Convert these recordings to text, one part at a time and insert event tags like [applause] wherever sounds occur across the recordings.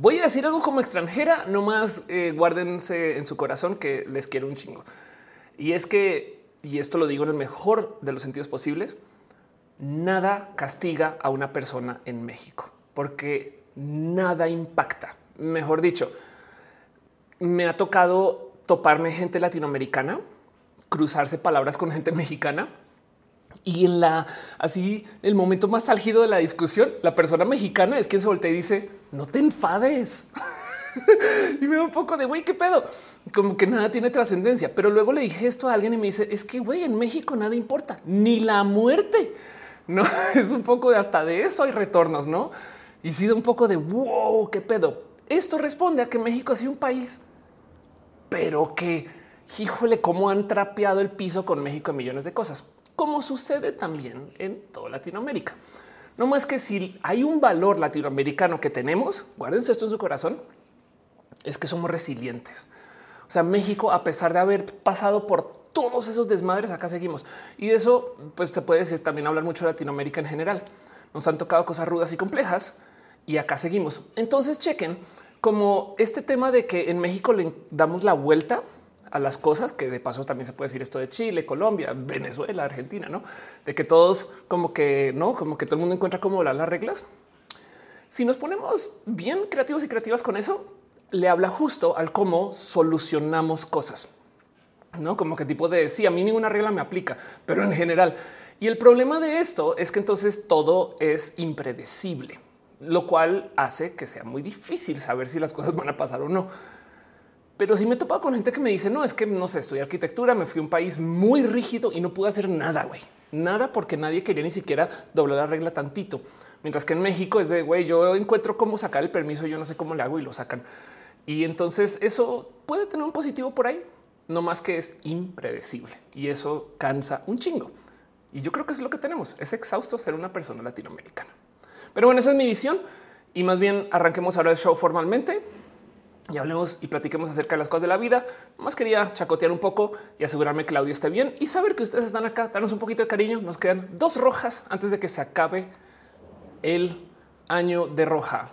Voy a decir algo como extranjera, nomás eh, guárdense en su corazón que les quiero un chingo. Y es que, y esto lo digo en el mejor de los sentidos posibles, nada castiga a una persona en México, porque nada impacta. Mejor dicho, me ha tocado toparme gente latinoamericana, cruzarse palabras con gente [laughs] mexicana y en la así el momento más álgido de la discusión, la persona mexicana es quien se voltea y dice no te enfades. [laughs] y me da un poco de güey, qué pedo, como que nada tiene trascendencia. Pero luego le dije esto a alguien y me dice es que güey, en México nada importa, ni la muerte. [laughs] No es un poco de hasta de eso hay retornos, no? Y sí da un poco de wow, qué pedo. Esto responde a que México ha sido un país, pero que híjole, cómo han trapeado el piso con México en millones de cosas como sucede también en toda Latinoamérica. No más que si hay un valor latinoamericano que tenemos, guárdense esto en su corazón, es que somos resilientes. O sea, México, a pesar de haber pasado por todos esos desmadres, acá seguimos. Y de eso, pues te puede decir también hablar mucho de Latinoamérica en general. Nos han tocado cosas rudas y complejas y acá seguimos. Entonces chequen como este tema de que en México le damos la vuelta a las cosas, que de paso también se puede decir esto de Chile, Colombia, Venezuela, Argentina, ¿no? De que todos como que, ¿no? Como que todo el mundo encuentra cómo volar las reglas. Si nos ponemos bien creativos y creativas con eso, le habla justo al cómo solucionamos cosas. No como que tipo de sí, a mí ninguna regla me aplica, pero en general. Y el problema de esto es que entonces todo es impredecible, lo cual hace que sea muy difícil saber si las cosas van a pasar o no. Pero si me he topado con gente que me dice, no, es que no sé, estudié arquitectura, me fui a un país muy rígido y no pude hacer nada, güey. Nada porque nadie quería ni siquiera doblar la regla tantito. Mientras que en México es de, güey, yo encuentro cómo sacar el permiso, yo no sé cómo le hago y lo sacan. Y entonces eso puede tener un positivo por ahí, no más que es impredecible y eso cansa un chingo. Y yo creo que es lo que tenemos. Es exhausto ser una persona latinoamericana. Pero bueno, esa es mi visión y más bien arranquemos ahora el show formalmente y hablemos y platiquemos acerca de las cosas de la vida. Más quería chacotear un poco y asegurarme que el audio esté bien y saber que ustedes están acá. Danos un poquito de cariño. Nos quedan dos rojas antes de que se acabe el año de roja.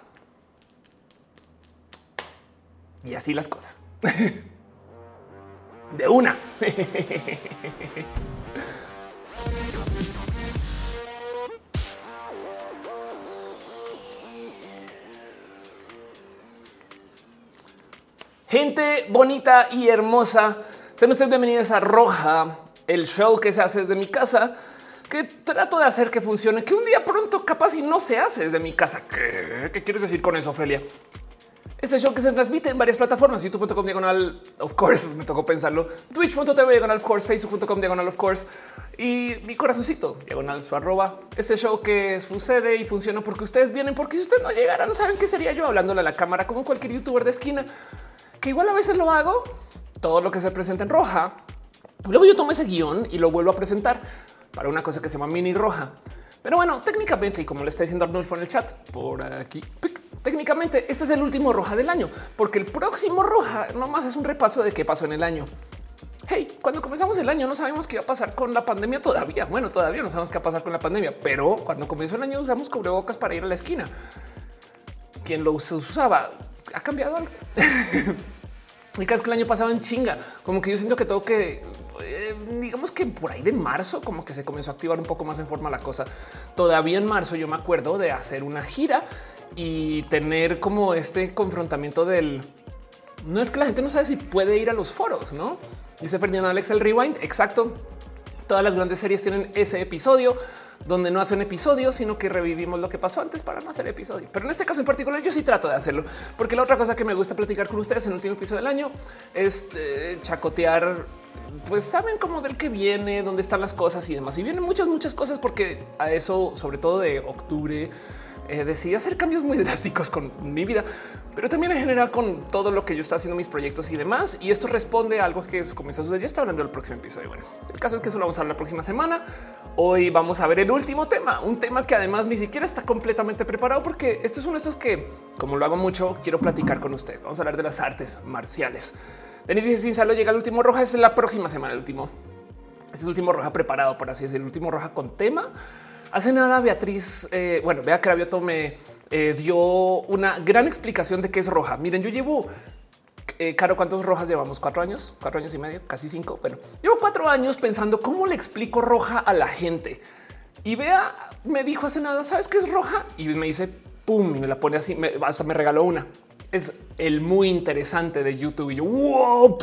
Y así las cosas. [laughs] de una. [laughs] Gente bonita y hermosa, sean ustedes bienvenidos a Roja, el show que se hace desde mi casa, que trato de hacer que funcione, que un día pronto capaz y no se hace desde mi casa. ¿Qué, quieres decir con eso, Ophelia? Este show que se transmite en varias plataformas, youtube.com diagonal, of course, me tocó pensarlo, twitch.tv diagonal, of course, facebook.com diagonal, of course, y mi corazoncito, diagonal su arroba. Este show que sucede y funciona porque ustedes vienen, porque si ustedes no llegaran, no saben qué sería yo hablándole a la cámara como cualquier youtuber de esquina que igual a veces lo hago, todo lo que se presenta en roja. Luego yo tomo ese guion y lo vuelvo a presentar para una cosa que se llama mini roja. Pero bueno, técnicamente, y como le está diciendo Arnulfo en el chat por aquí, técnicamente este es el último roja del año, porque el próximo roja nomás es un repaso de qué pasó en el año. Hey, cuando comenzamos el año no sabemos qué iba a pasar con la pandemia todavía. Bueno, todavía no sabemos qué va a pasar con la pandemia, pero cuando comenzó el año usamos cubrebocas para ir a la esquina. Quien lo usaba ha cambiado algo. [laughs] y vez que el año pasado en chinga, como que yo siento que tengo que, eh, digamos que por ahí de marzo, como que se comenzó a activar un poco más en forma la cosa. Todavía en marzo yo me acuerdo de hacer una gira y tener como este confrontamiento del no es que la gente no sabe si puede ir a los foros, no dice Fernando Alex el rewind. Exacto. Todas las grandes series tienen ese episodio donde no hacen episodios, sino que revivimos lo que pasó antes para no hacer episodio. Pero en este caso en particular yo sí trato de hacerlo, porque la otra cosa que me gusta platicar con ustedes en el último episodio del año es eh, chacotear pues saben cómo del que viene, dónde están las cosas y demás. Y vienen muchas, muchas cosas porque a eso, sobre todo de octubre, eh, decidí hacer cambios muy [laughs] drásticos con mi vida, pero también en general con todo lo que yo estoy haciendo, mis proyectos y demás. Y esto responde a algo que comenzó a suceder. Yo estoy hablando del próximo episodio. Bueno, el caso es que eso lo vamos a hablar la próxima semana. Hoy vamos a ver el último tema, un tema que además ni siquiera está completamente preparado porque esto es uno de estos que, como lo hago mucho, quiero platicar con ustedes. Vamos a hablar de las artes marciales. Denis dice sin salo llega el último roja. Es la próxima semana, el último. Este es el último roja preparado, por así decirlo, el último roja con tema. Hace nada, Beatriz, eh, bueno, que Cravioto me eh, dio una gran explicación de qué es roja. Miren, yo llevo eh, Caro, ¿cuántos rojas llevamos? ¿Cuatro años? ¿Cuatro años y medio? Casi cinco. Bueno, llevo cuatro años pensando cómo le explico roja a la gente. Y vea, me dijo hace nada, ¿sabes qué es roja? Y me dice, pum, y me la pone así, me, hasta me regaló una. Es el muy interesante de YouTube. Y yo, wow.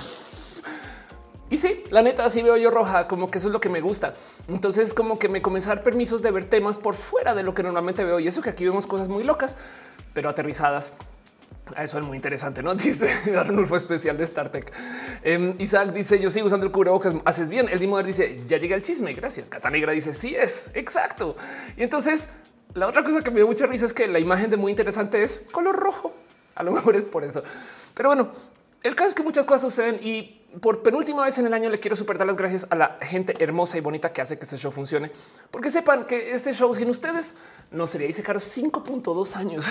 Y sí, la neta, así veo yo roja, como que eso es lo que me gusta. Entonces, como que me comencé a dar permisos de ver temas por fuera de lo que normalmente veo. Y eso que aquí vemos cosas muy locas, pero aterrizadas eso es muy interesante, ¿no? [laughs] Dice Arnulfo especial de StarTech. Em, Isaac dice, yo sigo usando el cubrebocas, haces bien. El Dimoder dice, ya llega el chisme, gracias. Cata Negra dice, sí es, exacto. Y entonces, la otra cosa que me dio mucha risa es que la imagen de muy interesante es color rojo. A lo mejor es por eso. Pero bueno, el caso es que muchas cosas suceden y por penúltima vez en el año le quiero super dar las gracias a la gente hermosa y bonita que hace que este show funcione, porque sepan que este show sin ustedes no sería. Dice Caro 5.2 años.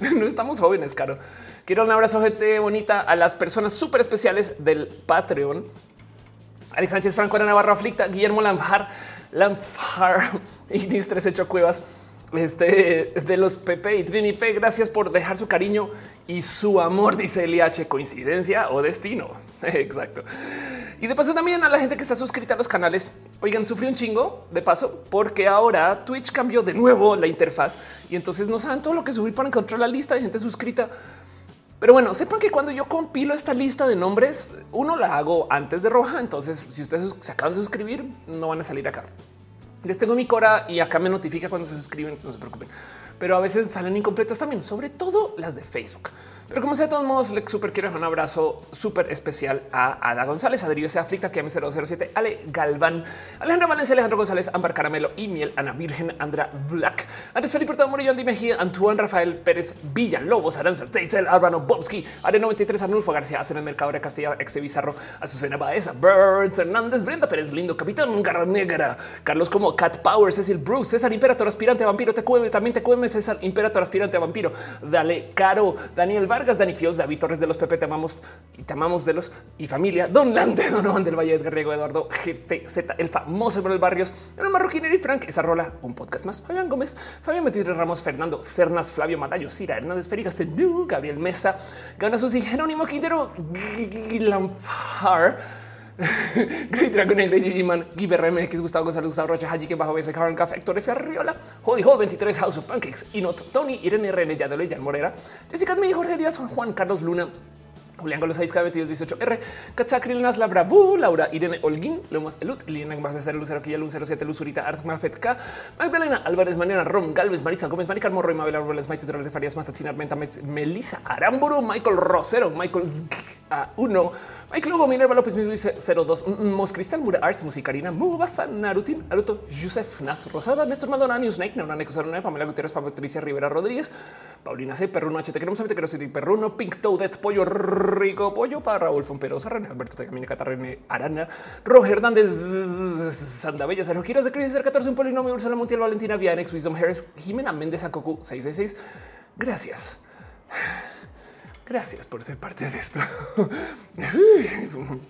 [laughs] no estamos jóvenes, Caro. Quiero un abrazo, gente bonita, a las personas súper especiales del Patreon. Alex Sánchez, Franco, Ana Navarro, Aflicta, Guillermo Lamfar, Lamfar [laughs] y Nis 38 Cuevas este, de los PP y Trini P. Gracias por dejar su cariño y su amor, dice LH. Coincidencia o destino. [laughs] Exacto. Y de paso también a la gente que está suscrita a los canales. Oigan, sufrí un chingo de paso porque ahora Twitch cambió de nuevo la interfaz y entonces no saben todo lo que subir para encontrar la lista de gente suscrita. Pero bueno, sepan que cuando yo compilo esta lista de nombres, uno la hago antes de roja. Entonces, si ustedes se acaban de suscribir, no van a salir acá. Les tengo mi Cora y acá me notifica cuando se suscriben, no se preocupen. Pero a veces salen incompletas también, sobre todo las de Facebook. Pero como sea, de todos modos, le super quiero un abrazo súper especial a Ada González, a Darío Se Aflicta, que M007, Ale Galván, Alejandro Valencia, Alejandro González, Ámbar Caramelo y Miel, Ana Virgen, Andra Black, antes Felipe Portado Morillo, Andy Mejía, Antoine Rafael Pérez, Villa, Lobos, Aranza, Teitzel, Álvaro Bobski, Are 93, Arnulfo García, Hacen el Mercado de Castilla, Exe Bizarro, Azucena Baeza, Birds, Hernández, Brenda Pérez, Lindo, Capitán Garra Negra, Carlos como Cat Power, Cecil Bruce, César Imperator, Aspirante Vampiro, te cueme, también te cueme, César Imperator, Aspirante Vampiro, Dale Caro, Daniel Vargas, Dani Fios, David Torres de los Pepe, te amamos y te amamos de los y familia. Don Lante, [laughs] Don del Valle, Edgar Riego, Eduardo GTZ, el famoso por el barrios, el marroquín y Frank, esa rola, un podcast más. Fabián Gómez, Fabián Metitre Ramos, Fernando Cernas, Flavio Matayo, Cira Hernández Ferigas, Gabriel Mesa, Gana Susi, Jerónimo Quintero, Gilamfar. [laughs] Great Dragon, Grey Digimon, Giver MX, Gustavo González, Gustavo Rocha, Haji, que bajo ese Karen Café, Héctor F. Arriola, Hall 23, House of Pancakes, Inot, Tony, Irene René, Yadole, Jan Morera, Jessica Admi, Jorge Díaz, Juan Carlos Luna, Julián Galo 6 k 18 r Katsakri Nas Bravu, Laura Irene Holguín, Lomas Elut, Más de ser Lucero Quilla Lucero 7 Luzurita Art Mafet K, Magdalena Álvarez Manera Rom Galvez Marisa Gómez Maricar Morro y Mabel Árboles Maite de Farías Mastatina Armenta Melissa Aramburu Michael Rosero Michael A1 Michael Hugo Minerva López 02 Mos Cristal Mura Arts Musicarina Mubasa Narutin Naruto Yusef Naz Rosada Néstor Maldonado News Snake Neuna Neco Pamela Gutiérrez Patricia Rivera Rodríguez Paulina C Perruno H te queremos saber te quiero Perruno Pink Toadette Pollo Rico Pollo para Raúl Fomperosa, René Alberto Tecamina, Catarrene Arana, Roger Hernández, Sandabella, Sergio Quiroz de Crisis 14, un polinomio, Ursula Montiel, Valentina Vianex, Wisdom Harris, Jimena Méndez, Acocu 666. Gracias. Gracias por ser parte de esto. [laughs]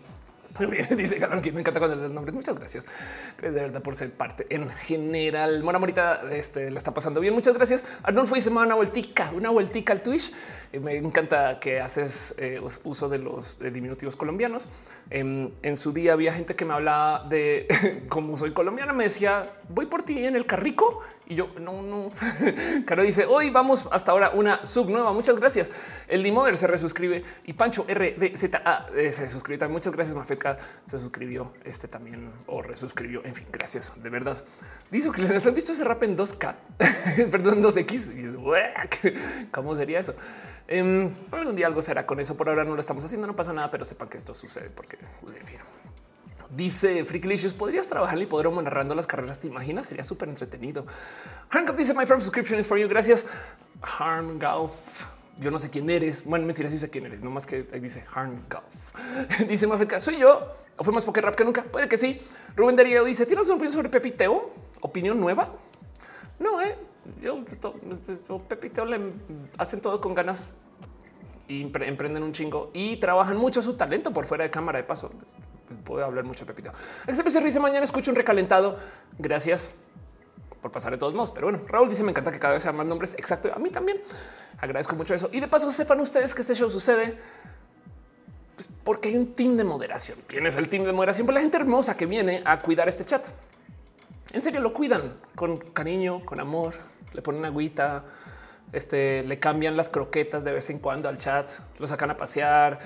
Dice Galán que me encanta cuando los nombres. Muchas gracias. Gracias de verdad por ser parte en general. Mora Morita este, la está pasando bien. Muchas gracias. Arnulfo dice una vueltica, una vueltica al Twitch. Eh, me encanta que haces eh, uso de los diminutivos colombianos. En, en, su día había gente que me hablaba de [laughs] cómo soy colombiana. Me decía voy por ti en el carrico y yo no, no. [laughs] Caro dice hoy vamos hasta ahora una sub nueva. Muchas gracias. El Dimoder se resuscribe y Pancho RDZA eh, se suscribe. Muchas gracias. Mafeca se suscribió este también o resuscribió. En fin, gracias de verdad. Dice que les han visto ese rap en 2K, [laughs] perdón, 2X. Y es, ¿Cómo sería eso? Um, algún día algo será con eso. Por ahora no lo estamos haciendo, no pasa nada, pero sepan que esto sucede porque, pues, en fin. Dice Freaklicious, podrías trabajar en hipódromo narrando las carreras. Te imaginas? Sería súper entretenido. Harmgolf dice: My Prime subscription is for you. Gracias. Harmgolf. Yo no sé quién eres. Bueno, mentira, sí sé quién eres. No más que dice Harmgolf. [laughs] dice Mafeca, soy yo. O fue más poker rap que nunca. Puede que sí. Rubén Darío dice: ¿Tienes una opinión sobre Pepiteo? ¿Opinión nueva? No, eh yo, Pepito le hacen todo con ganas y emprenden un chingo y trabajan mucho su talento por fuera de cámara de paso. Puedo hablar mucho Pepito. Este PC dice mañana escucho un recalentado. Gracias. por pasar de todos modos. Pero bueno, Raúl dice me encanta que cada vez sean más nombres. Exacto. A mí también agradezco mucho eso. Y de paso sepan ustedes que este show sucede pues porque hay un team de moderación. Tienes el team de moderación por la gente hermosa que viene a cuidar este chat. En serio lo cuidan con cariño, con amor, le ponen agüita, este, le cambian las croquetas de vez en cuando al chat, lo sacan a pasear,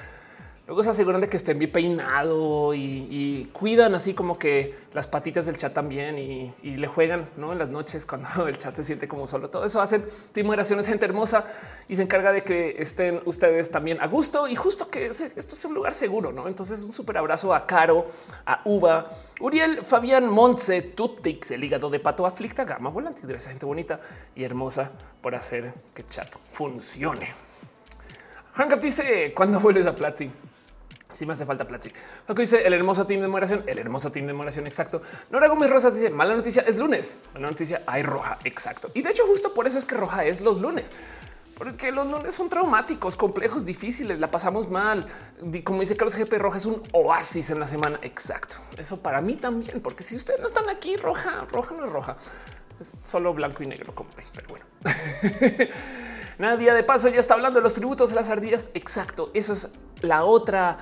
Luego se aseguran de que estén bien peinado y, cuidan así como que las patitas del chat también y, le juegan ¿no? en las noches cuando [laughs] el chat se siente como solo. Todo eso hacen moderaciones gente hermosa y se encarga de que estén ustedes también a gusto y justo que esto sea un lugar seguro. ¿no? Entonces un súper abrazo a Caro, a Uva, Uriel, Fabián, Montse, Tutix, el hígado de pato aflicta, Gama Volante, esa gente bonita y hermosa por hacer que chat funcione. Hankup dice cuando vuelves a Platzi. Si me hace falta Platzi. Lo que dice el hermoso team de moderación, el hermoso team de moderación. Exacto. Nora Gómez Rosas dice mala noticia es lunes, mala noticia hay roja. Exacto. Y de hecho, justo por eso es que roja es los lunes porque los lunes son traumáticos, complejos, difíciles, la pasamos mal. Como dice Carlos GP Roja, es un oasis en la semana. Exacto. Eso para mí también, porque si ustedes no están aquí, roja, roja no es roja, es solo blanco y negro, como ven. Pero bueno, [laughs] nadie de paso ya está hablando de los tributos de las ardillas. Exacto. Eso es la otra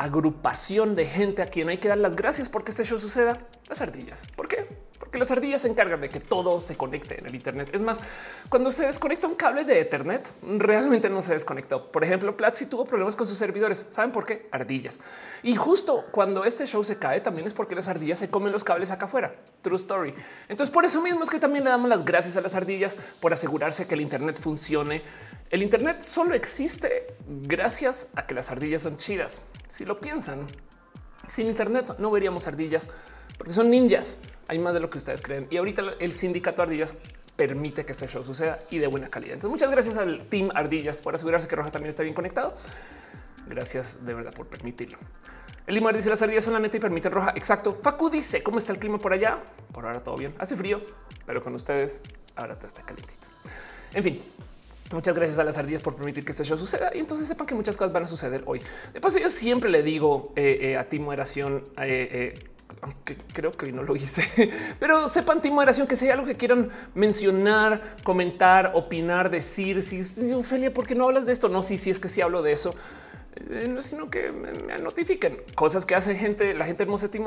agrupación de gente a quien hay que dar las gracias porque este show suceda, las ardillas. ¿Por qué? Porque las ardillas se encargan de que todo se conecte en el Internet. Es más, cuando se desconecta un cable de Ethernet, realmente no se desconectó. Por ejemplo, Platzi tuvo problemas con sus servidores. ¿Saben por qué? Ardillas. Y justo cuando este show se cae, también es porque las ardillas se comen los cables acá afuera. True story. Entonces, por eso mismo es que también le damos las gracias a las ardillas por asegurarse que el Internet funcione. El Internet solo existe gracias a que las ardillas son chidas. Si lo piensan, sin Internet no veríamos ardillas porque son ninjas. Hay más de lo que ustedes creen. Y ahorita el sindicato Ardillas permite que este show suceda y de buena calidad. Entonces, muchas gracias al team Ardillas por asegurarse que Roja también está bien conectado. Gracias de verdad por permitirlo. El Limar dice las ardillas son la neta y permiten roja. Exacto. Facu dice cómo está el clima por allá. Por ahora todo bien. Hace frío, pero con ustedes ahora está calientito. En fin, Muchas gracias a las ardillas por permitir que este show suceda y entonces sepan que muchas cosas van a suceder hoy. De paso, yo siempre le digo eh, eh, a ti moderación, eh, aunque creo que hoy no lo hice, [laughs] pero sepan ti moderación que sea algo que quieran mencionar, comentar, opinar, decir. Si Ophelia, ¿por qué no hablas de esto? No, sí, sí es que sí hablo de eso, no, sino que me, notifiquen cosas que hace gente, la gente hermosa de ti.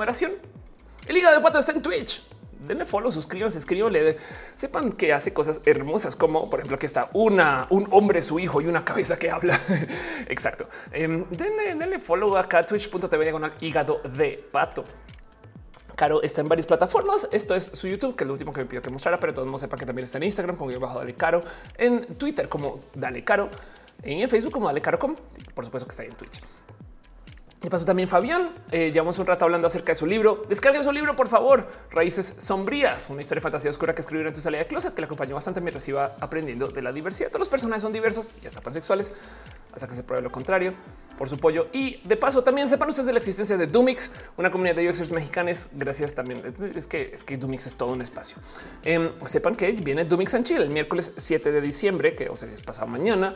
El hígado de pato está en Twitch denle follow, suscríbanse, escríbanle, sepan que hace cosas hermosas, como por ejemplo que está una, un hombre, su hijo y una cabeza que habla. [laughs] Exacto. Um, denle, denle, follow acá twitch.tv diagonal hígado de pato. Caro está en varias plataformas. Esto es su YouTube, que es lo último que me pidió que mostrara, pero todos sepan que también está en Instagram como yo bajo Dale Caro, en Twitter como Dale Caro, en Facebook como Dale Caro, por supuesto que está ahí en Twitch. Y pasó también Fabián. Eh, llevamos un rato hablando acerca de su libro. Descarguen su libro, por favor. Raíces sombrías, una historia de fantasía oscura que escribió en tu salida de closet, que le acompañó bastante mientras iba aprendiendo de la diversidad. Todos los personajes son diversos y hasta pansexuales, hasta que se pruebe lo contrario por su pollo. Y de paso, también sepan ustedes de la existencia de Dumix, una comunidad de UXers mexicanos. Gracias también. Es que es que Dumix es todo un espacio. Em, sepan que viene Dumix en Chile el miércoles 7 de diciembre, que o sea, es pasado mañana.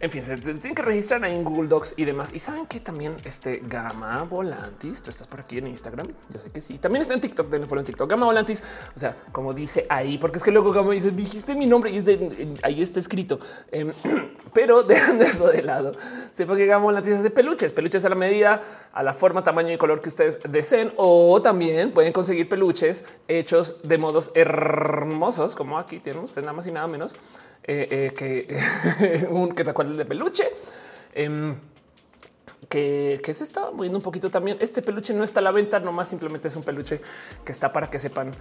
En fin, se tienen que registrar en Google Docs y demás. Y saben que también este Gama Volantis, tú estás por aquí en Instagram. Yo sé que sí. También está en TikTok, de en TikTok. Gama Volantis. O sea, como dice ahí, porque es que luego Gama dice, dijiste mi nombre y de, ahí está escrito. Em, [clears throat] pero dejando eso de lado, sepa que Gama Volantis es de peluches, peluches a la medida, a la forma, tamaño y color que ustedes deseen. O también pueden conseguir peluches hechos de modos hermosos, como aquí tienen ustedes nada más y nada menos eh, eh, que [laughs] un que te acuerdas de peluche. Em, que, se está moviendo un poquito también. Este peluche no está a la venta, nomás simplemente es un peluche que está para que sepan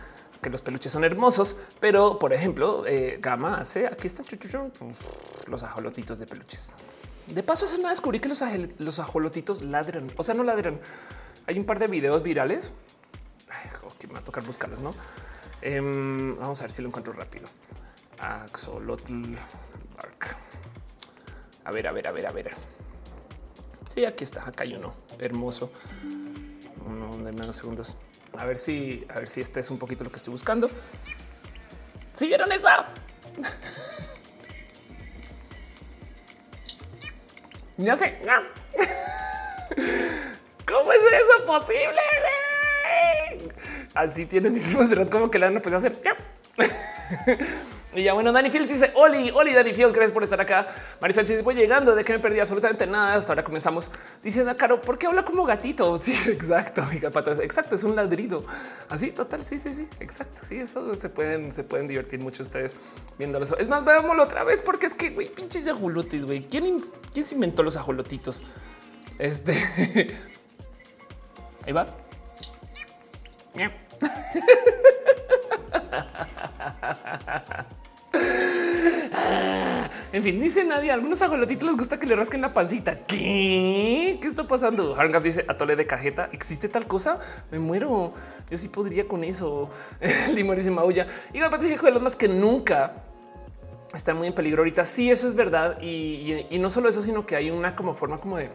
que los peluches son hermosos. Pero, por ejemplo, eh, Gama hace aquí están los ajolotitos de peluches. De paso, eso no descubrí que los, los ajolotitos ladran, o sea, no ladran. Hay un par de videos virales que me va a tocar buscarlos, no? Em, vamos a ver si lo encuentro rápido. Axolotl Bark. A ver, a ver, a ver, a ver. Sí, aquí está. Acá hay uno hermoso. Uno de menos segundos. A ver si, a ver si este es un poquito lo que estoy buscando. Si vieron eso? Ya sé. ¿Cómo es eso posible? Así tienen [laughs] como que la han empezado a hacer. Y ya bueno, Dani Fields dice Oli, Oli, Dani Fields, gracias por estar acá. Marisa Sánchez, voy llegando de que me perdí absolutamente nada. Hasta ahora comenzamos diciendo, Caro, ¿por qué habla como gatito? [laughs] Sí, exacto. [laughs] Exacto, es un ladrido. Así, total. Sí, sí, sí, exacto. Sí, eso se pueden, se pueden divertir mucho ustedes viéndolo. Es más, veámoslo otra vez porque es que, güey, pinches ajolotes, güey. ¿Quién, ¿Quién se inventó los ajolotitos? Este [laughs] ahí va. En fin, dice nadie. Algunos ajolotitos les gusta que le rasquen la pancita. ¿Qué? ¿Qué está pasando? Harngap dice atole de cajeta. ¿Existe tal cosa? Me muero. Yo sí podría con eso. [laughs] Limón dice maulla. Y me parece que los más que nunca está muy en peligro ahorita. Sí, eso es verdad. Y, y no solo eso, sino que hay una como forma como de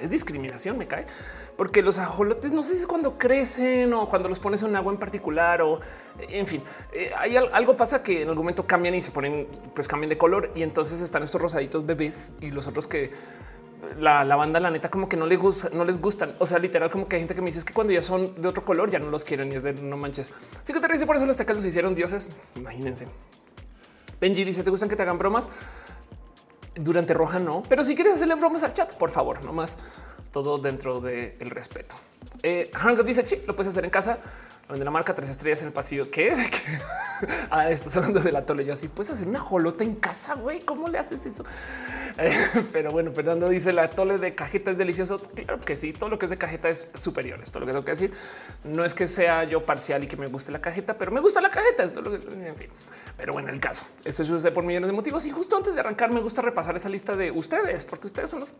es discriminación, me cae porque los ajolotes no sé si es cuando crecen o cuando los pones en agua en particular o en fin, eh, hay algo pasa que en algún momento cambian y se ponen, pues cambian de color y entonces están estos rosaditos bebés y los otros que la, banda, la neta, como que no les gusta, no les gustan. O sea, literal, como que hay gente que me dice es que cuando ya son de otro color ya no los quieren y es de no manches. Así que te dice por eso hasta que los hicieron dioses. Imagínense. Benji dice: ¿Te gustan que te hagan bromas? Durante roja no, pero si quieres hacerle bromas al chat, por favor, no más todo dentro del respeto. Eh, dice, sí, lo puedes hacer en casa. Donde la marca tres estrellas en el pasillo. ¿Qué? [laughs] ah, estás hablando de la tole. Yo así puedes hacer una jolota en casa, güey. ¿Cómo le haces eso? Eh, pero bueno, Fernando dice la tole de cajeta es delicioso. Claro que sí, todo lo que es de cajeta es superior. Esto lo que tengo que decir. No es que sea yo parcial y que me guste la cajeta, pero me gusta la cajeta. Esto lo que, en fin. Pero bueno, el caso. Esto es usted por millones de motivos. Y justo antes de arrancar, me gusta repasar esa lista de ustedes, porque ustedes son los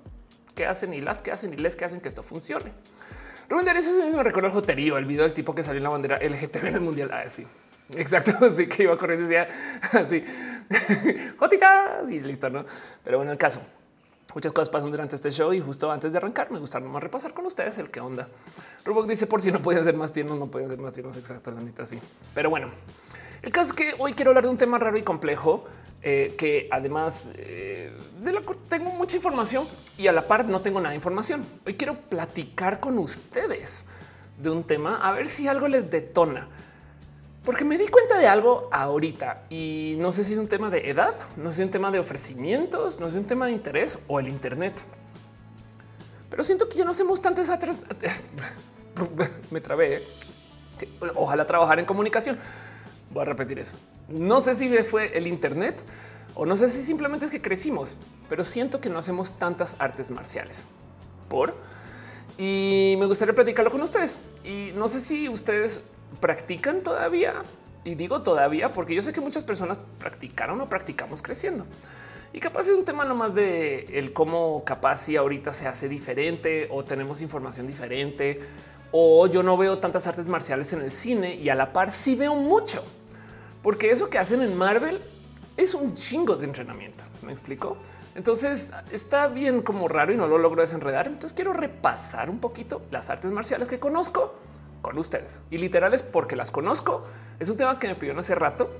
que hacen y las que hacen y les que hacen que esto funcione. Rubén Darío me recuerda el joterío, el video del tipo que salió en la bandera LGTB en el mundial. Ah, sí, exacto. [laughs] Así que iba corriendo y decía [laughs] así, [laughs] jotita y listo, no? Pero bueno, el caso. Muchas cosas pasan durante este show y justo antes de arrancar me gustaron más repasar con ustedes el que onda. Rubok dice por si no pueden ser más tiernos, no pueden ser más tiernos. Exacto, la neta sí. Pero bueno, el caso es que hoy quiero hablar de un tema raro y complejo eh, que además eh, de la tengo mucha información y a la par no tengo nada de información. Hoy quiero platicar con ustedes de un tema a ver si algo les detona. Porque me di cuenta de algo ahorita y no sé si es un tema de edad, no sé si un tema de ofrecimientos, no sé si un tema de interés o el Internet. Pero siento que ya no hacemos tantas atrás. [laughs] me trabé. ¿eh? ojalá trabajar en comunicación. Voy a repetir eso. No sé si fue el Internet o no sé si simplemente es que crecimos, pero siento que no hacemos tantas artes marciales. Por y me gustaría platicarlo con ustedes. Y no sé si ustedes practican todavía. Y digo todavía porque yo sé que muchas personas practicaron o practicamos creciendo. Y capaz es un tema nomás de el cómo capaz si ahorita se hace diferente o tenemos información diferente o yo no veo tantas artes marciales en el cine y a la par sí veo mucho porque eso que hacen en Marvel es un chingo de entrenamiento. Me explico. Entonces está bien como raro y no lo logro desenredar. Entonces quiero repasar un poquito las artes marciales que conozco con ustedes y literales porque las conozco. Es un tema que me pidieron hace rato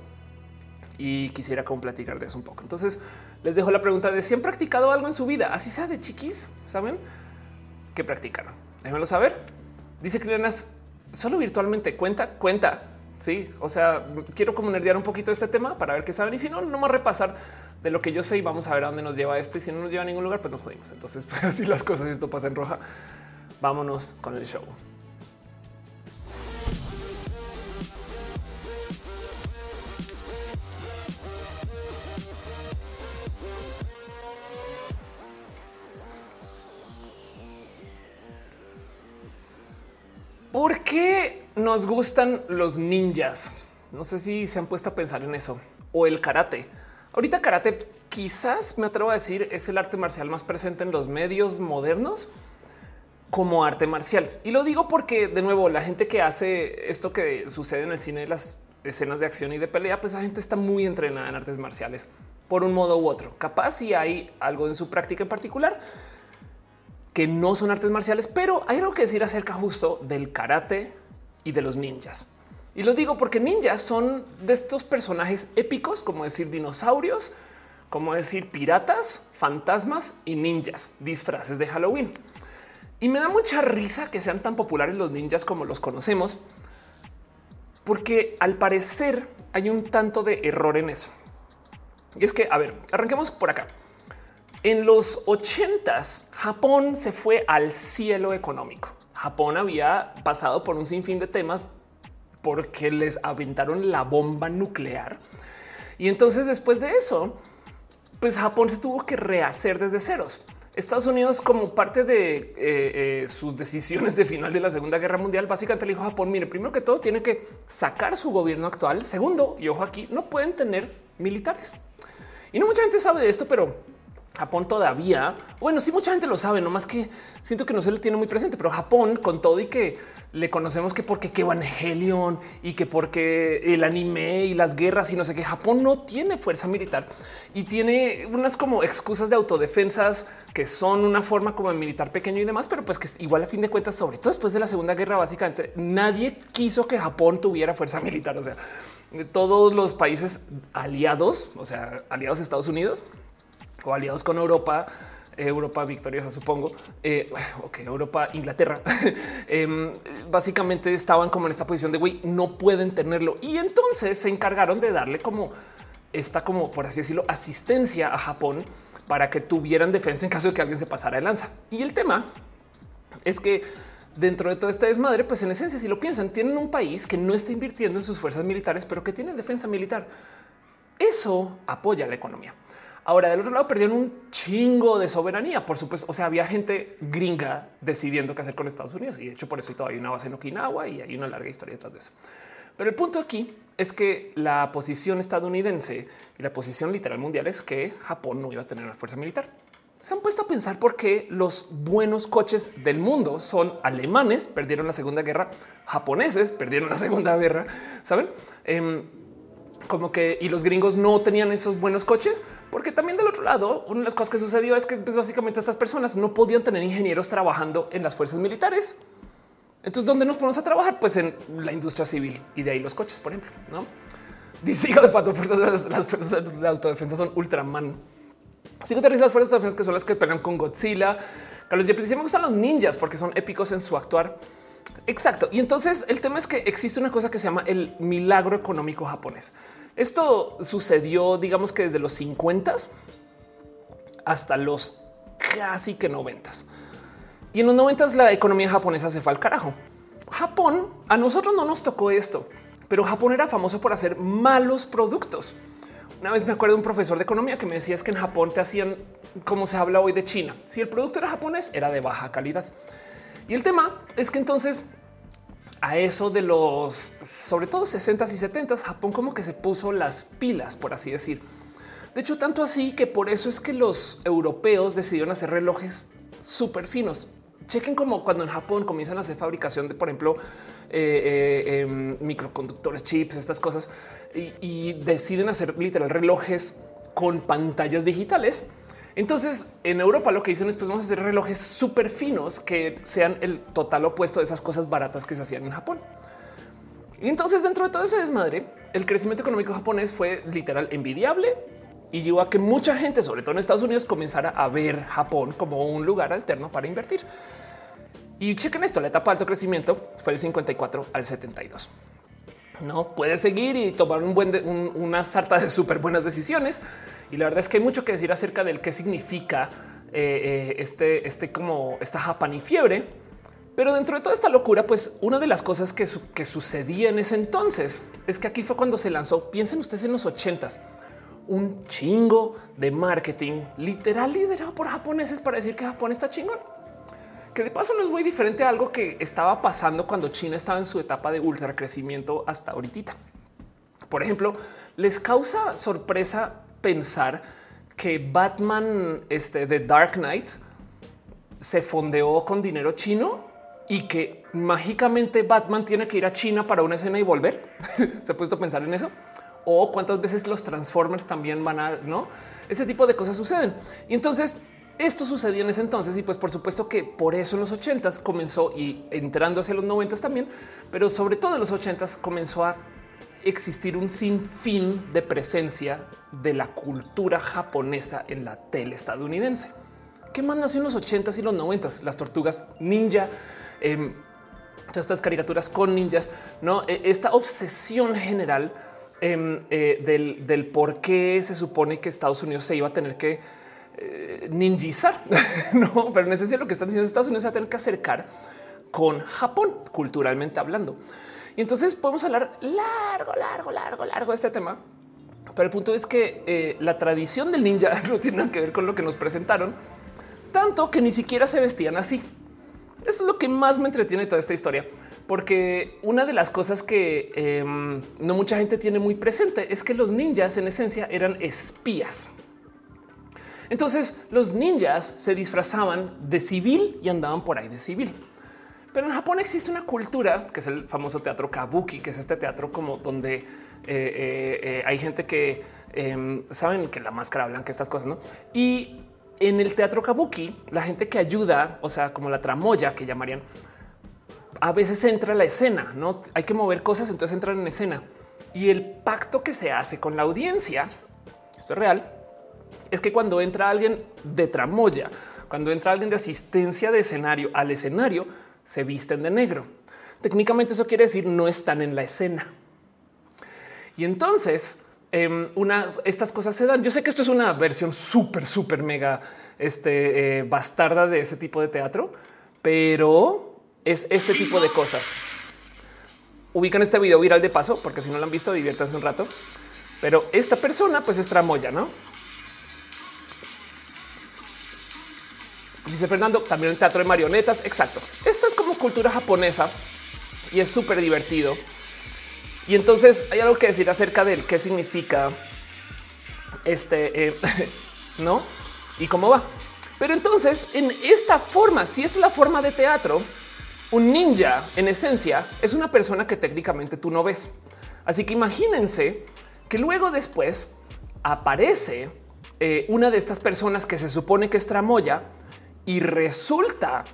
y quisiera como platicar de eso un poco. Entonces les dejo la pregunta de si han practicado algo en su vida, así sea de chiquis, saben qué practicaron. Déjenmelo saber. Dice Krinath, solo virtualmente cuenta, cuenta. Sí, o sea, quiero como nerdear un poquito este tema para ver qué saben y si no, no más repasar de lo que yo sé y vamos a ver a dónde nos lleva esto y si no nos lleva a ningún lugar, pues nos jodimos. Entonces, [laughs] pues así las cosas, esto pasa en roja. Vámonos con el show. ¿Por qué nos gustan los ninjas? No sé si se han puesto a pensar en eso o el karate. Ahorita karate quizás me atrevo a decir es el arte marcial más presente en los medios modernos como arte marcial. Y lo digo porque de nuevo la gente que hace esto que sucede en el cine de las escenas de acción y de pelea, pues la gente está muy entrenada en artes marciales por un modo u otro. Capaz si hay algo en su práctica en particular, que no son artes marciales, pero hay algo que decir acerca justo del karate y de los ninjas. Y lo digo porque ninjas son de estos personajes épicos, como decir dinosaurios, como decir piratas, fantasmas y ninjas, disfraces de Halloween. Y me da mucha risa que sean tan populares los ninjas como los conocemos, porque al parecer hay un tanto de error en eso. Y es que, a ver, arranquemos por acá. En los ochentas, Japón se fue al cielo económico. Japón había pasado por un sinfín de temas porque les aventaron la bomba nuclear. Y entonces después de eso, pues Japón se tuvo que rehacer desde ceros. Estados Unidos, como parte de eh, eh, sus decisiones de final de la Segunda Guerra Mundial, básicamente le dijo a Japón, mire, primero que todo tiene que sacar su gobierno actual. Segundo, y ojo aquí, no pueden tener militares. Y no mucha gente sabe de esto, pero Japón todavía, bueno, sí mucha gente lo sabe, no más que siento que no se le tiene muy presente, pero Japón con todo y que le conocemos que porque que Evangelion y que porque el anime y las guerras y no sé qué, Japón no tiene fuerza militar y tiene unas como excusas de autodefensas que son una forma como de militar pequeño y demás, pero pues que igual a fin de cuentas, sobre todo después de la Segunda Guerra, básicamente nadie quiso que Japón tuviera fuerza militar, o sea, todos los países aliados, o sea, aliados a Estados Unidos, o aliados con Europa, Europa victoriosa, supongo. Eh, [sighs] ok, Europa, Inglaterra. [laughs] Em, básicamente estaban como en esta posición de güey, no pueden tenerlo. Y entonces se encargaron de darle como esta, como por así decirlo, asistencia a Japón para que tuvieran defensa en caso de que alguien se pasara de lanza. Y el tema es que dentro de todo este desmadre, pues en esencia, si lo piensan, tienen un país que no está invirtiendo en sus fuerzas militares, pero que tiene defensa militar. Eso apoya la economía. Ahora, del otro lado, perdieron un chingo de soberanía, por supuesto. O sea, había gente gringa decidiendo qué hacer con Estados Unidos y de hecho por eso todavía hay una base en Okinawa y hay una larga historia detrás de eso. Pero el punto aquí es que la posición estadounidense y la posición literal mundial es que Japón no iba a tener una fuerza militar. Se han puesto a pensar por qué los buenos coches del mundo son alemanes, perdieron la Segunda Guerra, japoneses perdieron la Segunda Guerra, ¿saben? Em, como que y los gringos no tenían esos buenos coches, porque también del otro lado, una de las cosas que sucedió es que pues, básicamente estas personas no podían tener ingenieros trabajando en las fuerzas militares. Entonces, ¿dónde nos ponemos a trabajar? Pues en la industria civil y de ahí los coches, por ejemplo. No dice hijo de pato, fuerzas, las fuerzas de autodefensa son Ultraman. Sigo te las fuerzas de defensa que son las que pelean con Godzilla. Carlos Yepes dice: Me gustan los ninjas porque son épicos en su actuar. Exacto. Y entonces el tema es que existe una cosa que se llama el milagro económico japonés. Esto sucedió, digamos que desde los 50 hasta los casi que 90. Y en los 90 la economía japonesa se fue al carajo. Japón, a nosotros no nos tocó esto, pero Japón era famoso por hacer malos productos. Una vez me acuerdo de un profesor de economía que me decía es que en Japón te hacían como se habla hoy de China. Si el producto era japonés, era de baja calidad. Y el tema es que entonces a eso de los, sobre todo 60 y 70, Japón como que se puso las pilas, por así decir. De hecho, tanto así que por eso es que los europeos decidieron hacer relojes súper finos. Chequen como cuando en Japón comienzan a hacer fabricación de, por ejemplo, eh, eh, em, microconductores, chips, estas cosas, y deciden hacer literal relojes con pantallas digitales entonces en Europa lo que dicen es pues vamos a hacer relojes súper finos que sean el total opuesto de esas cosas baratas que se hacían en Japón. Y entonces dentro de todo ese desmadre, el crecimiento económico japonés fue literal envidiable y llevó a que mucha gente, sobre todo en Estados Unidos, comenzara a ver Japón como un lugar alterno para invertir. Y chequen esto, la etapa de alto crecimiento fue el 54 al 72. No puede seguir y tomar un buen una sarta de súper buenas decisiones y la verdad es que hay mucho que decir acerca del qué significa eh, eh, este, este como esta y fiebre. Pero dentro de toda esta locura, pues una de las cosas que, que sucedía en ese entonces es que aquí fue cuando se lanzó. Piensen ustedes en los ochentas, un chingo de marketing literal liderado por japoneses para decir que Japón está chingón. Que de paso no es muy diferente a algo que estaba pasando cuando China estaba en su etapa de ultra crecimiento hasta ahorita. Por ejemplo, les causa sorpresa pensar que Batman este, de Dark Knight se fondeó con dinero chino y que mágicamente Batman tiene que ir a China para una escena y volver. [laughs] se ha puesto a pensar en eso. O cuántas veces los Transformers también van a no ese tipo de cosas suceden. Y entonces esto sucedió en ese entonces y pues por supuesto que por eso en los ochentas comenzó y entrando hacia los noventas también, pero sobre todo en los ochentas comenzó a existir un sinfín de presencia de la cultura japonesa en la tele estadounidense. ¿Qué más nació en los 80s y los 90s? Las tortugas ninja, em, todas estas caricaturas con ninjas, no? E, esta obsesión general em, eh, del, por qué se supone que Estados Unidos se iba a tener que eh, ninjizar, [laughs] no, pero en esencia lo que están diciendo Estados Unidos se va a tener que acercar con Japón, culturalmente hablando. Y entonces podemos hablar largo, largo, largo, largo de este tema. Pero el punto es que eh, la tradición del ninja [laughs] no tiene nada que ver con lo que nos presentaron, tanto que ni siquiera se vestían así. Eso es lo que más me entretiene toda esta historia, porque una de las cosas que em, no mucha gente tiene muy presente es que los ninjas en esencia eran espías. Entonces los ninjas se disfrazaban de civil y andaban por ahí de civil. Pero en Japón existe una cultura que es el famoso teatro kabuki, que es este teatro como donde eh, eh, eh, hay gente que em, saben que la máscara blanca, estas cosas, ¿no? Y en el teatro kabuki, la gente que ayuda, o sea, como la tramoya que llamarían, a veces entra a la escena, no hay que mover cosas, entonces entran en escena y el pacto que se hace con la audiencia, esto es real, es que cuando entra alguien de tramoya, cuando entra alguien de asistencia de escenario al escenario, se visten de negro. Técnicamente eso quiere decir no están en la escena. Y entonces Em, estas cosas se dan. Yo sé que esto es una versión súper, súper mega este, eh, bastarda de ese tipo de teatro, pero es este tipo de cosas. Ubican este video viral de paso, porque si no lo han visto, diviértanse un rato. Pero esta persona, pues es tramoya, no? Dice Fernando, también el teatro de marionetas. Exacto. Esto es como cultura japonesa y es súper divertido. Y entonces hay algo que decir acerca de qué significa este, eh, [laughs] no? Y cómo va. Pero entonces en esta forma, si es la forma de teatro, un ninja en esencia es una persona que técnicamente tú no ves. Así que imagínense que luego después aparece eh, una de estas personas que se supone que es tramoya y resulta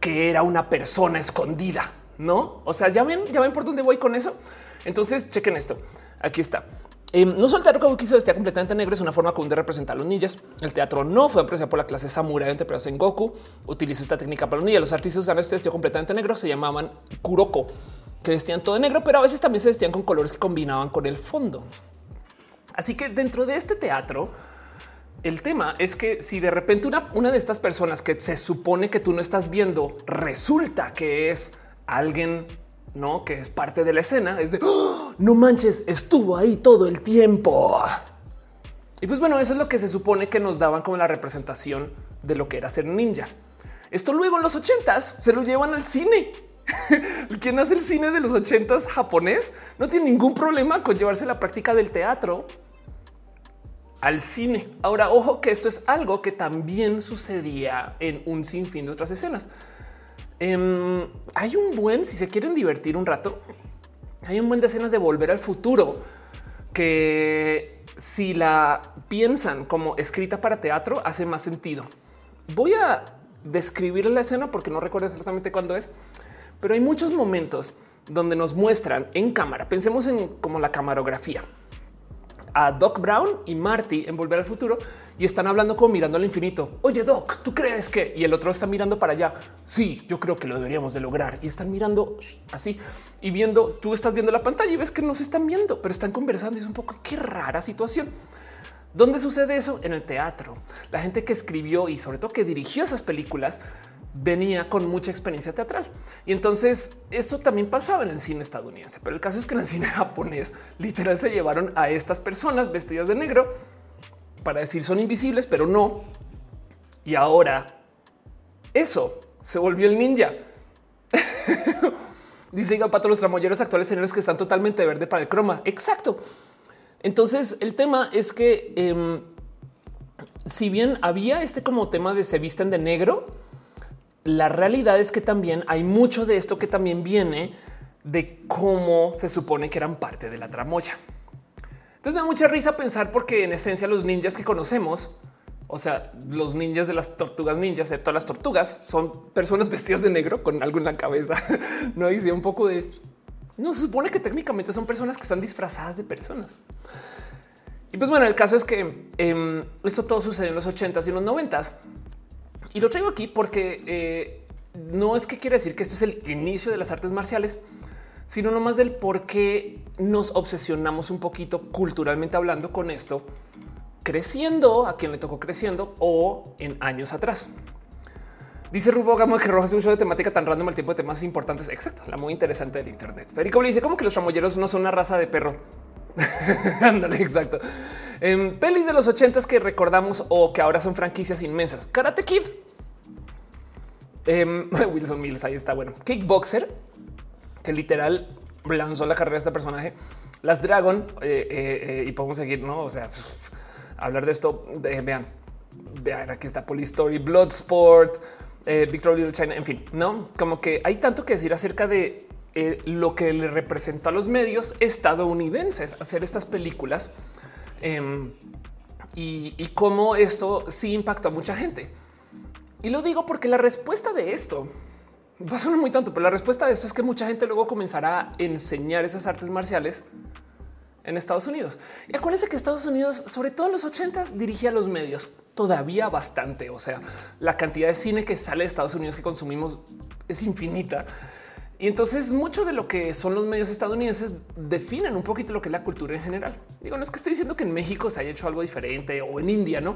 que era una persona escondida. No, o sea, ya ven, ya ven por dónde voy con eso. Entonces, chequen esto. Aquí está. Eh, no solo el teatro kabuki se vestía completamente negro, es una forma común de representar los ninjas. El teatro no fue apreciado por la clase samurai entre en Goku. Utiliza esta técnica para los ninjas. Los artistas usaban este vestido completamente negro, se llamaban kuroko, que vestían todo negro, pero a veces también se vestían con colores que combinaban con el fondo. Así que dentro de este teatro, el tema es que si de repente una, una de estas personas que se supone que tú no estás viendo resulta que es alguien no que es parte de la escena es de ¡Oh! no manches, estuvo ahí todo el tiempo. Y pues bueno, eso es lo que se supone que nos daban como la representación de lo que era ser ninja. Esto luego en los ochentas se lo llevan al cine. [laughs] Quien hace el cine de los ochentas japonés no tiene ningún problema con llevarse la práctica del teatro al cine. Ahora, ojo que esto es algo que también sucedía en un sinfín de otras escenas. Em, hay un buen, si se quieren divertir un rato, hay un buen de escenas de volver al futuro que si la piensan como escrita para teatro hace más sentido. Voy a describir la escena porque no recuerdo exactamente cuándo es, pero hay muchos momentos donde nos muestran en cámara. Pensemos en como la camarografía a Doc Brown y Marty en Volver al Futuro y están hablando como mirando al infinito. Oye, Doc, ¿tú crees que? Y el otro está mirando para allá. Sí, yo creo que lo deberíamos de lograr. Y están mirando así y viendo, tú estás viendo la pantalla y ves que no se están viendo, pero están conversando y es un poco qué rara situación. ¿Dónde sucede eso? En el teatro. La gente que escribió y sobre todo que dirigió esas películas venía con mucha experiencia teatral. Y entonces eso también pasaba en el cine estadounidense. Pero el caso es que en el cine [laughs] japonés literal se llevaron a estas personas vestidas de negro para decir son invisibles, pero no. Y ahora eso se volvió el ninja. [laughs] Dice Pato, los tramoyeros actuales señores que están totalmente verde para el croma. Exacto. Entonces el tema es que em, si bien había este como tema de se visten de negro, la realidad es que también hay mucho de esto que también viene de cómo se supone que eran parte de la tramoya. Entonces me da mucha risa pensar porque en esencia los ninjas que conocemos, o sea, los ninjas de las tortugas ninjas, excepto las tortugas, son personas [laughs] vestidas de negro con algo en la cabeza. [laughs] No hice un poco de no se supone que técnicamente son personas que están disfrazadas de personas. Y pues bueno, el caso es que eh, esto todo sucedió en los 80s y los 90s. Y lo traigo aquí porque eh, no es que quiera decir que este es el inicio de las artes marciales, sino nomás del por qué nos obsesionamos un poquito culturalmente hablando con esto, creciendo a quien le tocó creciendo o en años atrás. Dice Rubo Gamo que Rojas es un show de temática tan random al tiempo de temas importantes. Exacto, la muy interesante del Internet. Federico le dice como que los ramolleros no son una raza de perro. [laughs] Ándale, exacto. En pelis de los ochentas que recordamos o que ahora son franquicias inmensas. Karate Kid. Em, [laughs] Wilson Mills, ahí está. Bueno, Kickboxer, que literal lanzó la carrera de este personaje. Las Dragon, eh, eh, eh, y podemos seguir, no? O sea, hablar de esto. vean, vean, aquí está Polystory, Bloodsport, Victor Little China, en fin, no como que hay tanto que decir acerca de lo que le representó a los medios estadounidenses hacer estas películas em, y, cómo esto sí impactó a mucha gente. Y lo digo porque la respuesta de esto va a sonar muy tanto, pero la respuesta de esto es que mucha gente luego comenzará a enseñar esas artes marciales en Estados Unidos. Y acuérdense que Estados Unidos, sobre todo en los ochentas, dirigía los medios todavía bastante. O sea, la cantidad de cine que sale de Estados Unidos que consumimos es infinita. Y entonces mucho de lo que son los medios estadounidenses definen un poquito lo que es la cultura en general. Digo, no es que esté diciendo que en México se haya hecho algo diferente o en India, no,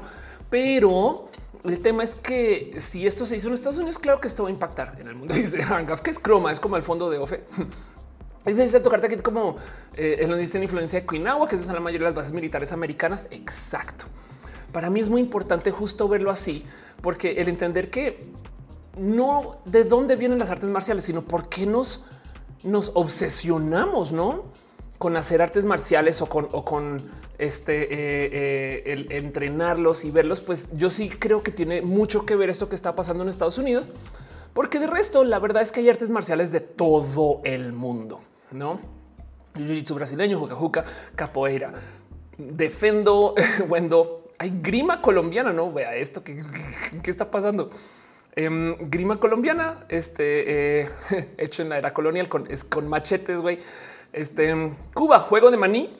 pero el tema es que si esto se hizo en Estados Unidos, claro que esto va a impactar en el mundo. [laughs] Dice Hangaf, que es croma, es como el fondo de OFE. [laughs] Dice tocarte aquí como eh, en donde dice influencia de Quinagua, que son la mayoría de las bases militares americanas. Exacto. Para mí es muy importante justo verlo así, porque el entender que no de dónde vienen las artes marciales, sino por qué nos, nos obsesionamos, no con hacer artes marciales o con, este eh, eh, el entrenarlos y verlos. Pues yo sí creo que tiene mucho que ver esto que está pasando en Estados Unidos, porque de resto, la verdad es que hay artes marciales de todo el mundo, no? Jiu-jitsu brasileño, juca capoeira, defendo, [laughs] wendo, hay grima colombiana, no vea esto que, está pasando. Em, grima colombiana, este eh, [laughs] hecho en la era colonial con, es con machetes, güey. Este Cuba, juego de maní.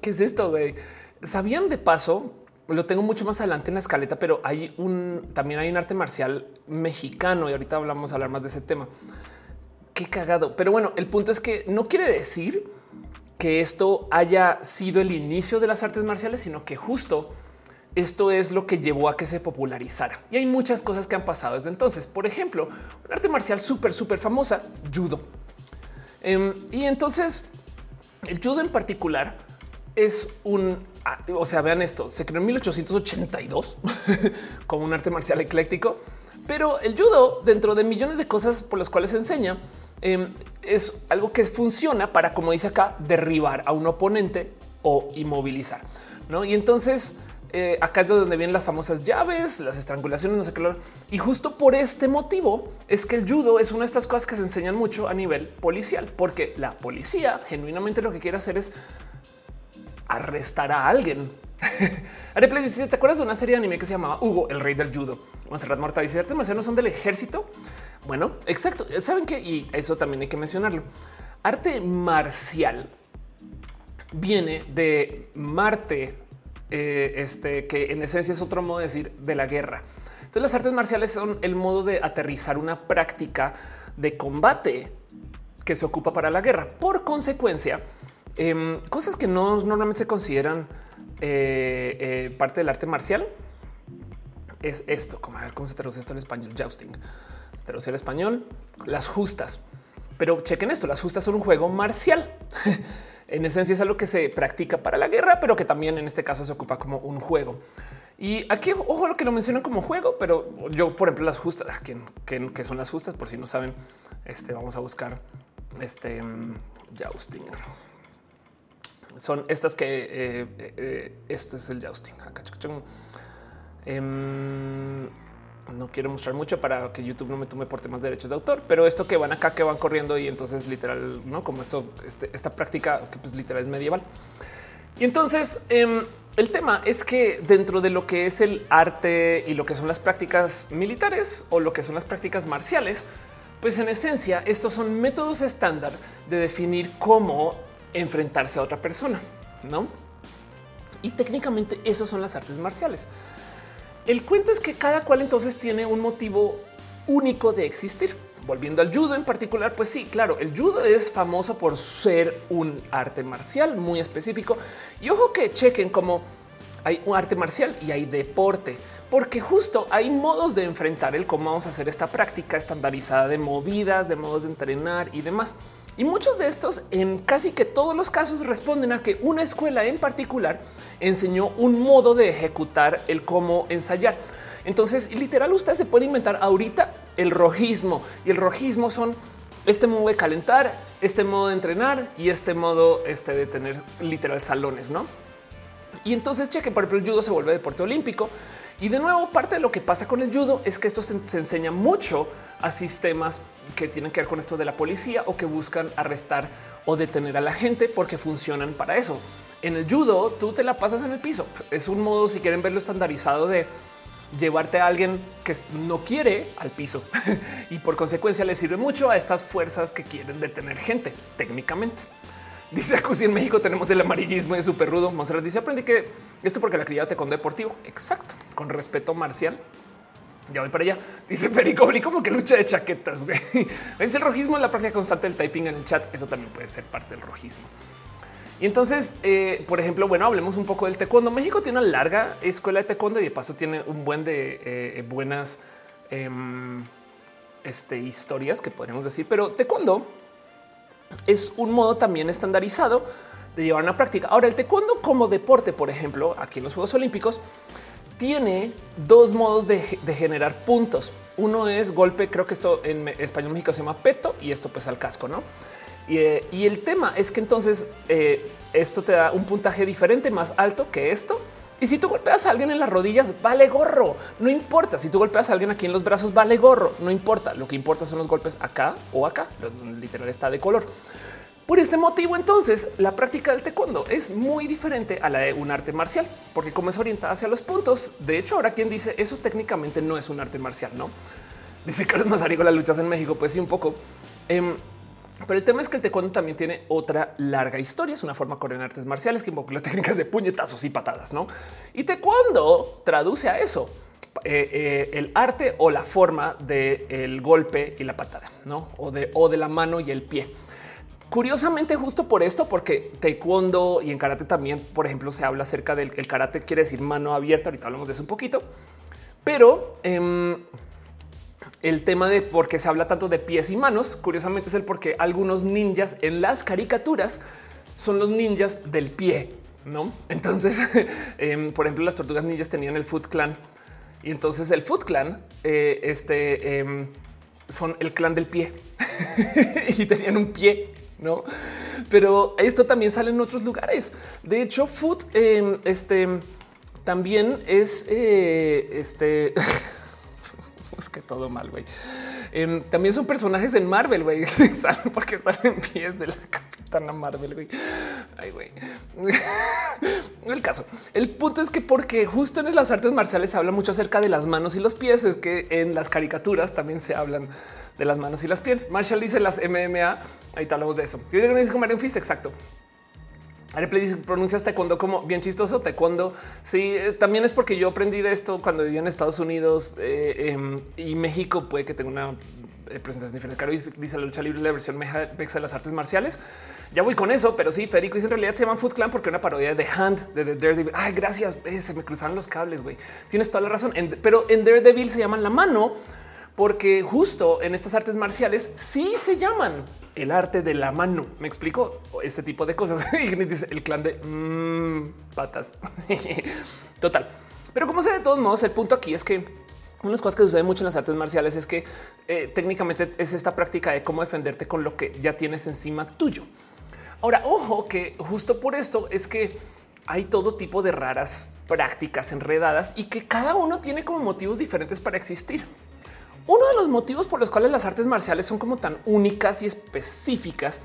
¿Qué es esto? Güey? Sabían de paso, lo tengo mucho más adelante en la escaleta, pero hay un también hay un arte marcial mexicano y ahorita hablamos a hablar más de ese tema. Qué cagado. Pero bueno, el punto es que no quiere decir que esto haya sido el inicio de las artes marciales, sino que justo esto es lo que llevó a que se popularizara. Y hay muchas cosas que han pasado desde entonces. Por ejemplo, un arte marcial súper, súper famosa, judo. Em, y entonces el judo en particular es un, ah, o sea, vean esto, se creó en 1882 [laughs] como un arte marcial ecléctico, pero el judo dentro de millones de cosas por las cuales se enseña em, es algo que funciona para, como dice acá, derribar a un oponente o inmovilizar. ¿no? Y entonces eh, acá es donde vienen las famosas llaves, las estrangulaciones, no sé qué. Y justo por este motivo es que el judo es una de estas cosas que se enseñan mucho a nivel policial, porque la policía genuinamente lo que quiere hacer es arrestar a alguien. [laughs] Areple dice, ¿te acuerdas de una serie de anime que se llamaba Hugo, el rey del judo? Monserrat Morta dice, ¿artes marciales no son del ejército? Bueno, exacto. ¿Saben que Y eso también hay que mencionarlo. Arte marcial viene de Marte, eh, este, que en esencia es otro modo de decir de la guerra. Entonces las artes marciales son el modo de aterrizar una práctica de combate que se ocupa para la guerra. Por consecuencia, em, cosas que no normalmente se consideran eh, eh, parte del arte marcial es esto. Como a ver cómo se traduce esto en español. Jousting. Traducir al español, las justas. Pero chequen esto, las justas son un juego marcial. [laughs] en esencia es algo que se practica para la guerra, pero que también en este caso se ocupa como un juego. Y aquí, ojo, lo que lo mencionan como juego, pero yo, por ejemplo, las justas, que, son las justas, por si no saben, este vamos a buscar este mm, jousting. Son estas que eh, eh, esto es el jousting. No quiero mostrar mucho para que YouTube no me tome por temas de derechos de autor, pero esto que van acá, que van corriendo y entonces literal, no como esto, este, esta práctica que pues literal es medieval. Y entonces em, el tema es que dentro de lo que es el arte y lo que son las prácticas militares o lo que son las prácticas marciales, pues en esencia estos son métodos estándar de definir cómo enfrentarse a otra persona, no? Y técnicamente esos son las artes marciales. El cuento es que cada cual entonces tiene un motivo único de existir. volviendo al judo en particular, pues sí, claro, el judo es famoso por ser un arte marcial muy específico. Y ojo que chequen como hay un arte marcial y hay deporte, porque justo hay modos de enfrentar el cómo vamos a hacer esta práctica estandarizada de movidas, de modos de entrenar y demás. Y muchos de estos, en casi que todos los casos, responden a que una escuela en particular enseñó un modo de ejecutar el cómo ensayar. Entonces, literal, usted se puede inventar ahorita el rojismo y el rojismo son este modo de calentar, este modo de entrenar y este modo este de tener literal salones, no? Y entonces cheque, por ejemplo, el judo se vuelve deporte olímpico. Y de nuevo, parte de lo que pasa con el judo es que esto se, se enseña mucho a sistemas que tienen que ver con esto de la policía o que buscan arrestar o detener a la gente porque funcionan para eso. En el judo, tú te la pasas en el piso. Es un modo, si quieren verlo estandarizado, de llevarte a alguien que no quiere al piso [laughs] y por consecuencia le sirve mucho a estas fuerzas que quieren detener gente técnicamente. Dice Acusi en México tenemos el amarillismo de súper rudo. Monserrat dice aprendí que esto porque la criada te con deportivo. Exacto. Con respeto marcial. Ya voy para allá. Dice Perico como que lucha de chaquetas. [laughs] Es el rojismo en la práctica constante del typing en el chat. Eso también puede ser parte del rojismo. Y entonces, eh, por ejemplo, bueno, hablemos un poco del taekwondo. México tiene una larga escuela de taekwondo y de paso tiene un buen de eh, buenas em, este, historias que podríamos decir, pero taekwondo es un modo también estandarizado de llevar una práctica. Ahora, el taekwondo como deporte, por ejemplo, aquí en los Juegos Olímpicos, tiene dos modos de, generar puntos. Uno es golpe, creo que esto en español México se llama peto y esto pues al casco, ¿no? Eh, y, el tema es que entonces eh, esto te da un puntaje diferente, más alto que esto. Y si tú golpeas a alguien en las rodillas, vale gorro. No importa. Si tú golpeas a alguien aquí en los brazos, vale gorro. No importa. Lo que importa son los golpes acá o acá. Literal está de color. Por este motivo, entonces, la práctica del taekwondo es muy diferente a la de un arte marcial, porque como es orientada hacia los puntos, de hecho, ahora quien dice eso técnicamente no es un arte marcial, no? Dice Carlos Mazarigo, las luchas en México, pues sí, un poco. Em, pero el tema es que el taekwondo también tiene otra larga historia. Es una forma con artes marciales que involucra [laughs] técnicas de puñetazos y patadas, ¿no? Y taekwondo traduce a eso. Eh, eh, el arte o la forma del golpe y la patada, ¿no? O de, o de la mano y el pie. Curiosamente, justo por esto, porque taekwondo y en karate también, por ejemplo, se habla acerca del karate, quiere decir mano abierta. Ahorita hablamos de eso un poquito, pero em, el tema de por qué se habla tanto de pies y manos, curiosamente es el porque algunos ninjas en las caricaturas son los ninjas del pie, no? Entonces, [laughs] em, por ejemplo, las tortugas ninjas tenían el Foot Clan y entonces el Foot Clan, eh, este, em, son el clan del pie [laughs] y tenían un pie, no? Pero esto también sale en otros lugares. De hecho, Foot, em, este, también es, eh, este. [laughs] es que todo mal, güey. Em, también son personajes en Marvel, güey. [laughs] Porque salen pies de la capitana Marvel, güey. Ay, güey. [laughs] el caso. El punto es que porque justo en las artes marciales se habla mucho acerca de las manos y los pies, es que en las caricaturas también se hablan de las manos y las pies. Marshall dice las MMA. Ahí te hablamos de eso. Yo digo que dice como Fist, exacto. Areplay dice pronuncias taekwondo como bien chistoso. Taekwondo. Sí, eh, también es porque yo aprendí de esto cuando vivía en Estados Unidos eh, em, y México. Puede que tenga una eh, presentación diferente. Caro dice la lucha libre, la versión mexa de las artes marciales. Ya voy con eso, pero sí, Federico dice en realidad se llaman Foot Clan porque una parodia de Hand de The Daredevil. Ay, gracias. se me cruzaron los cables, güey. Tienes toda la razón. pero en Daredevil se llaman la mano porque justo en estas artes marciales sí se llaman el arte de la mano. Me explico ese tipo de cosas. [laughs] y dice el clan de mm, patas. [laughs] Total. Pero como sea, de todos modos, el punto aquí es que una de las cosas que sucede mucho en las artes marciales es que eh, técnicamente es esta práctica de cómo defenderte con lo que ya tienes encima tuyo. Ahora, ojo que justo por esto es que hay todo tipo de raras prácticas enredadas y que cada uno tiene como motivos diferentes para existir. Uno de los motivos por los cuales las artes marciales son como tan únicas y específicas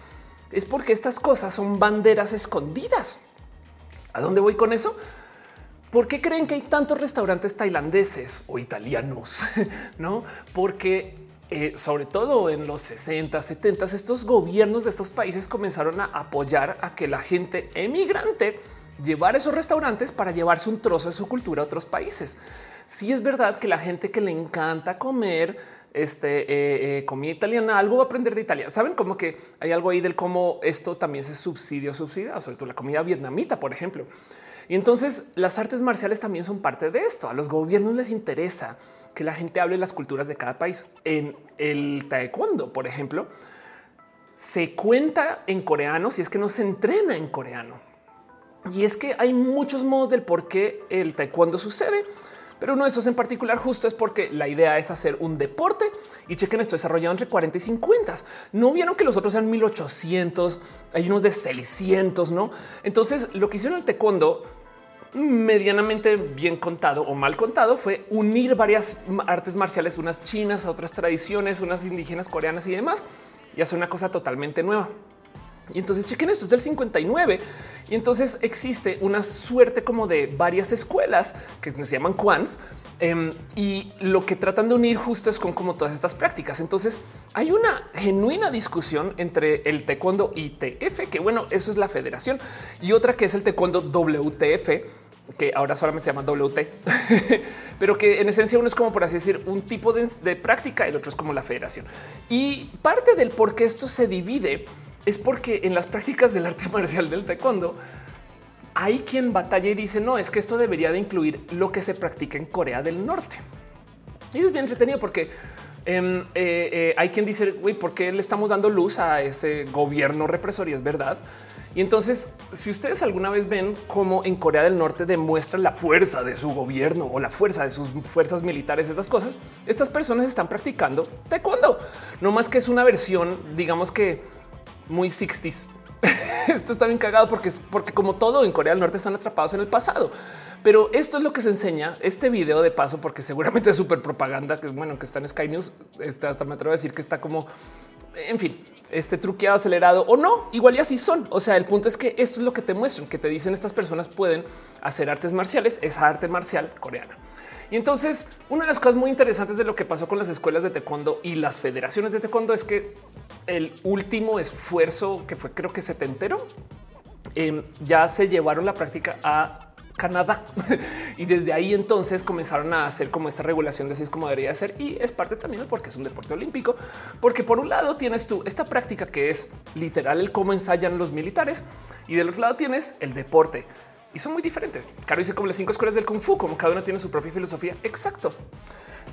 es porque estas cosas son banderas escondidas. ¿A dónde voy con eso? ¿Por qué creen que hay tantos restaurantes tailandeses o italianos? [laughs] No, porque eh, sobre todo en los 60, 70, estos gobiernos de estos países comenzaron a apoyar a que la gente emigrante llevara esos restaurantes para llevarse un trozo de su cultura a otros países. Sí es verdad que la gente que le encanta comer este, eh, eh, comida italiana, algo va a aprender de Italia. Saben como que hay algo ahí del cómo esto también se subsidia subsidia, sobre todo la comida vietnamita, por ejemplo. Y entonces las artes marciales también son parte de esto. A los gobiernos les interesa que la gente hable las culturas de cada país. En el taekwondo, por ejemplo, se cuenta en coreano si es que no se entrena en coreano. Y es que hay muchos modos del por qué el taekwondo sucede. Pero uno de esos en particular justo es porque la idea es hacer un deporte y chequen esto desarrollado entre 40 y 50. No vieron que los otros eran 1800, hay unos de 600, no? Entonces lo que hicieron el taekwondo medianamente bien contado o mal contado fue unir varias artes marciales, unas chinas, otras tradiciones, unas indígenas coreanas y demás, y hacer una cosa totalmente nueva. Y entonces chequen esto es del 59 y entonces existe una suerte como de varias escuelas que se llaman Kwans em, y lo que tratan de unir justo es con como todas estas prácticas. Entonces hay una genuina discusión entre el taekwondo ITF, que bueno, eso es la federación y otra que es el taekwondo WTF que ahora solamente se llama WT, [laughs] pero que en esencia uno es como por así decir un tipo de, práctica, el otro es como la federación. Y parte del por qué esto se divide es porque en las prácticas del arte [laughs] marcial del taekwondo hay quien batalla y dice no, es que esto debería de incluir lo que se practica en Corea del Norte. Y es bien entretenido porque em, eh, eh, hay quien dice, güey, ¿por qué le estamos dando luz a ese gobierno represor? Y es verdad. Y entonces, si ustedes alguna vez ven cómo en Corea del Norte demuestran la fuerza de su gobierno o la fuerza de sus fuerzas militares, estas cosas, estas personas están practicando taekwondo. No más que es una versión, digamos que muy 60s. [laughs] Esto está bien cagado porque es porque como todo en Corea del Norte están atrapados en el pasado. Pero esto es lo que se enseña este video de paso, porque seguramente es súper propaganda que bueno, que está en Sky News. Está hasta me atrevo a decir que está como en fin, este truqueado, acelerado o no, igual y así son. O sea, el punto es que esto es lo que te muestran, que te dicen estas personas pueden hacer artes marciales, esa arte marcial coreana. Y entonces, una de las cosas muy interesantes de lo que pasó con las escuelas de taekwondo y las federaciones de taekwondo es que el último esfuerzo que fue creo que setentero, eh, ya se llevaron la práctica a Canadá. [laughs] y desde ahí entonces comenzaron a hacer como esta regulación de así es como debería ser. Y es parte también porque es un deporte olímpico, porque por un lado tienes tú esta práctica que es literal el cómo ensayan los militares y del otro lado tienes el deporte y son muy diferentes. Caro dice como las cinco escuelas del Kung Fu, como cada una tiene su propia filosofía. Exacto.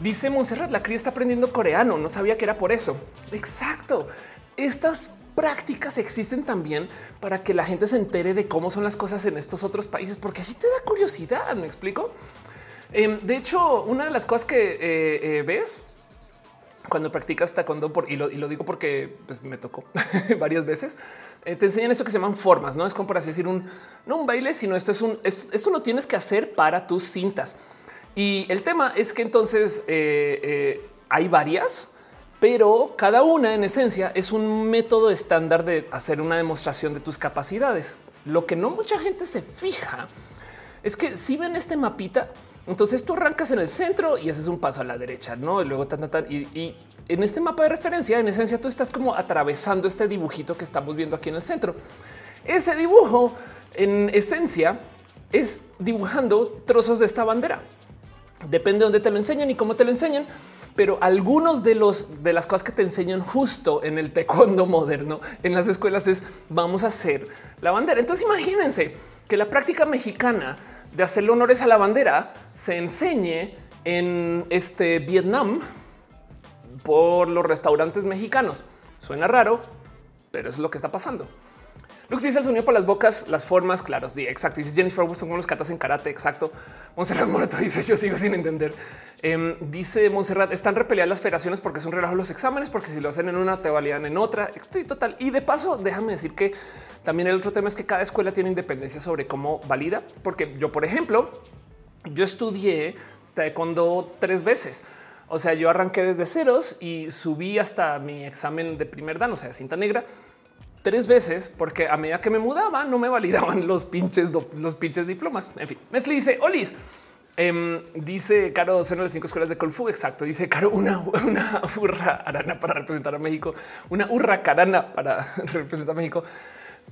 Dice Montserrat, la cría está aprendiendo coreano. No sabía que era por eso. Exacto. Estas prácticas existen también para que la gente se entere de cómo son las cosas en estos otros países, porque así te da curiosidad. Me explico. Em, de hecho, una de las cosas que eh, eh, ves cuando practicas taekwondo, por, y, lo, digo porque pues, me tocó [laughs] varias veces, eh, te enseñan eso que se llaman formas. No es como por así decir un no un baile, sino esto es un esto lo tienes que hacer para tus cintas. Y el tema es que entonces hay varias pero cada una en esencia es un método estándar de hacer una demostración de tus capacidades. Lo que no mucha gente se fija es que si ven este mapita, entonces tú arrancas en el centro y haces un paso a la derecha, no? Y luego tan, tan, tan. Y, en este mapa de referencia, en esencia, tú estás como atravesando este dibujito que estamos viendo aquí en el centro. Ese dibujo, en esencia, es dibujando trozos de esta bandera. Depende de dónde te lo enseñan y cómo te lo enseñan pero algunos de los de las cosas que te enseñan justo en el taekwondo [laughs] moderno en las escuelas es vamos a hacer la bandera. Entonces imagínense que la práctica mexicana de hacerle honores a la bandera se enseñe en este Vietnam por los restaurantes mexicanos. Suena raro, pero es lo que está pasando. Lux dice el sonido por las bocas, las formas, claros. Sí, exacto. Dice Jennifer Wilson con los catas en karate. Exacto. Monserrat Morato [laughs] dice yo sigo sin entender. Em, dice Monserrat están repeleadas las federaciones porque es un relajo los exámenes, porque si lo hacen en una te validan en otra. Estoy total. Y de paso, déjame decir que también el otro tema es que cada escuela tiene independencia sobre cómo valida, porque yo, por ejemplo, yo estudié taekwondo tres veces. O sea, yo arranqué desde ceros y subí hasta mi examen de primer dan, o sea, cinta negra tres veces porque a medida que me mudaba no me validaban [laughs] los pinches, los pinches diplomas. En fin, Mesli dice Olis. Em, dice Caro, son las cinco escuelas de Kung Fu. Exacto. Dice Caro, una, una urra arana para representar a México, una urra carana para [laughs] representar a México.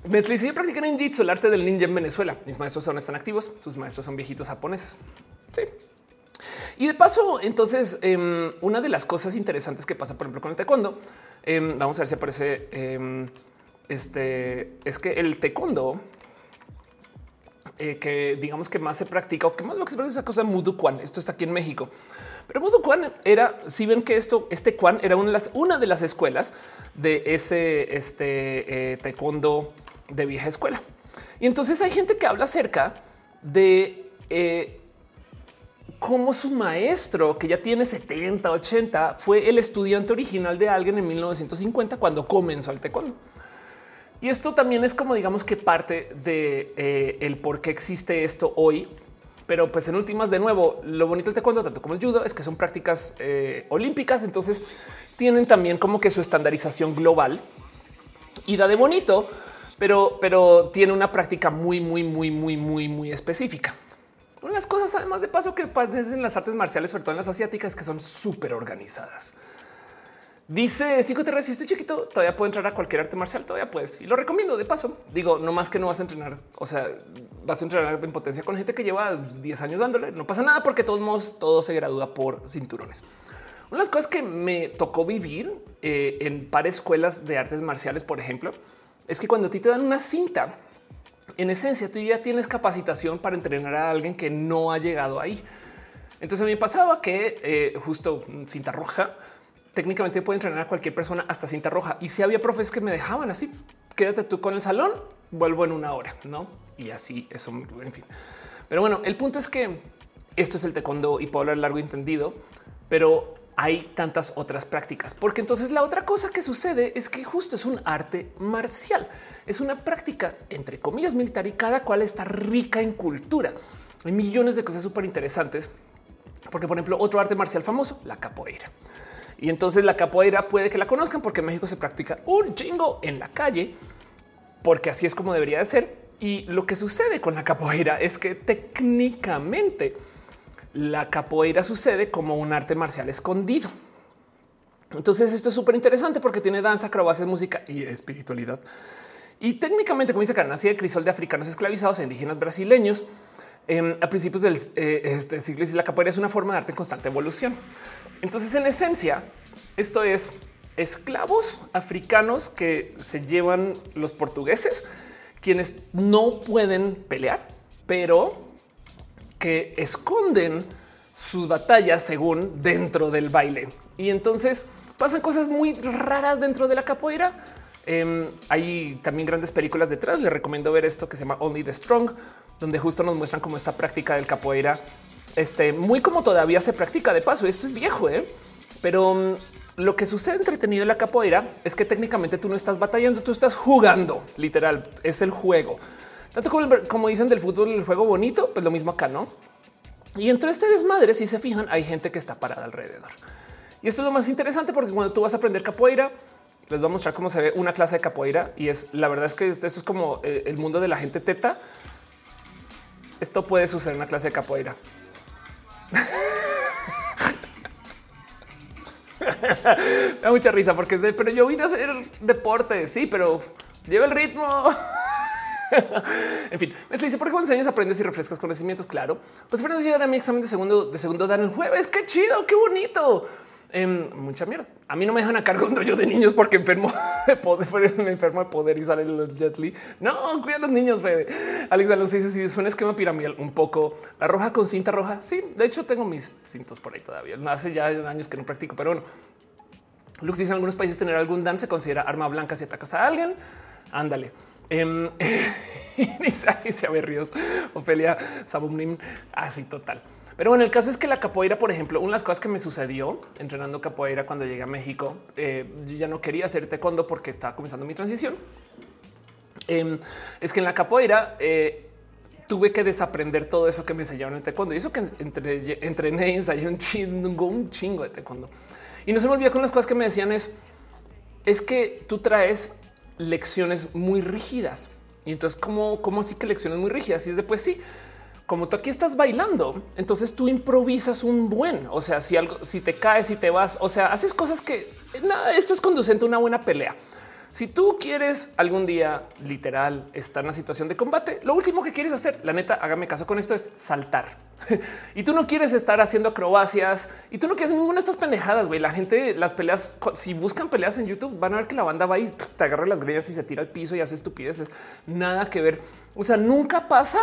Mesli dice: Yo practico ninjitsu, el arte del ninja en Venezuela. Mis maestros son están activos, sus maestros son viejitos japoneses. Sí. Y de paso, entonces, em, una de las cosas interesantes que pasa, por ejemplo, con el taekwondo, em, vamos a ver si aparece, este, es que el taekwondo, eh, que digamos que más se practica o que más lo que se practica es esa cosa Mudu Kwan. Esto está aquí en México. Pero Mudu Kwan era, si ven que esto, este Kwan era una de las, escuelas de ese este, eh, taekwondo de vieja escuela. Y entonces hay gente que habla acerca de eh, cómo su maestro, que ya tiene 70, 80, fue el estudiante original de alguien en 1950 cuando comenzó el taekwondo. Y esto también es como digamos que parte de eh, el por qué existe esto hoy. Pero pues en últimas, de nuevo, lo bonito del taekwondo, tanto como el judo, es que son prácticas eh, olímpicas. Entonces tienen también como que su estandarización global y da de bonito, pero, pero tiene una práctica muy, muy, muy, muy, muy, muy específica. Una de las cosas, además de paso, que pasa en las artes marciales, sobre todo en las asiáticas, que son súper organizadas. Dice Terres, si estoy chiquito, todavía puedo entrar a cualquier arte marcial, todavía puedes. Y lo recomiendo de paso. Digo, no más que no vas a entrenar, o sea, vas a entrenar en potencia con gente que lleva 10 años dándole. No pasa nada porque todos modos todo se gradúa por cinturones. Una de las cosas que me tocó vivir eh, en par escuelas de artes marciales, por ejemplo, es que cuando a ti te dan una cinta, en esencia tú ya tienes capacitación para entrenar a alguien que no ha llegado ahí. Entonces a mí me pasaba que eh, justo cinta roja, técnicamente puede entrenar a cualquier persona hasta cinta roja. Y si había profes que me dejaban así, quédate tú con el salón, vuelvo en una hora, no? Y así eso, en fin. Pero bueno, el punto es que esto es el taekwondo y puedo hablar largo entendido, pero hay tantas otras prácticas, porque entonces la otra cosa que sucede es que justo es un arte marcial, es una práctica entre comillas militar y cada cual está rica en cultura. Hay millones de cosas súper interesantes, porque por ejemplo otro arte marcial famoso, la capoeira. Y entonces la capoeira puede que la conozcan porque en México se practica un chingo en la calle, porque así es como debería de ser. Y lo que sucede con la capoeira es que técnicamente la capoeira sucede como un arte marcial escondido. Entonces esto es súper interesante porque tiene danza, acrobacia, música y espiritualidad. Y técnicamente, como dice nací de crisol de africanos esclavizados e indígenas brasileños em, a principios del eh, este siglo y la capoeira es una forma de arte en constante evolución. Entonces, en esencia, esto es esclavos africanos que se llevan los portugueses, quienes no pueden pelear, pero que esconden sus batallas según dentro del baile. Y entonces pasan cosas muy raras dentro de la capoeira. Em, hay también grandes películas detrás. Les recomiendo ver esto que se llama Only the Strong, donde justo nos muestran cómo esta práctica del capoeira este, muy como todavía se practica de paso. Esto es viejo, ¿eh? pero mm, lo que sucede entretenido en la capoeira es que técnicamente tú no estás batallando, tú estás jugando. Literal, es el juego. Tanto como, dicen del fútbol, el juego bonito, pues lo mismo acá, no? Y entre este desmadre, si se fijan, hay gente que está parada alrededor. Y esto es lo más interesante porque cuando tú vas a aprender capoeira, les voy a mostrar cómo se ve una clase de capoeira y es la verdad es que esto es como eh, el mundo de la gente teta. Esto puede suceder en una clase de capoeira. [laughs] Me da mucha risa porque es de, pero yo vine a hacer deporte. Sí, pero lleva el ritmo. [laughs] en fin, me dice, ¿por qué años aprendes y refrescas conocimientos? Claro. Pues Fernando llegar a mi examen de segundo, de segundo dan el jueves. Qué chido, qué bonito. Em, mucha mierda. A mí no me dejan a cargo un de niños porque enfermo [laughs] de poder, [laughs] me enfermo de poder y salen los Jet. No, cuida a los niños, Fede. Alex Alonso dice si es un esquema piramidal un poco. La roja con cinta roja. Sí, de hecho tengo mis cintos por ahí todavía. Hace ya años que no practico, pero bueno. Lux dice en algunos países tener algún dan se considera arma blanca si atacas a alguien. Ándale. [laughs] Um, se a Ríos, Ofelia Sabumnim, así total. Pero bueno, el caso es que la capoeira, por ejemplo, una de las cosas que me sucedió entrenando capoeira cuando llegué a México, eh, yo ya no quería hacer taekwondo porque estaba comenzando mi transición. Em, es que en la capoeira eh, tuve que desaprender todo eso que me enseñaron en taekwondo y eso que entre, entrené y ensayé un chingo, un chingo de taekwondo. Y no se me olvidó con las cosas que me decían es, es que tú traes lecciones muy rígidas. Y entonces, ¿cómo, cómo así que lecciones muy rígidas? Y es de pues sí, como tú aquí estás bailando, entonces tú improvisas un buen. O sea, si algo, si te caes y te vas, o sea, haces cosas que nada, esto es conducente a una buena pelea. Si tú quieres algún día literal estar en una situación de combate, lo último que quieres hacer, la neta, hágame caso con esto, es saltar. [laughs] y tú no quieres estar haciendo acrobacias y tú no quieres ninguna de estas pendejadas. Güey, la gente, las peleas, si buscan peleas en YouTube, van a ver que la banda va y te agarra las greñas y se tira al piso y hace estupideces. Nada que ver. O sea, nunca pasa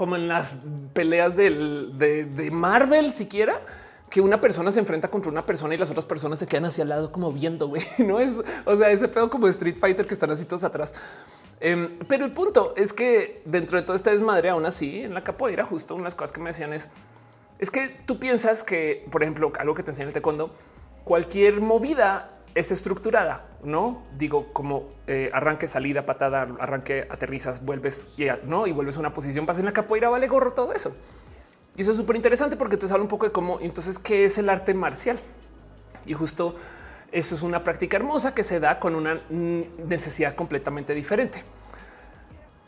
como en las peleas de, de Marvel siquiera que una persona se enfrenta contra una persona y las otras personas se quedan hacia el lado como viendo, güey. [laughs] No es, o sea, ese pedo como Street Fighter que están así todos atrás. Em, pero el punto es que dentro de toda esta desmadre, aún así, en la capoeira, justo unas cosas que me decían es, es que tú piensas que, por ejemplo, algo que te enseña el taekwondo, cualquier movida es estructurada, no digo como eh, arranque, salida, patada, arranque, aterrizas, vuelves y no y vuelves a una posición. Pasa en la capoeira, vale gorro todo eso. Y eso es súper interesante porque te habla un poco de cómo entonces qué es el arte marcial. Y justo eso es una práctica hermosa que se da con una necesidad completamente diferente.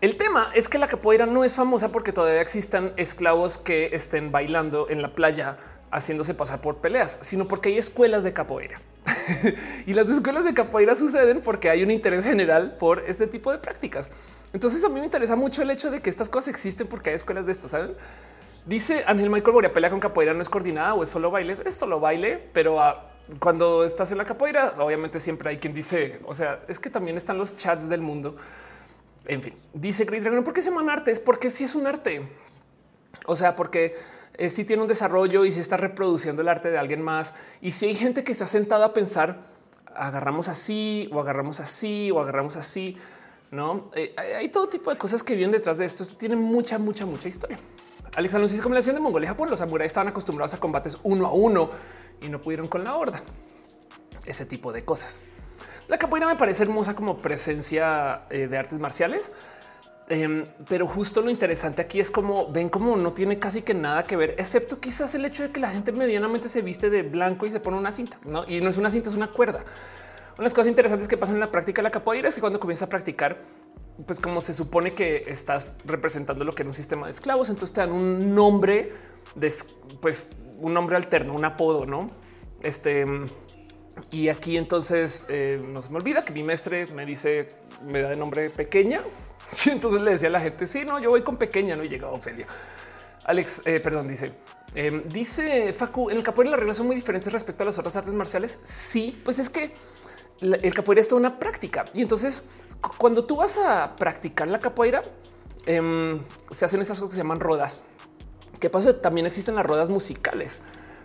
El tema es que la capoeira no es famosa porque todavía existan esclavos que estén bailando en la playa haciéndose pasar por peleas, sino porque hay escuelas de capoeira. [laughs] y las escuelas de capoeira suceden porque hay un interés general por este tipo de prácticas. Entonces a mí me interesa mucho el hecho de que estas cosas existen porque hay escuelas de esto, ¿saben? Dice Ángel Michael Boria, pelea con capoeira no es coordinada o es solo baile. Es solo baile, pero ah, cuando estás en la capoeira, obviamente siempre hay quien dice, o sea, es que también están los chats del mundo. En fin, dice Great Dragon, ¿por qué se llama arte? Es porque sí es un arte. O sea, porque eh, sí tiene un desarrollo y si está reproduciendo el arte de alguien más. Y si hay gente que se ha sentado a pensar, agarramos así o agarramos así o agarramos así, no eh, hay todo tipo de cosas que vienen detrás de esto. Esto tiene mucha, mucha, mucha historia. Alex anunció como la de Mongolia Japón. Los samuráis estaban acostumbrados a combates uno a uno y no pudieron con la horda. Ese tipo de cosas. La capoeira me parece hermosa como presencia eh, de artes marciales, em, pero justo lo interesante aquí es como ven como no tiene casi que nada que ver, excepto quizás el hecho de que la gente medianamente se viste de blanco y se pone una cinta, ¿no? Y no es una cinta, es una cuerda. Unas cosas interesantes que pasan en la práctica de la capoeira es que cuando comienza a practicar pues como se supone que estás representando lo que era un sistema de esclavos, entonces te dan un nombre de pues un nombre alterno, un apodo, no? Este y aquí entonces eh, no se me olvida que mi maestre me dice, me da de nombre pequeña. [laughs] Sí, entonces le decía a la gente, sí, no, yo voy con pequeña, no he llegado Ofelia. Alex, eh, perdón, dice, em, dice Facu, en el capoeira las reglas son muy diferentes respecto a las otras artes marciales. Sí, pues es que el capoeira es toda una práctica y entonces cuando tú vas a practicar la capoeira, em, se hacen esas cosas que se llaman rodas. Que pasa? También existen las rodas musicales,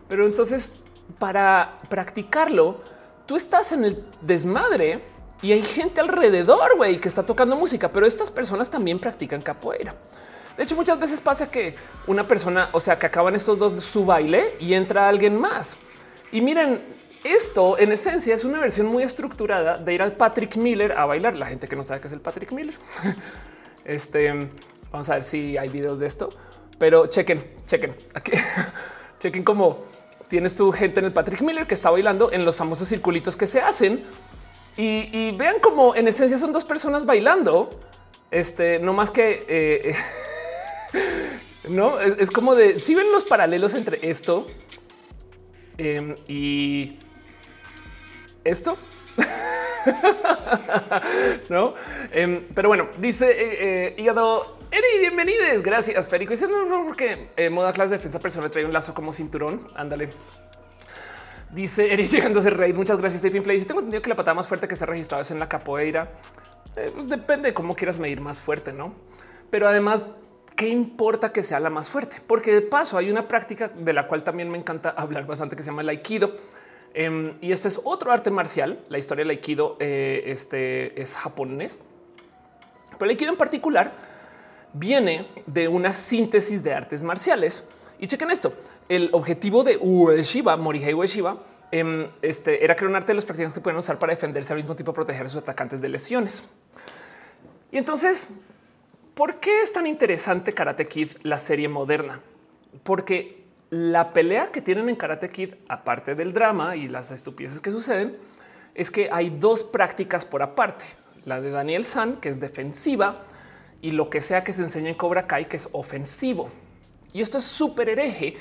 pero entonces para practicarlo, tú estás en el desmadre y hay gente alrededor güey, que está tocando música, pero estas personas también practican capoeira. De hecho, muchas veces pasa que una persona, o sea, que acaban estos dos su baile y entra alguien más. Y miren, esto en esencia es una versión muy estructurada de ir al Patrick Miller a bailar. La gente que no sabe qué es el Patrick Miller. [laughs] Este vamos a ver si hay videos de esto, pero chequen, chequen aquí, [laughs] chequen cómo tienes tu gente en el Patrick Miller que está bailando en los famosos circulitos que se hacen y, vean cómo en esencia son dos personas bailando. Este no más que eh, [laughs] no es, como de si ven los paralelos entre esto em, y esto. [laughs] no, em, pero bueno, dice eh, eh, hígado. Eri, bienvenidos. Gracias, Férico. Diciendo porque eh, moda clase de defensa personal trae un lazo como cinturón. Ándale. Dice Eri [laughs] llegando a ser rey. Muchas gracias. Play. Dice tengo entendido que la patada más fuerte que se ha registrado es en la capoeira. Eh, pues depende de cómo quieras medir más fuerte, no? Pero además, ¿qué importa que sea la más fuerte? Porque de paso hay una práctica de la cual también me encanta hablar bastante que se llama el aikido Em, y este es otro arte marcial. La historia del Aikido eh, este es japonés, pero el Aikido en particular viene de una síntesis de artes marciales. Y chequen esto: el objetivo de Ueshiba, Morihei Ueshiba, em, este, era crear un arte de los practicantes que pueden usar para defenderse al mismo tiempo proteger a sus atacantes de lesiones. Y entonces, ¿por qué es tan interesante Karate Kid, la serie moderna? Porque la pelea que tienen en Karate Kid, aparte del drama y las estupideces que suceden, es que hay dos prácticas por aparte. La de Daniel San, que es defensiva, y lo que sea que se enseña en Cobra Kai, que es ofensivo. Y esto es súper hereje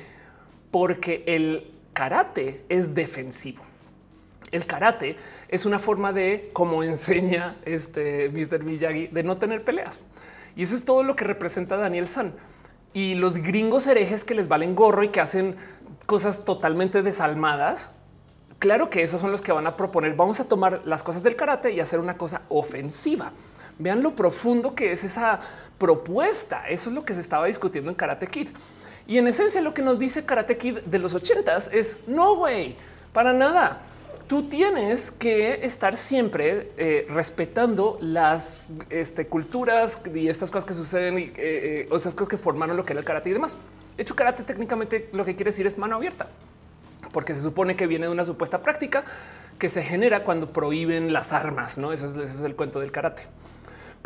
porque el karate es defensivo. El karate es una forma de, como [laughs] enseña este Mr. Miyagi, de no tener peleas. Y eso es todo lo que representa Daniel San. Y los gringos herejes que les valen gorro y que hacen cosas totalmente desalmadas, claro que esos son los que van a proponer, vamos a tomar las cosas del karate y hacer una cosa ofensiva. Vean lo profundo que es esa propuesta. Eso es lo que se estaba discutiendo en Karate Kid. Y en esencia lo que nos dice Karate Kid de los ochentas es no, güey, para nada. Tú tienes que estar siempre eh, respetando las este, culturas y estas cosas que suceden y eh, eh, esas cosas que formaron lo que era el karate y demás. De hecho, karate técnicamente lo que quiere decir es mano abierta, porque se supone que viene de una supuesta práctica que se genera cuando prohíben las armas. No, eso es, ese es el cuento del karate.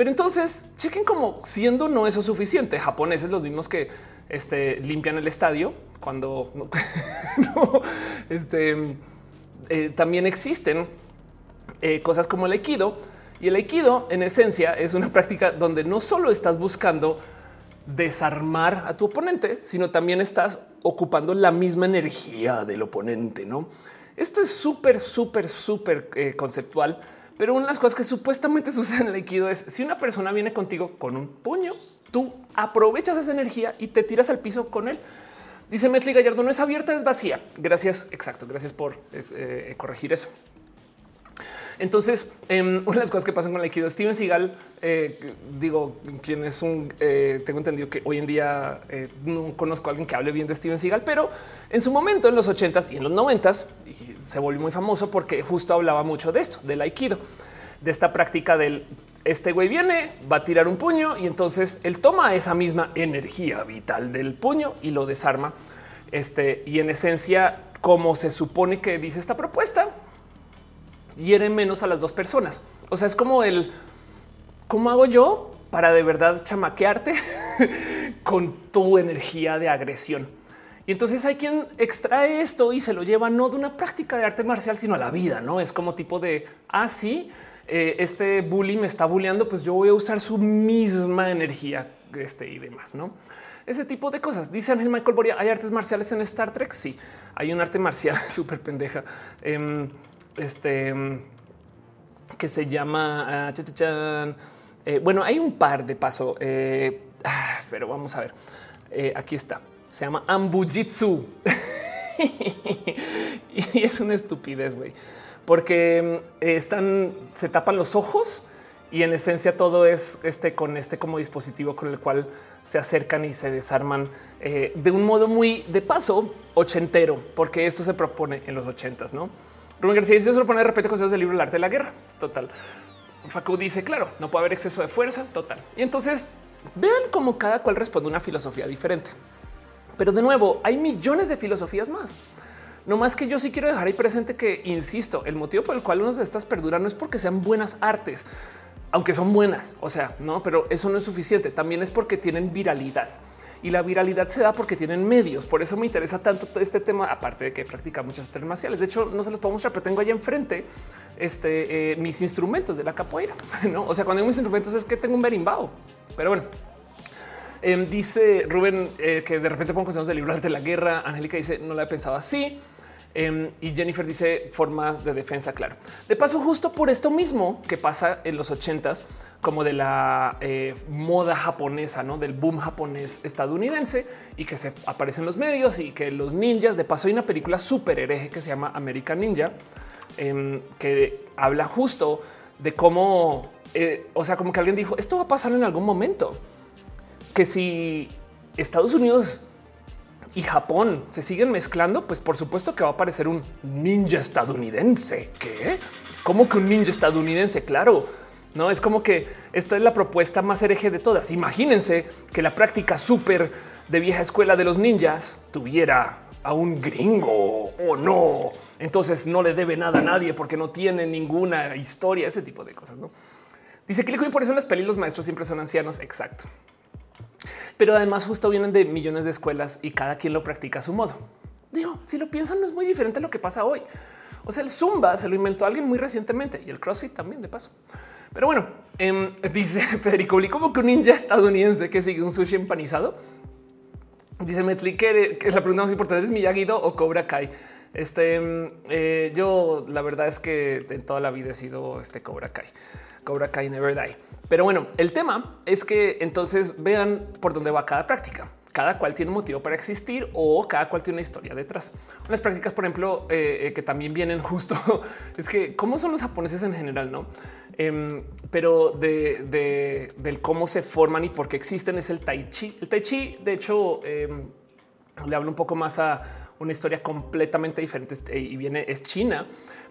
Pero entonces chequen como siendo no eso suficiente. Japoneses, los mismos que este, limpian el estadio cuando [laughs] no, este, eh, también existen eh, cosas como el aikido. Y el aikido, en esencia, es una [laughs] práctica donde no solo estás buscando desarmar a tu oponente, sino también estás ocupando la misma energía del oponente. No, esto es súper, súper, súper eh, conceptual pero una de las cosas que supuestamente [laughs] sucede en el Aikido es si una persona viene contigo con un puño, tú aprovechas esa energía y te tiras al piso con él. Dice Mesli Gallardo, no es abierta, es vacía. Gracias, exacto. Gracias por eh, corregir eso. Entonces, em, [laughs] una de las cosas que pasan con el Aikido, Steven Seagal, eh, digo, quien es un, eh, tengo entendido que hoy en día no conozco a alguien que hable bien de Steven Seagal, pero en su momento, en los ochentas y en los noventas, se volvió muy famoso porque justo hablaba mucho de esto, del Aikido, de esta práctica del este güey viene, va a tirar un puño y entonces él toma esa misma energía vital del puño y lo desarma. Este y en esencia, como se supone que dice esta propuesta, hiere menos a las dos personas. O sea, es como el cómo hago yo para de verdad chamaquearte [laughs] con tu energía de agresión. Y entonces hay quien extrae esto y se lo lleva no de una práctica de arte marcial, sino a la vida. No es como tipo de así. Ah, eh, este bully me está bulleando, pues yo voy a usar su misma energía este, y demás, ¿no? Ese tipo de cosas. Dice Ángel Michael Boria, ¿hay artes marciales en Star Trek? Sí, hay un arte marcial [laughs] súper pendeja. Em, este que se llama eh, bueno, hay un par de paso, eh, ah, pero vamos a ver. aquí está. Se llama Ambujitsu. [laughs] y es una estupidez, güey porque mm, están, se tapan los ojos y en esencia todo es este con este como dispositivo con el cual se acercan y se desarman eh, de un modo muy de paso ochentero, porque esto se propone en los ochentas, no? Rubén García se propone de repente cosas del libro El arte de la guerra. Total. Facu dice, claro, no puede haber exceso de fuerza. Total. Y entonces vean cómo cada cual responde una filosofía diferente. Pero de nuevo, hay millones de filosofías más. No más que yo sí quiero dejar ahí presente que, insisto, el motivo por el cual unas de estas perduran no es porque sean buenas artes, aunque son buenas, o sea, no, pero eso no es suficiente. También es porque tienen viralidad y la viralidad se da porque tienen medios. Por eso me interesa tanto este tema, aparte de que practica muchas artes. De hecho, no se los puedo mostrar, pero tengo allá enfrente este, eh, mis instrumentos de la capoeira. [laughs] ¿no? O sea, cuando digo mis instrumentos es que tengo un berimbau, pero bueno. Em, dice Rubén eh, que de repente pongo cosas de libro de la guerra. Angélica dice no la he pensado así. Em, y Jennifer dice formas de defensa, claro. De paso, justo por esto mismo que pasa en los ochentas, como de la eh, moda japonesa, no del boom japonés estadounidense y que se aparecen en los medios y que los ninjas. De paso, hay una película súper hereje que se llama American Ninja, em, que habla justo de cómo, eh, o sea, como que alguien dijo esto va a pasar en algún momento, que si Estados Unidos y Japón se siguen mezclando, pues por supuesto que va a aparecer un ninja estadounidense. ¿Qué? ¿Cómo que un ninja estadounidense? Claro, no es como que esta es la propuesta más hereje de todas. Imagínense que la práctica súper de vieja escuela de los ninjas tuviera a un gringo o no. Entonces no le debe nada a nadie porque no tiene ninguna historia, ese tipo de cosas. ¿no? Dice que por eso en las pelis los maestros siempre son ancianos. Exacto pero además justo vienen de millones de escuelas y cada quien lo practica a su modo. Digo, si lo piensan, no es muy diferente a lo que pasa hoy. O sea, el Zumba se lo inventó alguien muy recientemente y el CrossFit también de paso. Pero bueno, em, [laughs] dice Federico como que un ninja estadounidense que sigue un sushi empanizado. Dice Metli que, es la pregunta más importante es Miyagi o Cobra Kai. Este, mm, eh, yo la verdad es que en toda la vida he sido este Cobra Kai. Cobra Kai Never Die. Pero bueno, el tema es que entonces vean por dónde va cada práctica. Cada cual tiene un motivo para existir o cada cual tiene una historia detrás. Unas prácticas, por ejemplo, eh, eh, que también vienen justo [laughs] es que cómo son los japoneses en general, no? Em, pero de, del cómo se forman y por qué existen es el tai chi. El tai chi, de hecho, em, le hablo un poco más a una historia completamente diferente eh, y viene es China.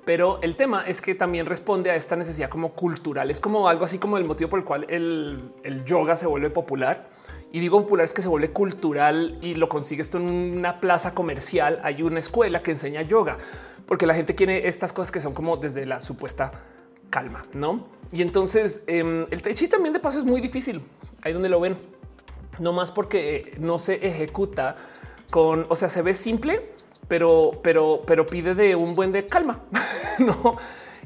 Pero el tema es que también responde a esta necesidad como cultural. Es como algo así como el motivo por el cual el, yoga se vuelve popular. Y digo popular es que se vuelve cultural y lo consigues esto en una plaza comercial. Hay una escuela que enseña yoga porque la gente quiere estas cosas que son como desde la supuesta calma, no? Y entonces em, el tai chi también de paso es muy difícil. Ahí donde lo ven, no más porque no se ejecuta con, o sea, se ve simple, pero, pero, pero pide de un buen de calma. [laughs] no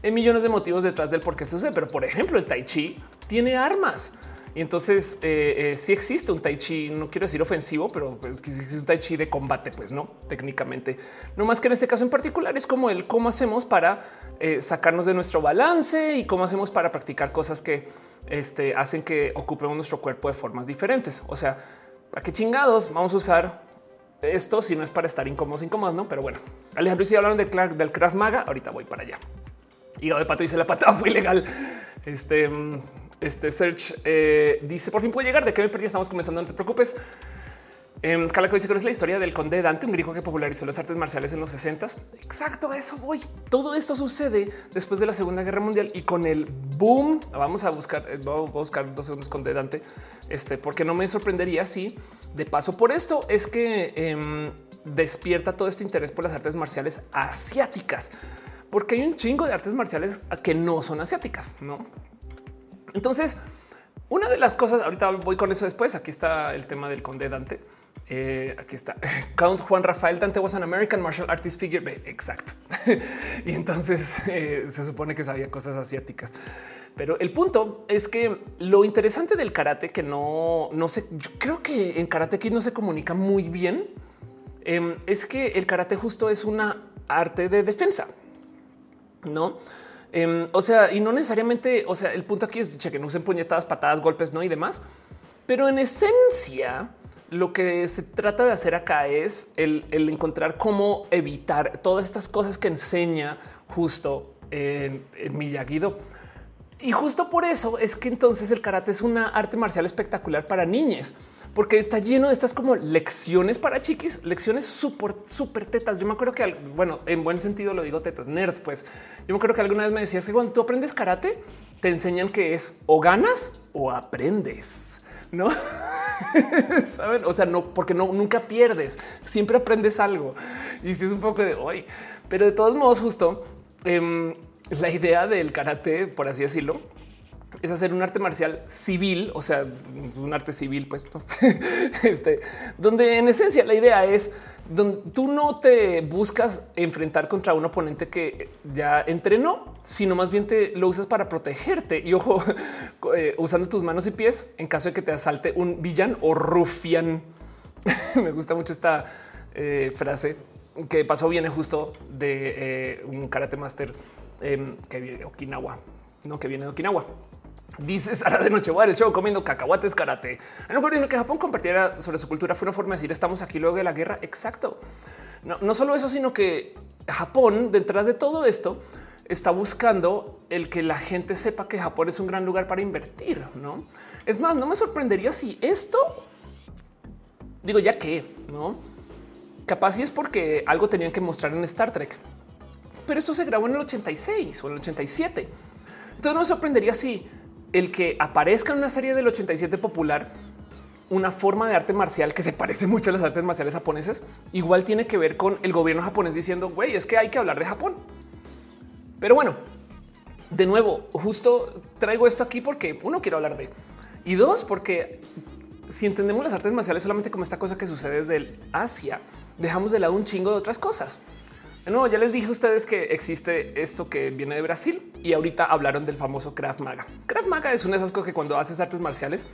hay millones de motivos detrás del por qué sucede. Pero por ejemplo, el tai chi tiene armas. Y entonces eh, eh, si existe un tai chi, no quiero decir ofensivo, pero pues, existe un tai chi de combate, pues no técnicamente. No más que en este caso en particular es como el cómo hacemos para eh, sacarnos de nuestro balance y cómo hacemos para practicar cosas que este, hacen que ocupemos nuestro cuerpo de formas diferentes. O sea, para qué chingados vamos a usar esto si no es para estar incómodos, incómodos, no? Pero bueno, Alejandro y si hablaron de Clark, del Krav Maga. Ahorita voy para allá. Y de pato dice la patada [laughs] fue ilegal. Este, este search eh, dice por fin puede llegar. De qué me perdí? Estamos comenzando. No te preocupes. Eh, Calaco dice que es la historia del conde Dante, un griego que popularizó las artes marciales en los 60. Exacto, a eso voy. Todo esto sucede después de la Segunda Guerra Mundial y con el boom. Vamos a buscar, eh, vamos a buscar dos segundos con Dante, este, porque no me sorprendería si de paso por esto es que em, despierta todo este interés por las artes marciales asiáticas, porque hay un chingo de artes marciales que no son asiáticas, no? Entonces, una de las cosas ahorita voy con eso después. Aquí está el tema del conde Dante. Eh, aquí está [laughs] Count Juan Rafael Dante was an American martial artist figure. Exacto. [laughs] y entonces eh, se supone que sabía cosas asiáticas. Pero el punto es que lo interesante del karate que no, no sé, yo creo que en karate aquí no se comunica muy bien. Em, es que el karate justo es una arte de defensa, no? Em, o sea, y no necesariamente, o sea, el punto aquí es que no usen puñetadas, patadas, golpes, no y demás, pero en esencia, lo que se trata de hacer acá es el, encontrar cómo evitar todas estas cosas que enseña justo en, en Miyagi-Do. Y justo por eso es que entonces el karate es una arte marcial espectacular para niñas, porque está lleno de estas como lecciones para chiquis, lecciones súper, súper tetas. Yo me acuerdo que, bueno, en buen sentido lo digo tetas, nerd, pues yo me acuerdo que alguna vez me decías que cuando tú aprendes karate, te enseñan que es o ganas o aprendes, ¿no? [laughs] Saben, o sea, no, porque no nunca pierdes, siempre aprendes algo. Y si es un poco de hoy, pero de todos modos, justo em, la idea del karate, por así decirlo, es hacer un arte marcial civil, o sea, un arte civil, pues, [laughs] este, donde en esencia la idea es donde tú no te buscas enfrentar contra un oponente que ya entrenó, sino más bien te lo usas para protegerte y ojo, [laughs] eh, usando tus manos y pies en caso de que te asalte un villano o rufián. [laughs] Me gusta mucho esta eh, frase que pasó viene justo de eh, un karate master em, que viene de Okinawa, no que viene de Okinawa. Dice Sara de Nochebuena, el show comiendo cacahuates karate. A lo mejor dice que Japón compartiera sobre su cultura fue una forma de decir estamos aquí luego de la guerra. Exacto. No, no solo eso, sino que Japón, detrás de todo esto, está buscando el que la gente sepa que Japón es un gran lugar para invertir. No es más, no me sorprendería si esto digo ya que no capaz y es porque algo tenían que mostrar en Star Trek, pero esto se grabó en el 86 o en el 87. Entonces no me sorprendería si el que aparezca en una serie del 87 popular una forma de arte marcial que se parece mucho a las artes marciales japonesas, igual tiene que ver con el gobierno japonés diciendo, güey, es que hay que hablar de Japón. Pero bueno, de nuevo, justo traigo esto aquí porque uno quiero hablar de y dos, porque si entendemos las artes marciales solamente como esta cosa que sucede desde el Asia, dejamos de lado un chingo de otras cosas. No, ya les dije a ustedes que existe esto que viene de Brasil y ahorita hablaron del famoso Krav Maga. Krav Maga es una de esas cosas que cuando haces artes marciales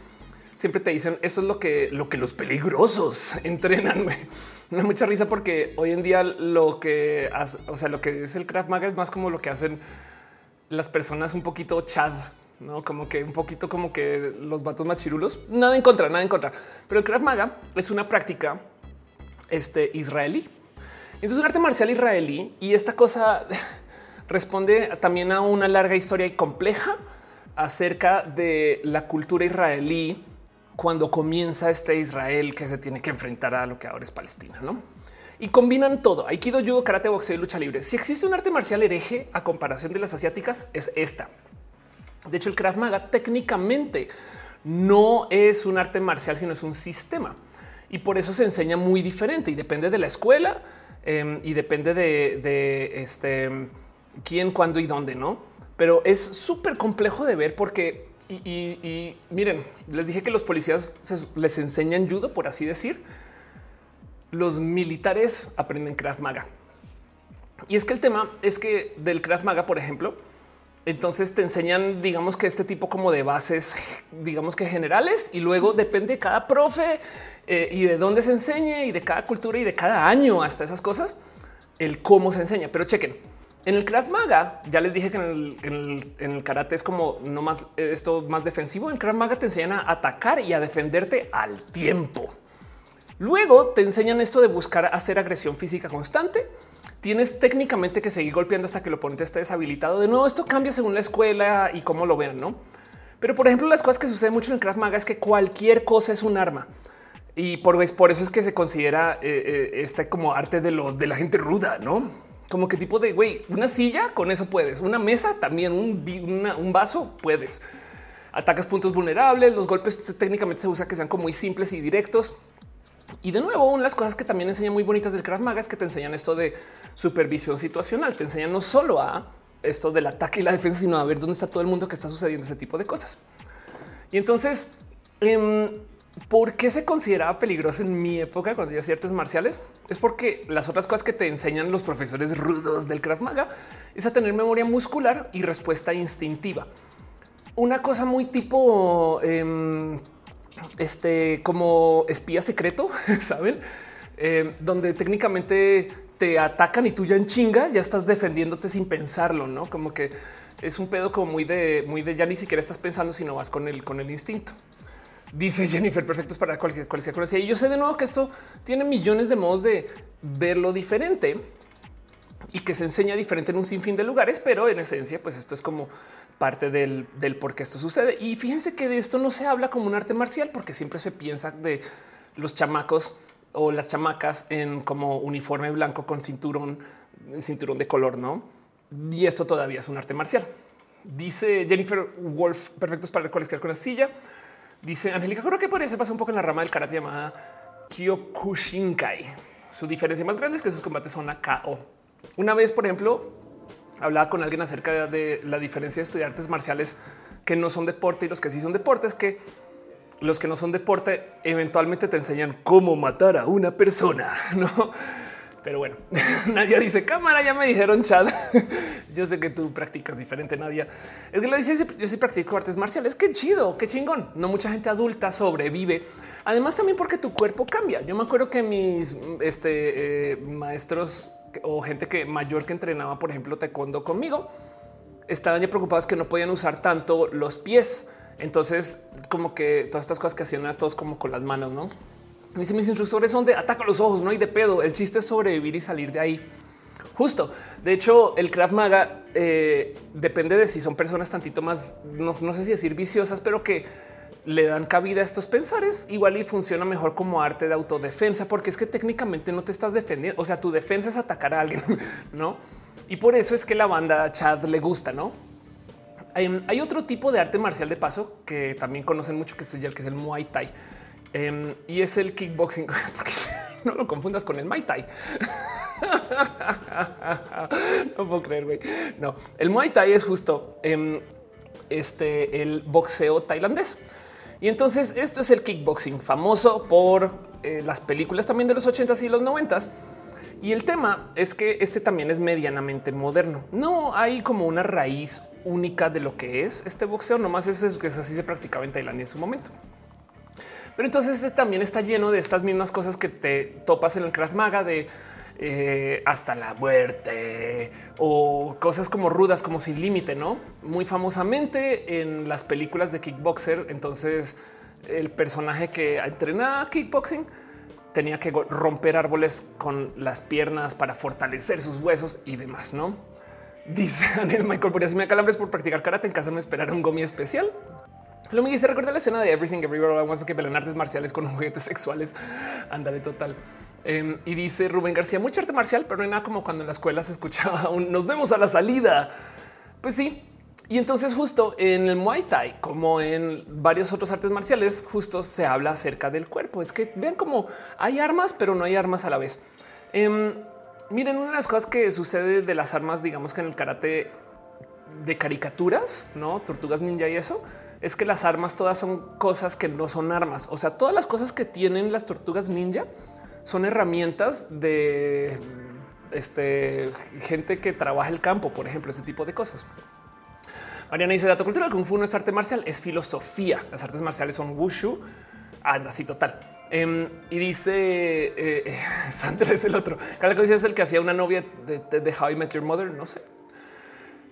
siempre te dicen eso es lo que, lo que los peligrosos [laughs] entrenan. Me da mucha risa porque hoy en día lo que, o sea, lo que es el Krav Maga es más como lo que hacen las personas un poquito chad, no como que un poquito como que los vatos machirulos. Nada en contra, nada en contra. Pero el Krav Maga es una práctica este, israelí. Entonces, un arte marcial israelí y esta cosa [laughs] responde también a una larga historia y compleja acerca de la cultura israelí cuando comienza este Israel que se tiene que enfrentar a lo que ahora es Palestina, ¿no? Y combinan todo, aikido, judo, karate, boxeo y lucha libre. Si existe un arte marcial hereje a comparación de las asiáticas, es esta. De hecho, el Krav Maga técnicamente no es un arte marcial, sino es un sistema. Y por eso se enseña muy diferente y depende de la escuela em, y depende de, este, quién, cuándo y dónde, ¿no? Pero es súper complejo de ver porque y, miren, les dije que los policías les enseñan judo, por así decir. Los militares aprenden Krav Maga. Y es que el tema es que del Krav Maga, por ejemplo, entonces te enseñan, digamos que este tipo como de bases, [laughs] digamos que generales, y luego depende de cada profe eh, y de dónde se enseñe y de cada cultura y de cada año hasta esas cosas, el cómo se enseña. Pero chequen, en el Krav Maga, ya les dije que en el, karate es como no más esto más defensivo. En Krav Maga te enseñan a atacar y a defenderte al tiempo. Luego te enseñan esto de buscar hacer agresión física constante. Tienes técnicamente que seguir golpeando hasta que el oponente esté deshabilitado. De nuevo, esto cambia según la escuela y cómo lo vean, no? Pero por ejemplo, las cosas que suceden mucho en el Krav Maga es que cualquier cosa es un arma. Y por, eso es que se considera eh, eh, este como arte de los de la gente ruda, no? como que tipo de güey, una silla con eso puedes, una mesa también, un, vaso puedes. Atacas puntos vulnerables, los golpes técnicamente se usa que sean como muy simples y directos. Y de nuevo, una de las cosas que también enseñan muy bonitas del Krav Maga es que te enseñan esto de supervisión situacional. Te enseñan no solo a esto del ataque y la defensa, sino a ver dónde está todo el mundo que está sucediendo ese tipo de cosas. Y entonces, em, ¿Por qué se consideraba peligroso en mi época cuando yo hacía artes marciales? Es porque las otras cosas que te enseñan los profesores rudos del Krav Maga es a tener memoria muscular y respuesta instintiva. Una cosa muy tipo em, este como espía secreto, [laughs] saben, em, donde técnicamente te atacan y tú ya en chinga ya estás defendiéndote sin pensarlo, no como que es un pedo como muy de muy de ya ni siquiera estás pensando, sino vas con el con el instinto. Dice Jennifer, perfectos para cualquier, cualquier cosa. Y yo sé de nuevo que esto tiene millones de modos de verlo diferente y que se enseña diferente en un sinfín de lugares, pero en esencia, pues esto es como parte del, del por qué esto sucede. Y fíjense que de esto no se habla como un arte marcial, porque siempre se piensa de los chamacos o las chamacas en como uniforme blanco con cinturón, cinturón de color, no? Y esto todavía es un arte marcial. Dice Jennifer Wolf, perfectos para cualquier con la silla. Dice Angélica, creo que podría ser pasar un poco en la rama del karate llamada Kyokushinkai. Su diferencia más grande es que sus combates son a KO. Una vez, por ejemplo, hablaba con alguien acerca de la diferencia de estudiar artes marciales que no son deporte y los que sí son deportes, que los que no son deporte eventualmente te enseñan cómo matar a una persona, [laughs] ¿no? Pero bueno, [laughs] Nadia dice cámara, ya me dijeron chat. [laughs] yo sé que tú practicas diferente, Nadia. Es que lo dice, yo sí practico artes marciales. Qué chido, qué chingón. No mucha gente adulta sobrevive. Además, también porque tu cuerpo cambia. Yo me acuerdo que mis este, eh, maestros o gente que mayor que entrenaba, por ejemplo, taekwondo conmigo, estaban ya preocupados que no podían usar tanto los pies. Entonces, como que todas estas cosas que hacían a todos como con las manos, no? Dice mis instructores son de ataca los ojos, no hay de pedo. El chiste es sobrevivir y salir de ahí. Justo. De hecho, el Krav Maga eh, depende de si son personas tantito más, no, sé si decir viciosas, pero que le dan cabida a estos pensares. Igual y funciona mejor como arte de autodefensa, porque es que técnicamente no te estás defendiendo. O sea, tu defensa es atacar a alguien, [laughs] no? Y por eso es que la banda Chad le gusta, no? Hay, otro tipo de arte marcial de paso que también conocen mucho, que es el que es el Muay Thai Em, y es el kickboxing, [laughs] porque [laughs] no lo confundas con el Muay Thai. no puedo creer, güey. No, el Muay Thai es justo em, este, el boxeo tailandés. Y entonces esto es el kickboxing famoso por eh, las películas también de los 80s y los 90s. Y el tema es que este también es medianamente moderno. No hay como una raíz única de lo que es este boxeo, nomás eso es que así se practicaba en Tailandia en su momento. Pero entonces este también está lleno de estas mismas cosas que te topas en el Krav Maga de eh, hasta la muerte o cosas como rudas, como sin límite, no? Muy famosamente en las películas de kickboxer. Entonces, el personaje que entrenaba kickboxing tenía que romper árboles con las piernas para fortalecer sus huesos y demás, no? [laughs] Dice Daniel Michael, por me calambres por practicar karate en casa me esperaron un gomi especial. Lo me dice, recuerda la escena de Everything Everywhere All At que pelean artes marciales con juguetes sexuales. Ándale, total. Em, y dice Rubén García, mucha arte marcial, pero no hay nada como cuando en la escuela se escuchaba un nos vemos a la salida. Pues sí. Y entonces justo en el Muay Thai, como en varios otros artes marciales, justo se habla acerca del cuerpo. Es que vean como hay armas, pero no hay armas a la vez. Em, miren, una de las cosas que sucede de las armas, digamos que en el karate de caricaturas, no tortugas ninja y eso, es que las armas todas son cosas que no son armas. O sea, todas las cosas que tienen las tortugas ninja son herramientas de este, gente que trabaja el campo, por ejemplo, ese tipo de cosas. Mariana dice dato cultural, Kung Fu no es arte marcial, es filosofía. Las artes marciales son wushu. Anda, así total. Em, y dice eh, [laughs] Sandra es el otro. Cada cosa es el que hacía una novia de, de, How I Met Your Mother. No sé,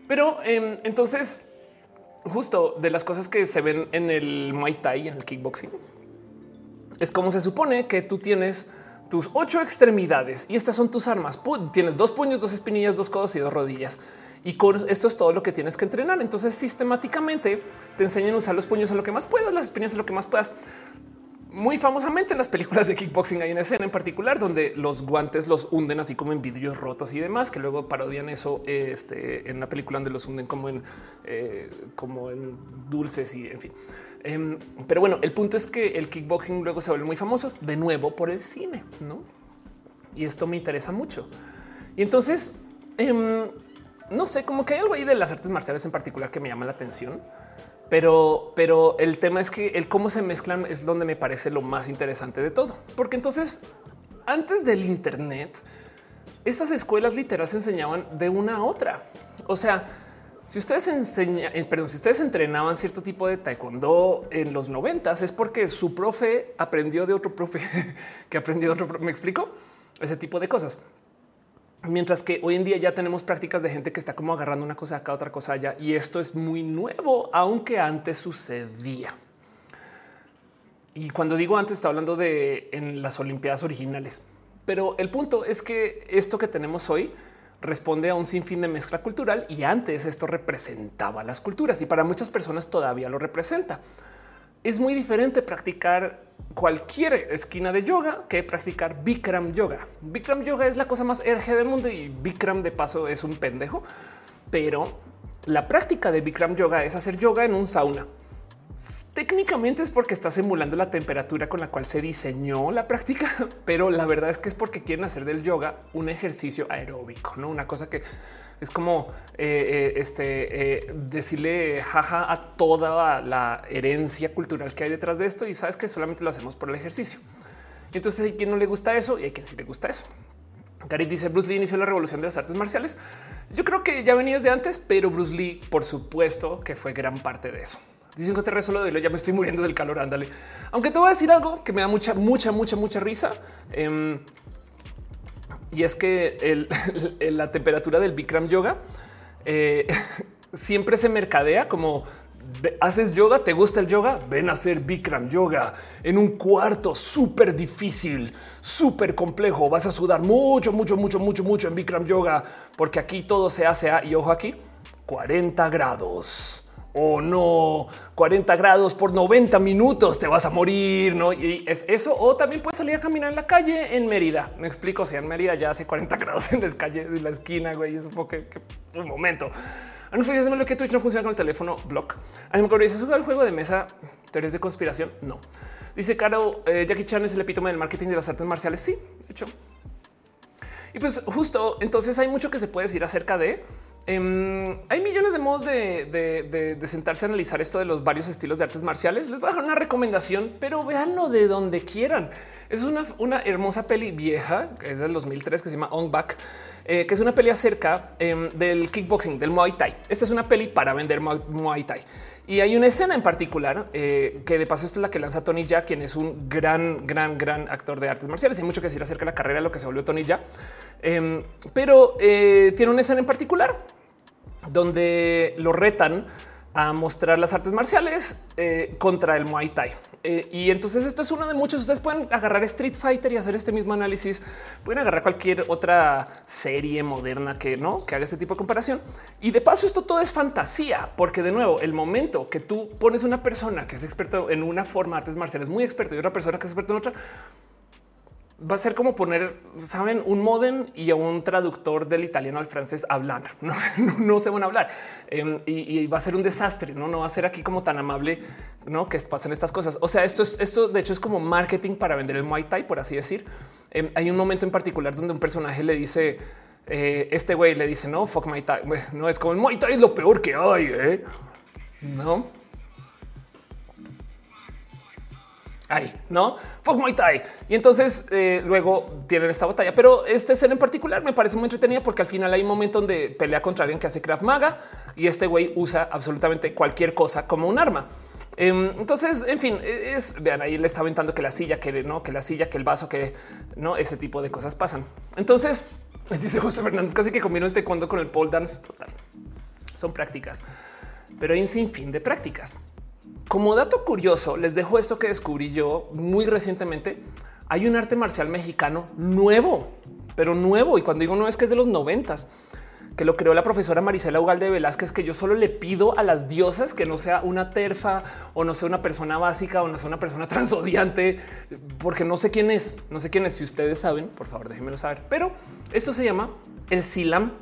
pero em, entonces, justo de las cosas que se ven en el Muay Thai, en el kickboxing, es como se supone que tú tienes tus ocho extremidades y estas son tus armas. Tienes dos puños, dos espinillas, dos codos y dos rodillas. Y con esto es todo lo que tienes que entrenar. Entonces, sistemáticamente te enseñan a usar los puños a lo que más puedas, las espinillas a lo que más puedas. Muy famosamente en las películas de kickboxing hay una escena en particular donde los guantes los hunden así como en vidrios rotos y demás, que luego parodian eso este, en una película donde los hunden como en, eh, como en dulces y en fin. Em, pero bueno, el punto es que el kickboxing luego se vuelve muy famoso de nuevo por el cine, ¿no? Y esto me interesa mucho. Y entonces, em, no sé, como que hay algo ahí de las artes marciales en particular que me llama la atención. Pero, pero el tema es que el cómo se mezclan es donde me parece lo más interesante de todo. Porque entonces, antes del Internet, estas escuelas literal se enseñaban de una a otra. O sea, si ustedes enseñan, eh, perdón, si ustedes entrenaban cierto tipo de taekwondo en los noventas, es porque su profe aprendió de otro profe [laughs] que aprendió de otro. Me explico ese tipo de cosas. Mientras que hoy en día ya tenemos prácticas de gente que está como agarrando una cosa acá, otra cosa allá. Y esto es muy nuevo, aunque antes sucedía. Y cuando digo antes, estoy hablando de en las Olimpiadas originales. Pero el punto es que esto que tenemos hoy responde a un sinfín de mezcla cultural y antes esto representaba las culturas y para muchas personas todavía lo representa. Es muy diferente practicar cualquier esquina de yoga que practicar Bikram yoga. Bikram yoga es la cosa más erge del mundo y Bikram de paso es un pendejo, pero la práctica de Bikram yoga es hacer yoga en un sauna Técnicamente es porque estás emulando la temperatura con la cual se diseñó la práctica, [laughs] pero la verdad es que es porque quieren hacer del yoga un ejercicio aeróbico, no una cosa que es como eh, eh, este eh, decirle jaja a toda la herencia cultural que hay detrás de esto y sabes que solamente lo hacemos por el ejercicio. entonces hay quien no le gusta eso y hay quien sí le gusta eso. Gary dice Bruce Lee inició la revolución de las artes marciales. Yo creo que ya venías de antes, pero Bruce Lee, por supuesto, que fue gran parte de eso. Dicen que te resuelvo de lo ya me estoy muriendo del calor. Ándale. Aunque te voy a decir algo que me da mucha, mucha, mucha, mucha risa. Em, y es que [laughs] la temperatura del Bikram yoga eh, [laughs] siempre se mercadea como haces yoga, te gusta el yoga, ven a hacer Bikram yoga en un cuarto súper difícil, súper complejo. Vas a sudar mucho, mucho, mucho, mucho, mucho en Bikram yoga, porque aquí todo se hace a y ojo aquí 40 grados o no 40 grados por 90 minutos, te vas a morir, ¿no? Y es eso, o también puedes salir a caminar en la calle en Mérida. Me explico, si en Mérida ya hace 40 grados en las calles de la esquina, güey, es un que, un momento. No fue lo que Twitch no funciona con el teléfono block. A mí me dice el juego de mesa, teorías de conspiración. No dice Caro eh, Jackie Chan es el epítome del marketing de las artes marciales. Sí, de hecho. Y pues justo entonces hay mucho que se puede decir acerca de Em, hay millones de modos de, sentarse a analizar esto de los varios estilos de artes marciales. Les voy a dejar una recomendación, pero véanlo de donde quieran. Es una, hermosa peli vieja, que es del 2003, que se llama On Back, eh, que es una peli acerca em, del kickboxing, del Muay Thai. Esta es una peli para vender Muay Thai. Y hay una escena en particular eh, que de paso esta es la que lanza Tony Jaa, quien es un gran, gran, gran actor de artes marciales. Hay mucho que decir acerca de la carrera, lo que se volvió Tony Jaa. Em, pero eh, tiene una escena en particular donde lo retan a mostrar las artes marciales eh, contra el Muay Thai. Eh, y entonces esto es uno de muchos. Ustedes pueden agarrar Street Fighter y hacer este mismo análisis. Pueden agarrar cualquier otra serie moderna que no que haga este tipo de comparación. Y de paso, esto todo es fantasía, porque de nuevo, el momento que tú pones una persona que es experto en una forma de artes marciales muy experto y otra persona que es experto en otra, va a ser como poner, saben, un modem y a un traductor del italiano al francés hablar. [laughs] No, se van a hablar em, y, va a ser un desastre. No, no va a ser aquí como tan amable, no que pasen estas cosas. O sea, esto es esto. De hecho, es como marketing para vender el Muay Thai, por así decir. Em, hay un momento en particular donde un personaje le dice, eh, este güey le dice, no, fuck Muay Thai. No es como el Muay Thai es lo peor que hay. ¿eh? No, Ahí, ¿no? Fuck Muay Thai. Y entonces eh, luego tienen esta batalla. Pero esta escena en particular me parece muy entretenida porque al final hay un momento donde pelea contra alguien que hace Krav Maga y este güey usa absolutamente cualquier cosa como un arma. Em, entonces, en fin, e, es vean ahí le está aventando que la silla, que no, que la silla, que el vaso, que no, ese tipo de cosas pasan. Entonces, [laughs] dice José Fernández, casi que combino el taekwondo con el pole dance. Total. Son prácticas, pero hay un sinfín de prácticas. Como dato curioso, les dejo esto que descubrí yo muy recientemente. Hay un arte marcial mexicano nuevo, pero nuevo. Y cuando digo no es que es de los noventas, que lo creó la profesora Marisela Ugalde Velázquez, que yo solo le pido a las diosas que no sea una terfa o no sea una persona básica o no sea una persona [laughs] transodiante, porque no sé quién es, no sé quién es. Si ustedes saben, por favor, déjenmelo saber. Pero esto se llama el Silam.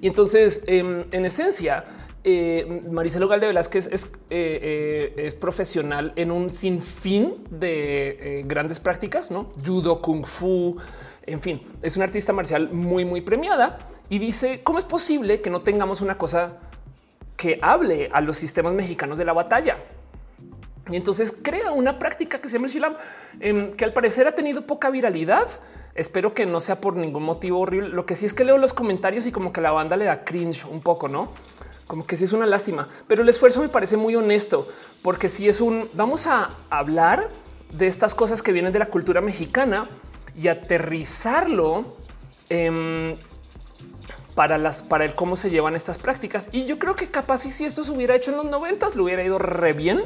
Y entonces, em, en esencia, eh, Maricelo Galde Velázquez es, eh, eh, es, profesional en un sinfín de grandes prácticas, no judo, kung fu, en fin, es una artista marcial muy, muy premiada y dice cómo es posible que no tengamos una cosa que hable a los sistemas mexicanos de la batalla. Y entonces crea una práctica que se llama el Shilam, em, que al parecer ha tenido poca viralidad. Espero que no sea por ningún motivo horrible. Lo que sí es que leo los comentarios y como que la banda le da cringe un poco, no? Como que sí es una lástima, pero el esfuerzo me parece muy honesto, porque si es un vamos a hablar de estas cosas que vienen de la cultura mexicana y aterrizarlo para las para el cómo se llevan estas prácticas. Y yo creo que capaz y si esto se hubiera hecho en los noventas, lo hubiera ido re bien.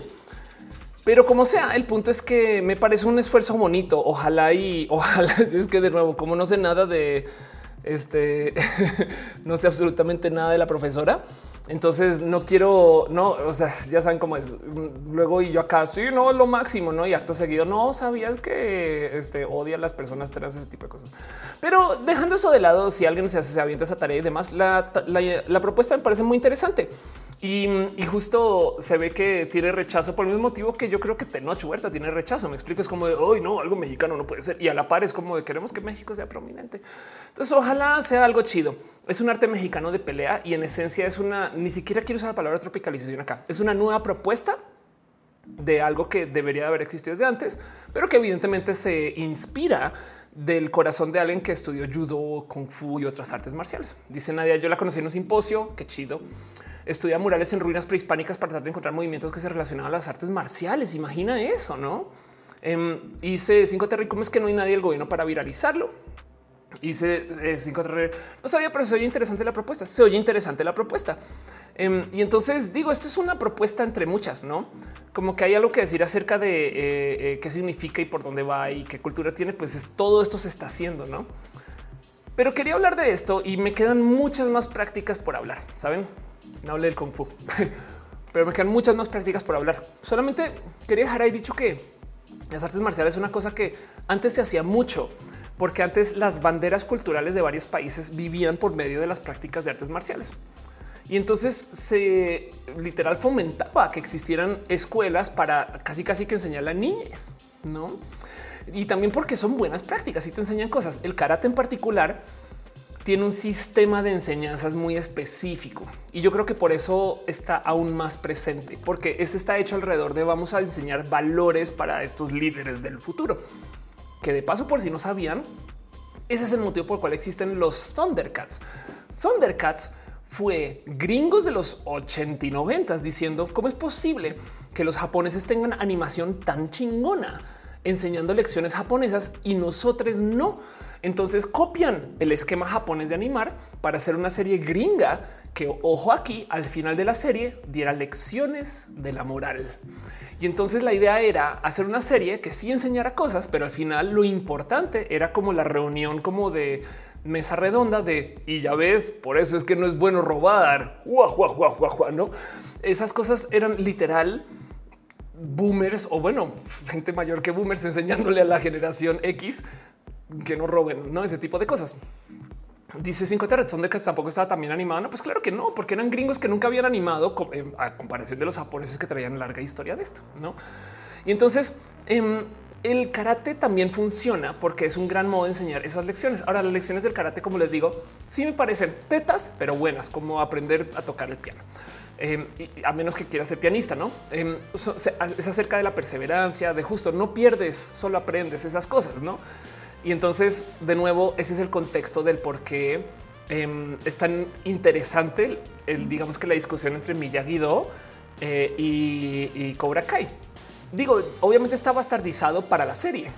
Pero como sea, el punto es que me parece un esfuerzo bonito. Ojalá y [laughs] ojalá es que de nuevo, como no sé nada de este, [laughs] no sé absolutamente nada de la profesora entonces no quiero, no, o sea, ya saben cómo es. Luego y yo acá, sí, no lo máximo, no? Y acto seguido, no sabías que este, odia a las personas trans, ese tipo de cosas. Pero dejando eso de lado, si alguien se hace, se avienta esa tarea y demás, la, la propuesta me parece muy interesante. Y, justo se ve que tiene rechazo por el mismo motivo que yo creo que Tenoch Huerta tiene rechazo. Me explico, es como de hoy no, algo mexicano no puede ser. Y a la par es como de queremos que México sea prominente. Entonces, ojalá sea algo chido. Es un arte mexicano de pelea y en esencia es una ni siquiera quiero usar la palabra tropicalización acá. Es una nueva propuesta de algo que debería haber existido desde antes, pero que evidentemente se inspira del corazón de alguien que estudió judo, kung fu y otras artes marciales. Dice Nadia, yo la conocí en un simposio, qué chido estudia murales en ruinas prehispánicas para tratar de encontrar movimientos que se relacionaban a las artes marciales. Imagina eso, no? Hice cinco terricomes que no hay nadie del gobierno para viralizarlo. Hice eh, cinco no sabía, pero se oye interesante la propuesta. Se oye interesante la propuesta. Em, y entonces digo, esto es una propuesta entre muchas, no como que hay algo que decir acerca de eh, eh, qué significa y por dónde va y qué cultura tiene. Pues es, todo esto se está haciendo, no? Pero quería hablar de esto y me quedan muchas más prácticas por hablar. Saben, no hablé del Kung Fu, [laughs] pero me quedan muchas más prácticas por hablar. Solamente quería dejar ahí dicho que las artes marciales es una cosa que antes se hacía mucho, porque antes las banderas culturales de varios países vivían por medio de las prácticas de artes marciales. Y entonces se literal fomentaba que existieran escuelas para casi casi que enseñar a niñas, ¿no? Y también porque son buenas prácticas y te enseñan cosas. El karate en particular tiene un sistema de enseñanzas muy específico y yo creo que por eso está aún más presente, porque ese está hecho alrededor de vamos a enseñar valores para estos líderes del futuro, que de paso por si no sabían, Ese es el motivo por el cual existen los Thundercats. Thundercats fue gringos de los 80 y 90 diciendo cómo es posible que los japoneses tengan animación tan chingona enseñando lecciones japonesas y nosotros no. Entonces copian el esquema japonés de animar para hacer una serie gringa que, ojo aquí, al final de la serie diera lecciones de la moral. Y entonces la idea era hacer una serie que sí enseñara cosas, pero al final lo importante era como la reunión como de mesa redonda de y ya ves, por eso es que no es bueno robar. no? Esas cosas eran literal boomers o bueno, gente mayor que boomers enseñándole a la generación X que no roben, no ese tipo de cosas. Dice 5 son de que tampoco estaba también animado. No, pues claro que no, porque eran gringos que nunca habían animado a comparación de los japoneses que traían larga historia de esto. No, y entonces em, el karate también funciona porque es un gran modo de enseñar esas lecciones. Ahora, las lecciones del karate, como les digo, sí me parecen tetas, pero buenas, como aprender a tocar el piano. Em, a menos que quieras ser pianista, no em, es acerca de la perseverancia, de justo no pierdes, solo aprendes esas cosas, no? Y entonces, de nuevo, ese es el contexto del por qué em, es tan interesante el, digamos que la discusión entre Miyagi-Do eh, y, Cobra Kai. Digo, obviamente está bastardizado para la serie,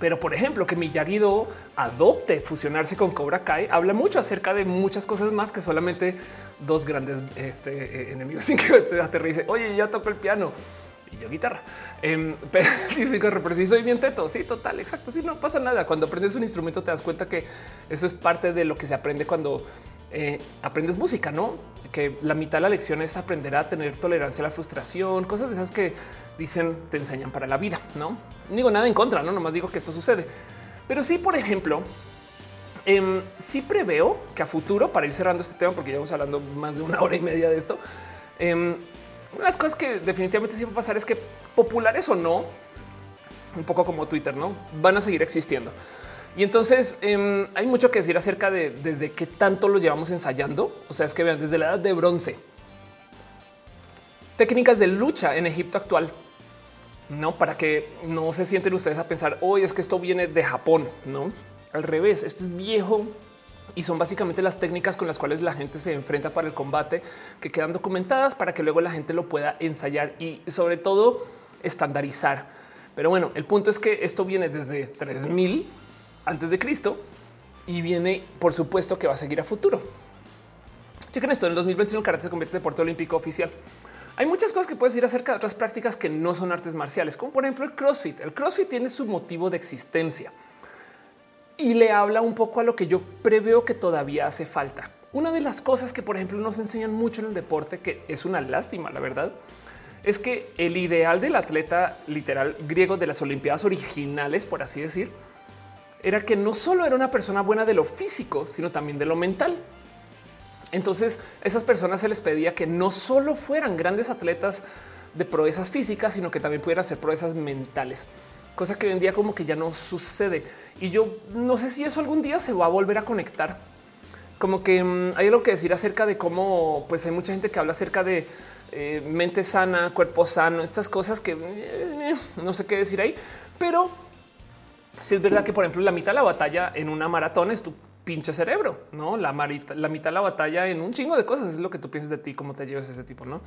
pero por ejemplo, que Miyagi-Do adopte fusionarse con Cobra Kai habla mucho acerca de muchas cosas más que solamente dos grandes este, eh, enemigos [laughs] sin que te aterrice. Oye, ya toco el piano yo guitarra. Eh, [laughs] pero que soy bien teto. Sí, total, exacto. Sí, no pasa nada. Cuando aprendes un instrumento, te das cuenta que eso es parte de lo que se aprende cuando eh, aprendes música, no? Que la mitad de la lección es aprender a tener tolerancia a la frustración, cosas de esas que dicen te enseñan para la vida. No digo nada en contra, no nomás digo que esto sucede, pero sí, por ejemplo, eh, sí preveo que a futuro, para ir cerrando este tema, porque llevamos hablando más de una hora y media de esto, eh, una las cosas que definitivamente sí va a pasar es que populares o no, un poco como Twitter, no van a seguir existiendo. Y entonces em, hay mucho que decir acerca de desde qué tanto lo llevamos ensayando. O sea, es que vean desde la edad de bronce, técnicas de lucha en Egipto actual no para que no se sienten ustedes a pensar hoy es que esto viene de Japón, no al revés. Esto es viejo y son básicamente las técnicas con las cuales la gente se enfrenta para el combate que quedan documentadas para que luego la gente lo pueda ensayar y sobre todo estandarizar. Pero bueno, el punto es que esto viene desde 3000 antes de Cristo y viene, por supuesto, que va a seguir a futuro. Chequen esto: en el 2021 el karate se convierte en deporte olímpico oficial. Hay muchas cosas que puedes decir acerca de otras prácticas que no son artes marciales, como por ejemplo el CrossFit. El CrossFit tiene su motivo de existencia y le habla un poco a lo que yo preveo que todavía hace falta. Una de las cosas que, por ejemplo, nos enseñan mucho en el deporte, que es una lástima, la verdad, es que el ideal del atleta literal griego de las Olimpiadas originales, por así decir, era que no solo era una persona buena de lo físico, sino también de lo mental. Entonces, esas personas se les pedía que no solo fueran grandes atletas de proezas físicas, sino que también pudieran hacer proezas mentales, cosa que hoy en día como que ya no sucede. Y yo no sé si eso algún día se va a volver a conectar. Como que mm, hay algo que decir acerca de cómo, pues hay mucha gente que habla acerca de eh, mente sana, cuerpo sano, estas cosas que eh, no sé qué decir ahí, pero si es verdad que, por ejemplo, la mitad de la batalla en una maratón es tu pinche cerebro, no la, la mitad de la batalla en un chingo de cosas es lo que tú piensas de ti, cómo te llevas ese tipo, no?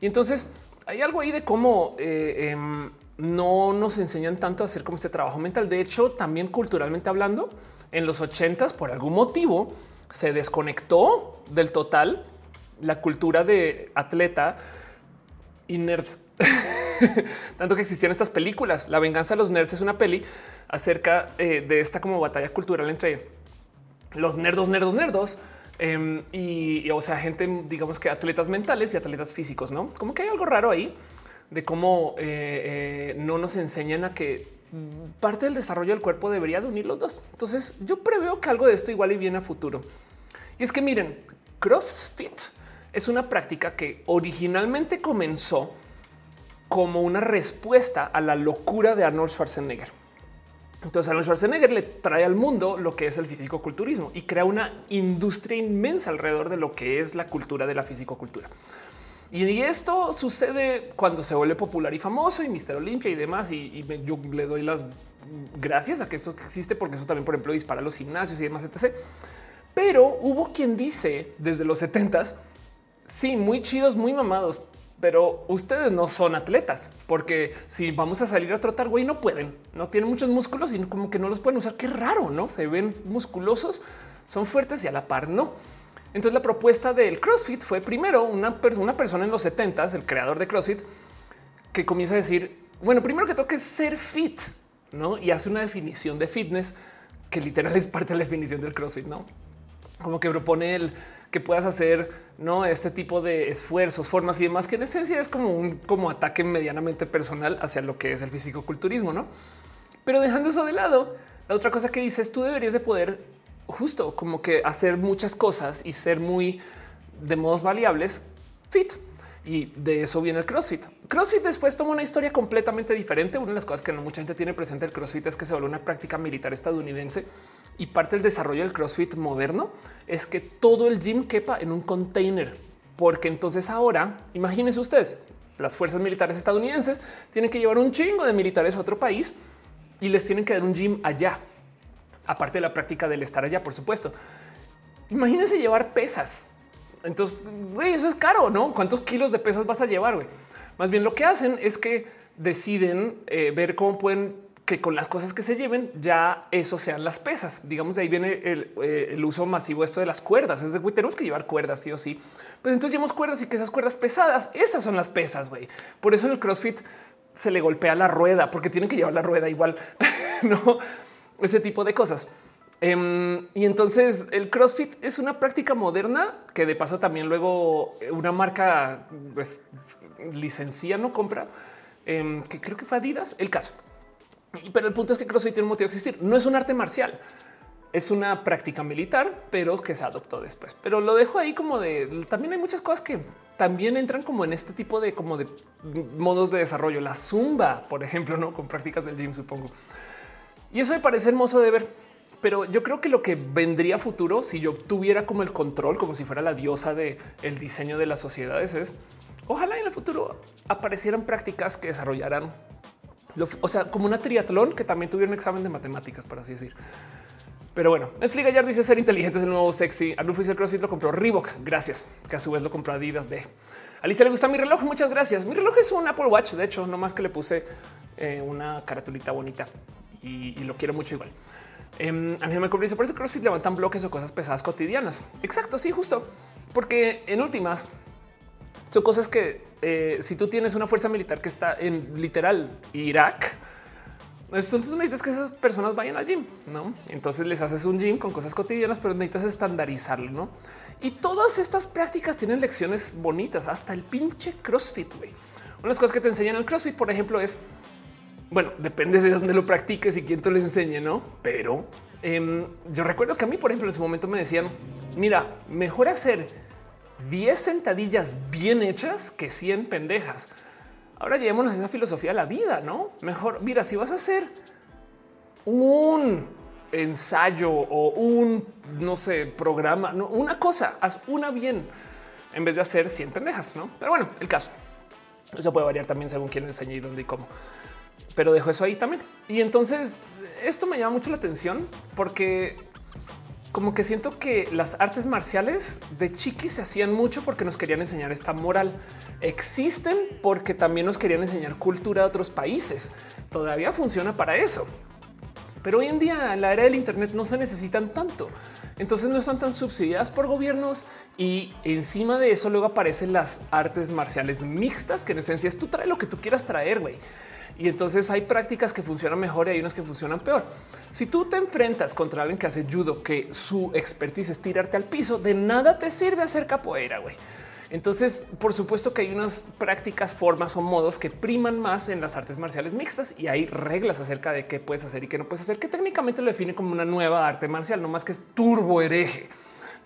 Y entonces hay algo ahí de cómo eh, em, no nos enseñan tanto a hacer como este trabajo mental. De hecho, también culturalmente hablando, en los ochentas, por algún motivo, se desconectó del total la cultura de atleta y nerd. [laughs] Tanto que existían estas películas. La venganza de los nerds es una peli acerca eh, de esta como batalla cultural entre los nerdos, nerdos, nerdos. Em, y, o sea, gente, digamos que atletas mentales y atletas físicos, no como que hay algo raro ahí de cómo eh, eh, no nos enseñan a que parte del desarrollo del cuerpo debería de unir los dos. Entonces, yo preveo que algo de esto igual y viene a futuro. Y es que miren, CrossFit es una práctica que originalmente comenzó como una respuesta a la locura de Arnold Schwarzenegger. Entonces Arnold Schwarzenegger le trae al mundo lo que es el fisicoculturismo y crea una industria inmensa alrededor de lo que es la cultura de la fisicocultura. Y esto sucede cuando se vuelve popular y famoso y Mister Olimpia y demás. Y, yo le doy las gracias a que eso existe, porque eso también, por ejemplo, dispara los gimnasios y demás, etc. Pero hubo quien dice desde los 70s, sí, muy chidos, muy mamados, pero ustedes no son atletas, porque si vamos a salir a trotar, güey, no pueden, no tienen muchos músculos y como que no los pueden usar. Qué raro, no se ven musculosos, son fuertes y a la par no. Entonces la propuesta del CrossFit fue primero una, una persona en los 70 el creador de CrossFit, que comienza a decir, bueno, primero que toque ser fit, ¿no? Y hace una definición de fitness que literal es parte de la definición del CrossFit, ¿no? Como que propone el que puedas hacer no este tipo de esfuerzos, formas y demás, que en esencia es como un como ataque medianamente personal hacia lo que es el fisicoculturismo, no? Pero dejando eso de lado, la otra cosa que dices, tú deberías de poder justo como que hacer muchas cosas y ser muy de modos variables fit. Y de eso viene el CrossFit. CrossFit después toma una historia completamente diferente. Una de las cosas que no mucha gente tiene presente el CrossFit es que se volvió una práctica militar estadounidense y parte del desarrollo del CrossFit moderno es que todo el gym quepa en un container, porque entonces ahora imagínense ustedes, las fuerzas militares estadounidenses tienen que llevar un chingo de militares a otro país y les tienen que dar un gym allá aparte de la práctica del estar allá, por supuesto. Imagínense llevar pesas. Entonces, eso es caro, ¿no? ¿Cuántos kilos de pesas vas a llevar, güey? Más bien lo que hacen es que deciden eh, ver cómo pueden que con las cosas que se lleven ya eso sean las pesas. Digamos, de ahí viene el, eh, uso masivo esto de las cuerdas. Es de güey, tenemos que llevar cuerdas sí o sí. Pues entonces llevamos cuerdas y que esas cuerdas pesadas, esas son las pesas, güey. Por eso en el CrossFit se le golpea la rueda porque tienen que llevar la rueda igual, [laughs] no? ese tipo de cosas. Em, y entonces el CrossFit es una práctica moderna que de paso también luego una marca pues, licencia no compra, em, que creo que fue Adidas, el caso. Pero el punto es que CrossFit tiene un motivo de existir. No es un arte marcial, es una práctica militar, pero que se adoptó después. Pero lo dejo ahí como de también hay muchas cosas que también entran como en este tipo de como de modos de desarrollo. La zumba, por ejemplo, no con prácticas del gym, supongo. Y eso me parece hermoso de ver. Pero yo creo que lo que vendría a futuro, si yo tuviera como el control, como si fuera la diosa el diseño de las sociedades, es ojalá en el futuro aparecieran prácticas que desarrollaran, o sea, como una triatlón que también tuviera un examen de matemáticas, por así decir. Pero bueno, Leslie Gallardo dice ser inteligente es el nuevo sexy. Arnulfo dice CrossFit lo compró Reebok. Gracias. Que a su vez lo compró Adidas. B. Alicia le gusta mi reloj. Muchas gracias. Mi reloj es un Apple Watch. De hecho, no más que le puse eh, una caratulita bonita y, lo quiero mucho igual. Eh, Ángel me dice por eso CrossFit levantan bloques o cosas pesadas cotidianas. Exacto, sí, justo porque en últimas son cosas que eh, si tú tienes una fuerza militar que está en literal Irak, entonces necesitas que esas personas vayan al gym, no? Entonces les haces un gym con cosas cotidianas, pero necesitas estandarizarlo, no? Y todas estas prácticas tienen lecciones bonitas, hasta el pinche CrossFit. Una de las cosas que te enseñan el CrossFit, por ejemplo, es bueno, depende de dónde lo practiques y quién te lo enseñe, no? Pero em, yo recuerdo que a mí, por ejemplo, en su momento me decían, mira, mejor hacer 10 sentadillas bien hechas que 100 pendejas. Ahora llevémonos esa filosofía a la vida, no? Mejor, mira, si vas a hacer un ensayo o un, no sé, programa, no, una cosa, haz una bien en vez de hacer 100 pendejas, no? Pero bueno, el caso. Eso puede variar también según quién enseñe y dónde y cómo pero dejo eso ahí también. Y entonces esto me llama mucho la atención porque como que siento que las artes marciales de chiquis se hacían mucho porque nos querían enseñar esta moral. Existen porque también nos querían enseñar cultura de otros países. Todavía funciona para eso. Pero hoy en día en la era del Internet no se necesitan tanto. Entonces no están tan subsidiadas por gobiernos y encima de eso luego aparecen las artes marciales mixtas que en esencia es tú trae lo que tú quieras traer, güey. Y entonces hay prácticas que funcionan mejor y hay unas que funcionan peor. Si tú te enfrentas contra alguien que hace judo, que su expertise es tirarte al piso, de nada te sirve hacer capoeira, güey. Entonces, por supuesto que hay unas prácticas, formas o modos que priman más en las artes marciales mixtas y hay reglas acerca de qué puedes hacer y qué no puedes hacer, que técnicamente lo define como una nueva arte marcial, no más que es turbo hereje.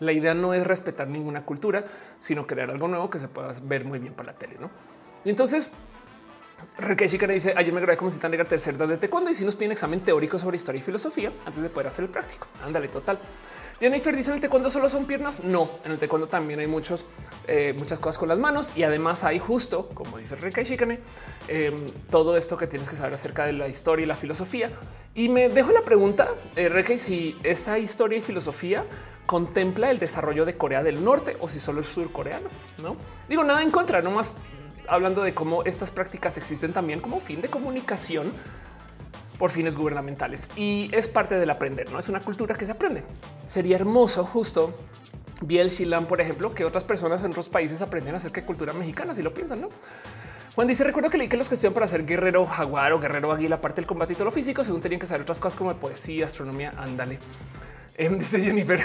La idea no es respetar ninguna cultura, sino crear algo nuevo que se pueda ver muy bien para la tele. ¿no? Y entonces Rekeshi Chica dice ayer me grabé como si tan negar tercer de cuando y si nos piden examen teórico sobre historia y filosofía antes de poder hacer el práctico. Ándale, total. Jennifer dice en el taekwondo solo son piernas. No, en el taekwondo también hay muchos, eh, muchas cosas con las manos y además hay justo, como dice Rekai Shikane, em, todo esto que tienes que saber acerca de la historia y la filosofía. Y me dejo la pregunta, eh, si esta historia y filosofía contempla el desarrollo de Corea del Norte o si solo es surcoreano. No digo nada en contra, nomás hablando de cómo estas prácticas existen también como fin de comunicación por fines gubernamentales y es parte del aprender. No es una cultura que se aprende. Sería hermoso justo Biel Shilan, por ejemplo, que otras personas en otros países aprenden acerca de cultura mexicana, si lo piensan, no? Juan dice: Recuerdo que leí que los cuestión para ser guerrero jaguar o guerrero águila, aparte del combate y todo lo físico, según tenían que saber otras cosas como poesía, astronomía. Ándale. Em, [laughs] dice Jennifer,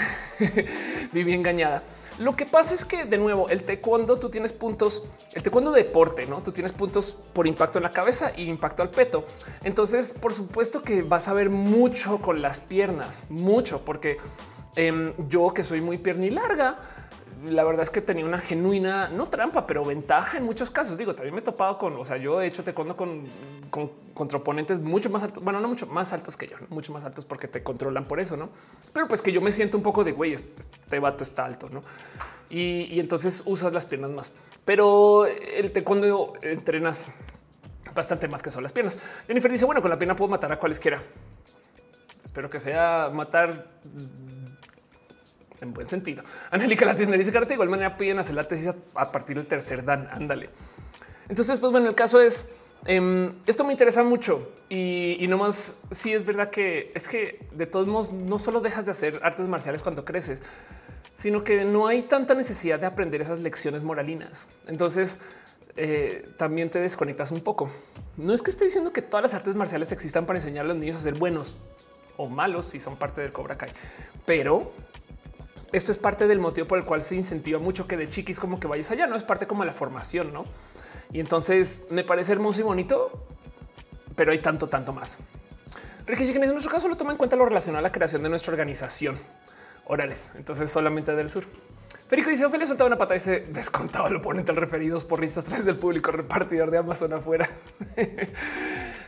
[laughs] viví engañada. Lo que pasa es que de nuevo el taekwondo tú tienes puntos, el taekwondo deporte, no? Tú tienes puntos por impacto en la cabeza y impacto al peto. Entonces, por supuesto que vas a ver mucho con las piernas, mucho, porque em, yo que soy muy pierna y larga, la verdad es que tenía una genuina, no trampa, pero ventaja en muchos casos. Digo, también me he topado con, o sea, yo he hecho taekwondo con, con contraponentes mucho más altos, bueno, no mucho más altos que yo, mucho más altos porque te controlan por eso, no? Pero pues que yo me siento un poco de güey, este vato está alto, no? Y, entonces usas las piernas más, pero el taekwondo entrenas bastante más que son las piernas. Jennifer dice: Bueno, con la pierna puedo matar a cualesquiera. Espero que sea matar en buen sentido. Angélica la dice que igual manera piden hacer la tesis a partir del tercer dan. Ándale. Entonces, pues bueno, el caso es em, esto me interesa mucho y, no más. Sí, es verdad que es que de todos modos no solo dejas de hacer artes marciales cuando creces, sino que no hay tanta necesidad de aprender esas lecciones moralinas. Entonces, eh, también te desconectas un poco. No es que esté diciendo que todas las artes marciales existan para enseñar a los niños a ser buenos o malos si son parte del Cobra Kai, pero esto es parte del motivo por el cual se incentiva mucho que de chiquis como que vayas allá, no es parte como la formación, no? Y entonces me parece hermoso y bonito, pero hay tanto, tanto más. Ricky en nuestro caso lo toma en cuenta lo relacionado a la creación de nuestra organización. Orales, entonces solamente del sur. Federico dice: Ophelia soltaba una pata y se descontaba el oponente al referidos por risas tres del público repartidor de Amazon afuera. [laughs]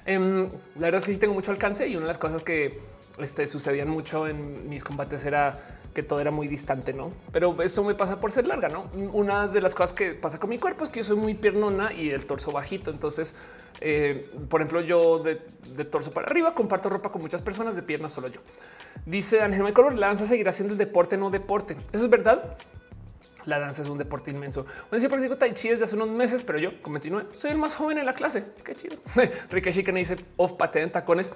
Em, la verdad es que sí tengo mucho alcance y una de las cosas que este, sucedían mucho en mis combates era que todo era muy distante, no? Pero eso me pasa por ser larga, no? Una de las cosas que pasa con mi cuerpo es que yo soy muy piernona y el torso bajito. Entonces, eh, por ejemplo, yo de, torso para arriba comparto ropa con muchas personas de piernas, solo yo. Dice Ángel Michael, la danza seguirá siendo el deporte, no deporte. Eso es verdad. La danza es un deporte inmenso. Bueno, yo practico tai chi desde hace unos meses, pero yo, como 29, soy el más joven en la clase. Qué chido. [laughs] Rikeshi que me dice off pate en tacones.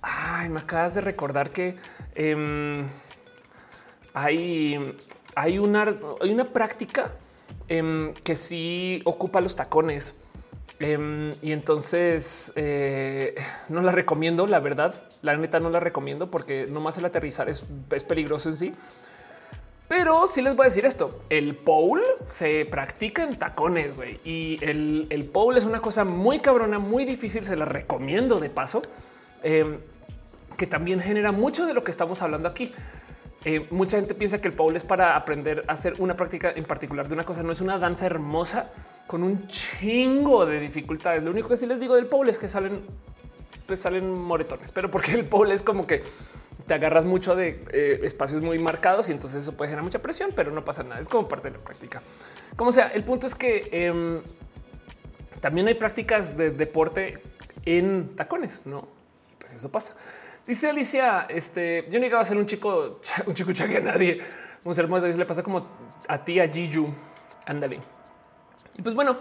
Ay, me acabas de recordar que em, hay, hay, una, hay una práctica em, que sí ocupa los tacones. Em, y entonces eh, no la recomiendo, la verdad, la neta no la recomiendo porque nomás el aterrizar es, es peligroso en sí. Pero sí les voy a decir esto, el pole se practica en tacones. Y el, el, es una cosa muy cabrona, muy difícil, se la recomiendo de paso, em, que también genera mucho de lo que estamos hablando aquí. Eh, mucha gente piensa que el pole es para aprender a hacer una práctica en particular de una cosa. No es una danza hermosa con un chingo de dificultades. Lo único que sí les digo del pole es que salen, pues salen moretones, pero porque el pole es como que te agarras mucho de eh, espacios muy marcados y entonces eso puede generar mucha presión, pero no pasa nada. Es como parte de la práctica. Como sea, el punto es que em, también hay prácticas de deporte en tacones, no? Pues eso pasa. Dice Alicia, este, yo llegaba a ser un chico, un chico chague a nadie. Un ser hermoso. le pasa como a ti, a Giju. Ándale. Y pues bueno,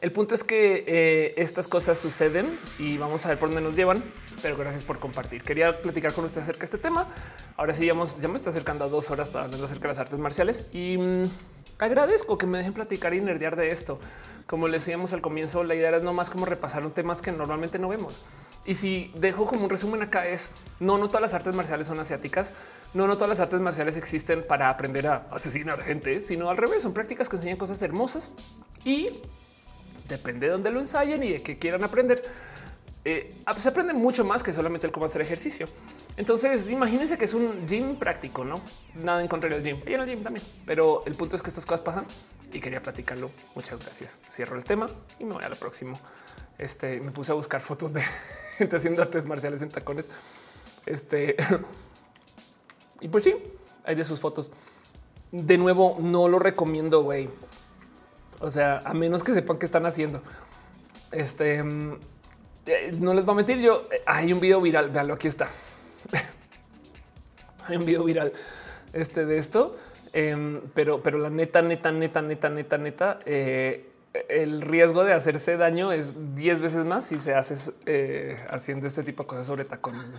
el punto es que eh, estas cosas suceden y vamos a ver por dónde nos llevan. Pero gracias por compartir. Quería platicar con usted acerca de este tema. Ahora sí, ya, ya me está acercando a dos horas hablando acerca de las artes marciales y mm, agradezco que me dejen platicar y nerdear de esto. Como le decíamos al comienzo, la idea es no más como repasar un temas que normalmente no vemos. Y si dejo como un resumen acá es no, no todas las artes marciales son asiáticas, no, no todas las artes marciales existen para aprender a asesinar gente, sino al revés, son prácticas que enseñan cosas hermosas y depende de dónde lo ensayen y de qué quieran aprender. Eh, se aprende mucho más que solamente el cómo hacer ejercicio. Entonces, imagínense que es un gym práctico, no nada en contra del gym y en el gym también. Pero el punto es que estas cosas pasan y quería platicarlo. Muchas gracias. Cierro el tema y me voy a lo próximo. Este me puse a buscar fotos de [laughs] gente haciendo artes marciales en tacones. Este [laughs] y pues sí, Hay de sus fotos. De nuevo, no lo recomiendo, güey. O sea, a menos que sepan qué están haciendo. Este mm, eh, no les va a mentir. Yo eh, hay un video viral. Veanlo, aquí está. [laughs] hay un video viral este de esto, em, pero, pero la neta, neta, neta, neta, neta, neta, eh, el riesgo de hacerse daño es 10 veces más si se hace haciendo este tipo de cosas sobre tacones.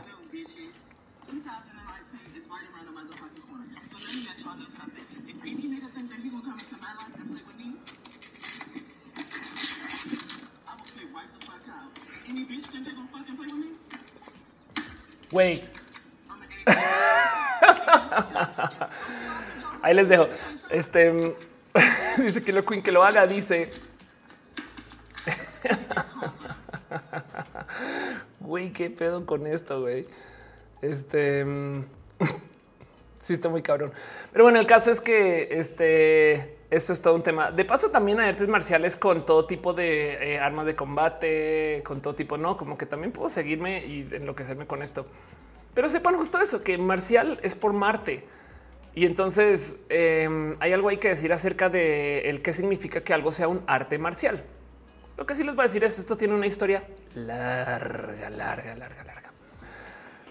Güey. Ahí les dejo. Este [laughs] dice que lo Queen que lo haga, dice. Güey, qué pedo con esto, güey. Este [laughs] sí está muy cabrón. Pero bueno, el caso es que este esto es todo un tema. De paso, también hay artes marciales con todo tipo de eh, armas de combate, con todo tipo, no como que también puedo seguirme y enloquecerme con esto. Pero sepan justo eso, que marcial es por Marte. Y entonces em, hay algo hay que decir acerca de el qué significa que algo sea un arte marcial. Lo que sí les voy a decir es esto tiene una historia larga, larga, larga, larga.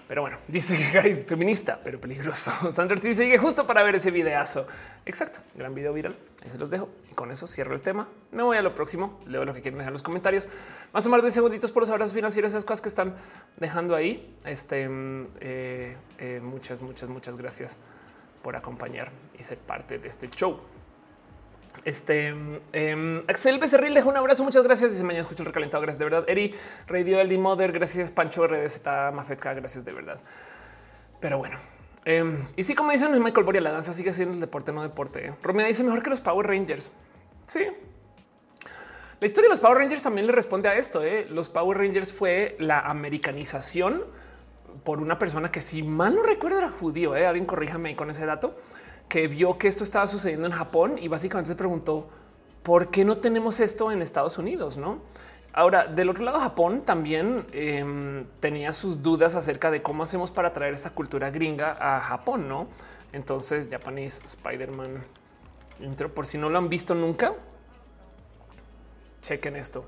Pero bueno, [laughs] dice que feminista, pero peligroso. Sanders dice sigue justo para ver ese videazo. Exacto, gran video viral. Ahí se los dejo y con eso cierro el tema. Me voy a lo próximo. Leo lo que quieren dejar en los comentarios. Más o menos de segunditos por los abrazos financieros, esas cosas que están dejando ahí. Este mm, eh, eh, muchas, muchas, muchas gracias por acompañar y ser parte de este show. Este eh, Axel Becerril deja un abrazo. Muchas gracias. Dice mañana escucho el recalentado. Gracias de verdad. Eri Radio El Mother. Gracias. Pancho RDZ Mafetka. Gracias de verdad. Pero bueno, em, y sí, como dicen Michael Boria, la danza sigue siendo el deporte, no deporte. Romeo dice mejor que los Power Rangers. Sí. La historia de los Power Rangers también le responde a esto. ¿eh? Los Power Rangers fue la americanización por una persona que si mal no recuerdo era judío, ¿eh? alguien corríjame con ese dato, que vio que esto estaba sucediendo en Japón y básicamente se preguntó por qué no tenemos esto en Estados Unidos, no? Ahora, del otro lado, Japón también em, tenía sus dudas acerca de cómo hacemos para traer esta cultura gringa a Japón, no? Entonces, Japanese Spider-Man intro, por si no lo han visto nunca, chequen esto.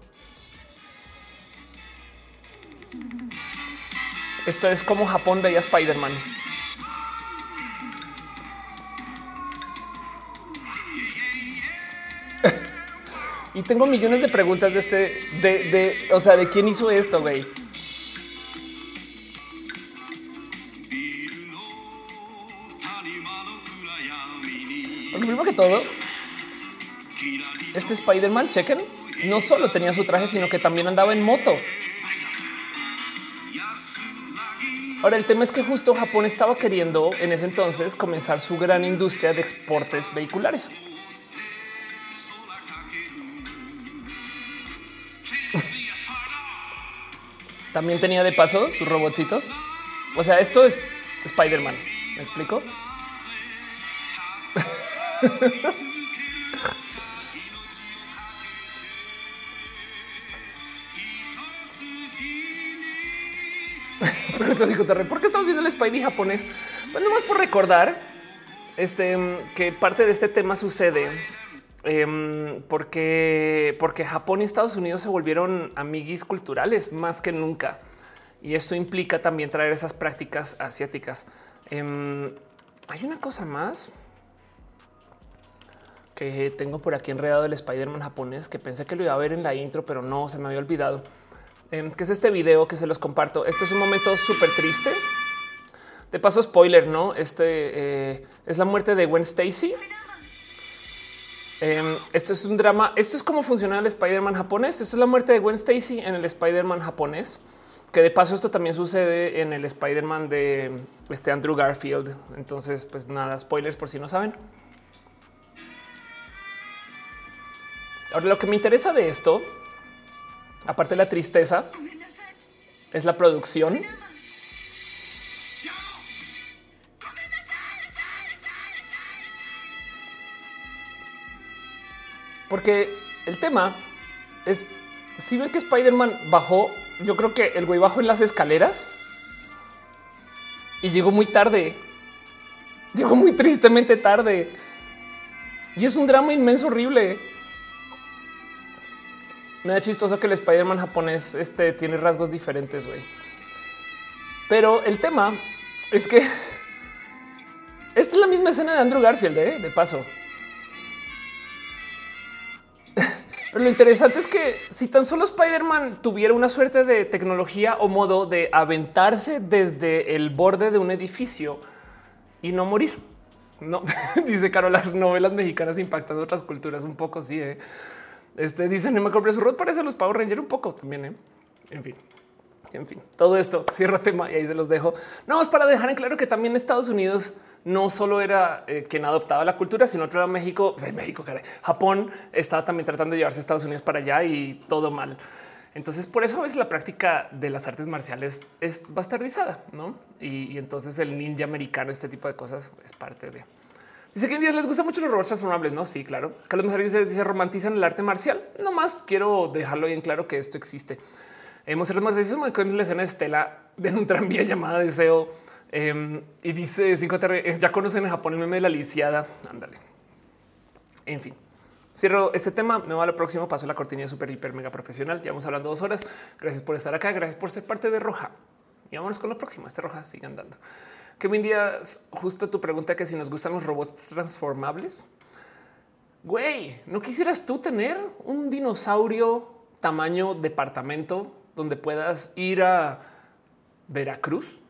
Esto es como Japón veía Spider-Man. Y tengo millones de preguntas de este, de, o sea, de quién hizo esto, güey. Lo primero que todo, este Spider-Man, chequen, no solo tenía su traje, sino que también andaba en moto. Ahora, el tema es que justo Japón estaba queriendo en ese entonces comenzar su gran industria de exportes vehiculares. También tenía de paso sus robotcitos. O sea, esto es Spider-Man. ¿Me explico? [laughs] ¿Por qué estamos viendo el Spidey japonés? Pues más por recordar este, que parte de este tema sucede em, porque, porque Japón y Estados Unidos se volvieron amiguis culturales más que nunca. Y esto implica también traer esas prácticas asiáticas. Em, hay una cosa más que tengo por aquí enredado el Spider-Man japonés que pensé que lo iba a ver en la intro, pero no se me había olvidado. Em, que es este video que se los comparto. Este es un momento súper triste. De paso, spoiler, no? Este eh, es la muerte de Gwen Stacy. Em, esto es un drama. Esto es cómo funciona el Spider-Man japonés. Esto es la muerte de Gwen Stacy en el Spider-Man japonés. Que de paso, esto también sucede en el Spider-Man de este Andrew Garfield. Entonces, pues nada, spoilers por si no saben. Ahora, lo que me interesa de esto aparte de la tristeza, es la producción. Porque el tema es, si ven que Spider-Man bajó, yo creo que el güey bajó en las escaleras y llegó muy tarde. Llegó muy tristemente tarde. Y es un drama inmenso, horrible. Me da chistoso que el Spider-Man japonés este, tiene rasgos diferentes, güey. Pero el tema es que [laughs] esta es la misma escena de Andrew Garfield, ¿eh? de paso. Pero lo interesante es que si tan solo Spider-Man tuviera una suerte de tecnología o modo de aventarse desde el borde de un edificio y no morir. No, [laughs] dice Caro, las novelas mexicanas impactan otras culturas un poco, sí. ¿eh? Este dice, no me compré su rod, parece los Power Ranger un poco también. ¿eh? En fin. En fin, todo esto cierro tema y ahí se los dejo. No, es para dejar en claro que también Estados Unidos no solo era eh, quien adoptaba la cultura, sino otro era México, [laughs] México, caray. Japón estaba también tratando de llevarse a Estados Unidos para allá y todo mal. Entonces, por eso a veces la práctica de las artes marciales es bastardizada, ¿no? Y, entonces el ninja americano, este tipo de cosas es parte de... Dice que en días les gusta mucho los robots transformables, ¿no? Sí, claro. Carlos Mejor dice, romantizan el arte marcial. No más quiero dejarlo bien claro que esto existe. Hemos eso en la escena de Estela [laughs] de un tranvía llamada Deseo em, y dice 5 eh, ya conocen en Japón el meme de la lisiada. Ándale. En fin. Cierro este tema, me va al próximo, paso la cortina super hiper mega profesional. Llevamos hablando dos horas. Gracias por estar acá, gracias por ser parte de Roja. Y vámonos con lo próximo. Este Roja sigue andando. Kevin Díaz, justo tu pregunta que si nos gustan los robots transformables. Güey, ¿no quisieras tú tener un dinosaurio tamaño departamento donde puedas ir a Veracruz.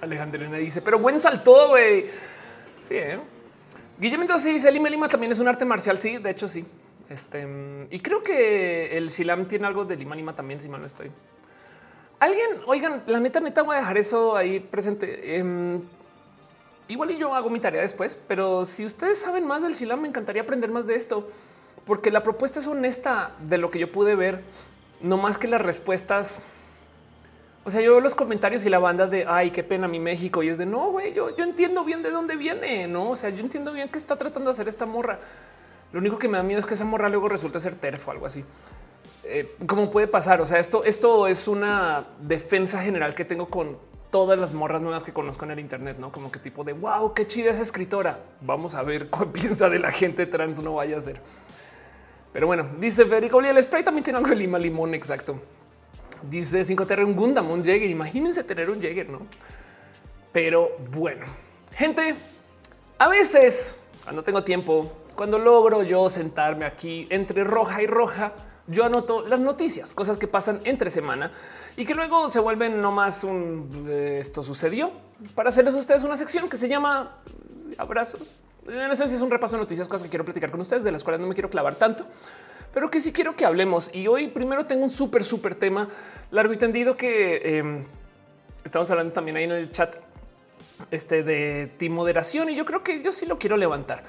Alejandrina dice, pero buen salto, güey. Sí, ¿eh? Guillermo entonces dice, Lima Lima también es un arte marcial. Sí, de hecho sí. Este, y creo que el Shilam tiene algo de Lima Lima también, si mal no estoy. Alguien, oigan, la neta, neta, voy a dejar eso ahí presente. Em, igual y yo hago mi tarea después, pero si ustedes saben más del Shilam, me encantaría aprender más de esto, porque la propuesta es honesta de lo que yo pude ver, no más que las respuestas. O sea, yo veo los comentarios y la banda de ay, qué pena mi México. Y es de no, güey, yo, yo entiendo bien de dónde viene, no? O sea, yo entiendo bien qué está tratando de hacer esta morra. Lo único que me da miedo es que esa morra luego resulte ser terfo o algo así. Eh, cómo puede pasar. O sea, esto, esto es una defensa general que tengo con todas las morras nuevas que conozco en el Internet, no como que tipo de wow, qué chida esa escritora. Vamos a ver [laughs] qué piensa de la gente trans. No vaya a ser. Pero bueno, dice Federico, el spray también tiene algo de lima limón. Exacto. Dice 5 tener un Gundam, un Jäger. Imagínense tener un Jäger, no? Pero bueno, gente, a veces cuando tengo tiempo, cuando logro yo sentarme aquí entre roja y roja, yo anoto las noticias, cosas que pasan entre semana y que luego se vuelven no más un esto sucedió para hacerles a ustedes una sección que se llama abrazos. En esencia es un repaso de noticias, cosas que quiero platicar con ustedes, de las cuales no me quiero clavar tanto, pero que sí quiero que hablemos. Y hoy primero tengo un súper, súper tema largo y tendido que em, estamos hablando también ahí en el chat este de ti moderación y yo creo que yo sí lo quiero levantar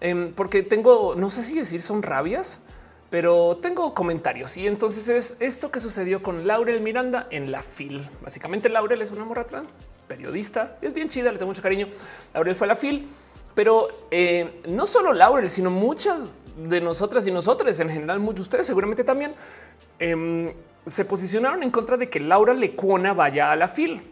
em, porque tengo, no sé si decir son rabias, pero tengo comentarios y entonces es esto que sucedió con Laurel Miranda en la FIL. Básicamente Laurel es una morra trans, periodista, es bien chida, le tengo mucho cariño. Laurel fue a la FIL, pero eh, no solo Laurel, sino muchas de nosotras y nosotros en general, muchos de ustedes seguramente también em, se posicionaron en contra de que Laura Lecuona vaya a la FIL.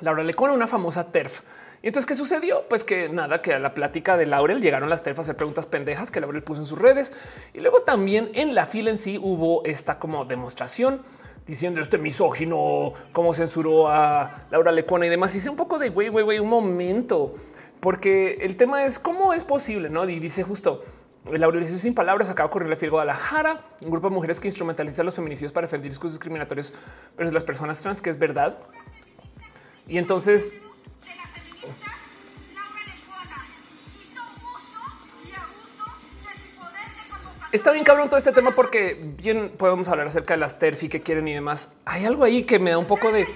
Laura Lecuona, una famosa TERF y entonces, ¿qué sucedió? Pues que nada, que a la plática de Laurel llegaron las terfas a hacer preguntas pendejas que Laurel puso en sus redes. Y luego también en la fila en sí hubo esta como demostración diciendo este misógino, cómo censuró a Laura Lecona y demás. Hice un poco de güey, güey, güey, un momento, porque el tema es cómo es posible, no? Y dice justo Laurel dice sin palabras, acaba de ocurrir la FIL Guadalajara, un grupo de mujeres que instrumentaliza los feminicidios para defender discursos discriminatorios pero las personas trans, que es verdad. Y entonces Está bien cabrón todo este tema porque bien podemos hablar acerca de las TERFI que quieren y demás. Hay algo ahí que me da un poco de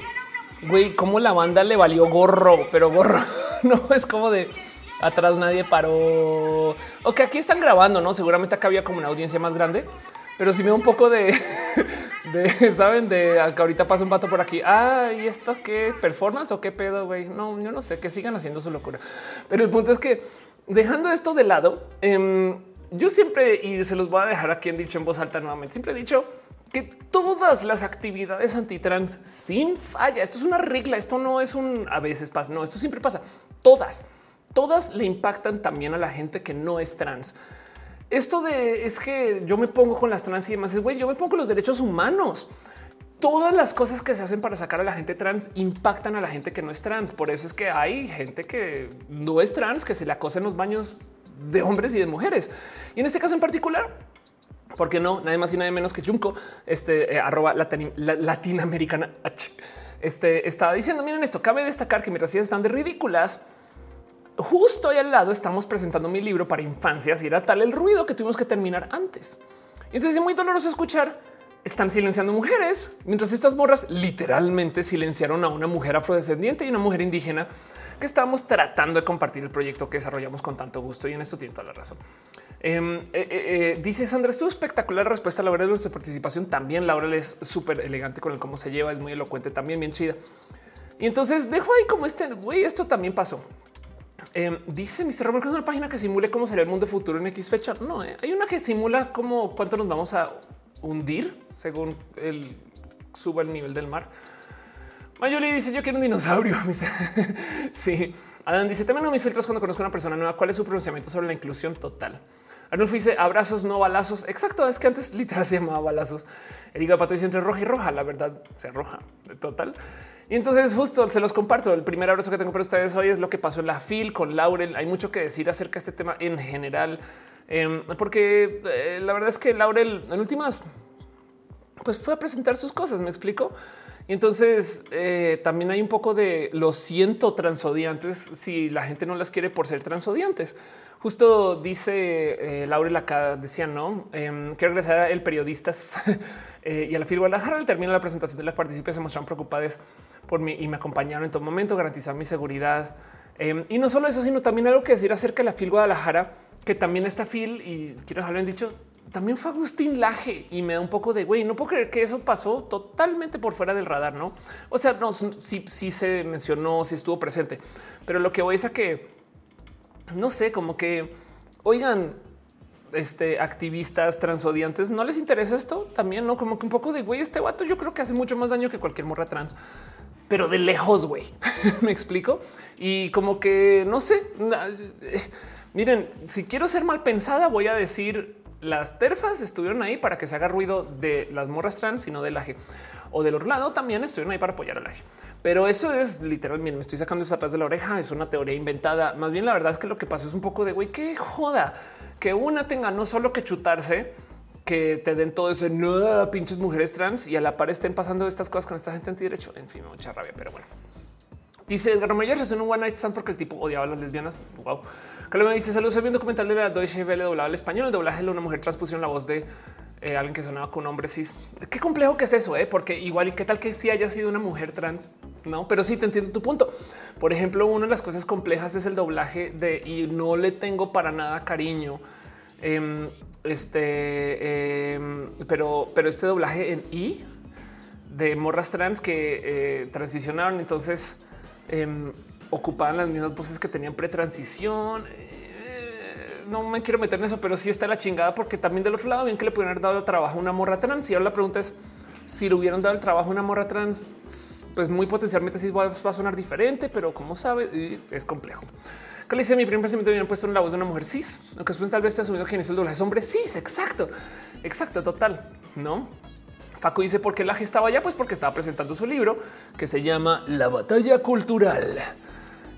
güey, cómo la banda le valió gorro, pero gorro [laughs] no es como de atrás nadie paró. O que aquí están grabando, no? Seguramente acá había como una audiencia más grande, pero si me da un poco [laughs] de, saben, de que ahorita pasa un vato por aquí. Ah, y estas qué performance o qué pedo, güey. No, yo no sé que sigan haciendo su locura, pero el punto es que dejando esto de lado, eh, yo siempre, y se los voy a dejar aquí en dicho en voz alta nuevamente, siempre he dicho que todas las actividades antitrans sin falla, esto es una regla, esto no es un a veces pasa, no, esto siempre pasa, todas, todas le impactan también a la gente que no es trans. Esto de es que yo me pongo con las trans y demás, es güey, yo me pongo con los derechos humanos. Todas las cosas que se hacen para sacar a la gente trans impactan a la gente que no es trans. Por eso es que hay gente que no es trans, que se le acosa en los baños de hombres y de mujeres. Y en este caso en particular, porque no, nada más y nada menos que Junco, este eh, arroba latinoamericana. Este estaba diciendo: Miren esto, cabe destacar que mientras ellas están de ridículas, justo ahí al lado estamos presentando mi libro para infancias y era tal el ruido que tuvimos que terminar antes. Entonces es muy doloroso escuchar. Están silenciando mujeres mientras estas morras literalmente silenciaron a una mujer afrodescendiente y una mujer indígena que estábamos tratando de compartir el proyecto que desarrollamos con tanto gusto. Y en esto tiene toda la razón. Em, eh, eh, eh, dice Sandra, estuvo espectacular respuesta la de nuestra participación. También Laura es súper elegante con el cómo se lleva, es muy elocuente, también bien chida. Y entonces dejo ahí como este güey. Esto también pasó. Em, dice Mr. Robert que es una página que simule cómo sería el mundo futuro en X fecha. No hay una que simula cómo cuánto nos vamos a hundir según el suba el nivel del mar. Mayoli dice yo quiero un dinosaurio. [laughs] sí. Adán dice también mis filtros cuando conozco a una persona nueva. ¿Cuál es su pronunciamiento sobre la inclusión total? Arnulfo dice abrazos, no balazos. Exacto. Es que antes literal se llamaba balazos. Erika Pato dice entre roja y roja. La verdad se roja total. Y entonces justo se los comparto. El primer abrazo que tengo para ustedes hoy es lo que pasó en la FIL con Laurel. Hay mucho que decir acerca de este tema en general, em, porque eh, la verdad es que Laurel en últimas pues fue a presentar sus cosas. Me explico. Y entonces eh, también hay un poco de lo siento transodiantes si la gente no las quiere por ser transodiantes. Justo dice eh, Laurel acá, decía, no em, quiero regresar el periodista [laughs] eh, y a la FIL Guadalajara al término de la presentación de las participantes se mostraron preocupadas por mí y me acompañaron en todo momento, garantizar mi seguridad. Em, y no solo eso, sino también algo que decir acerca de la FIL Guadalajara, que también está FIL y quiero dejarlo en dicho, también fue Agustín Laje y me da un poco de güey. No puedo creer que eso pasó totalmente por fuera del radar, no? O sea, no, sí, sí se mencionó, sí estuvo presente, pero lo que voy es a que no sé, como que oigan, este activistas transodiantes no les interesa esto también, no como que un poco de güey. Este vato yo creo que hace mucho más daño que cualquier morra trans, pero de lejos, güey. [laughs] Me explico y como que no sé. Eh, miren, si quiero ser mal pensada, voy a decir las terfas estuvieron ahí para que se haga ruido de las morras trans y no del aje o del otro lado también estuvieron ahí para apoyar al aje. Pero eso es literalmente me estoy sacando eso atrás de la oreja. Es una teoría inventada. Más bien, la verdad es que lo que pasó es un poco de güey, que joda que una tenga no solo que chutarse, que te den todo eso, no pinches mujeres trans y a la par estén pasando estas cosas con esta gente antiderecho. En fin, mucha rabia, pero bueno. Dice Edgar Mayor es un one night stand porque el tipo odiaba a las lesbianas. Wow. me dice saludos. Vi un documental de la Deutsche Welle doblado al español. El doblaje de una mujer trans pusieron la voz de eh, alguien que sonaba con hombre cis. Qué complejo que es eso, eh? porque igual y qué tal que si sí haya sido una mujer trans. No, pero sí te entiendo tu punto. Por ejemplo, una de las cosas complejas es el doblaje de y no le tengo para nada cariño. Em, este, em, pero, pero este doblaje en I de morras trans que eh, transicionaron. Entonces, Em, ocupaban las mismas voces que tenían pretransición. No me quiero meter en eso, pero sí está la chingada porque también del otro lado bien que le pudieran haber dado trabajo a una morra trans. Y ahora la pregunta es si le hubieran dado el trabajo a una morra trans, pues muy potencialmente sí va, a sonar diferente, pero como sabe, es complejo. Que dice mi primer pensamiento habían puesto en la voz de una mujer cis, aunque después tal vez te asumido que es el doblaje es hombre cis. Exacto, exacto, total, no? Paco dice por qué la estaba allá, pues porque estaba presentando su libro que se llama La batalla cultural.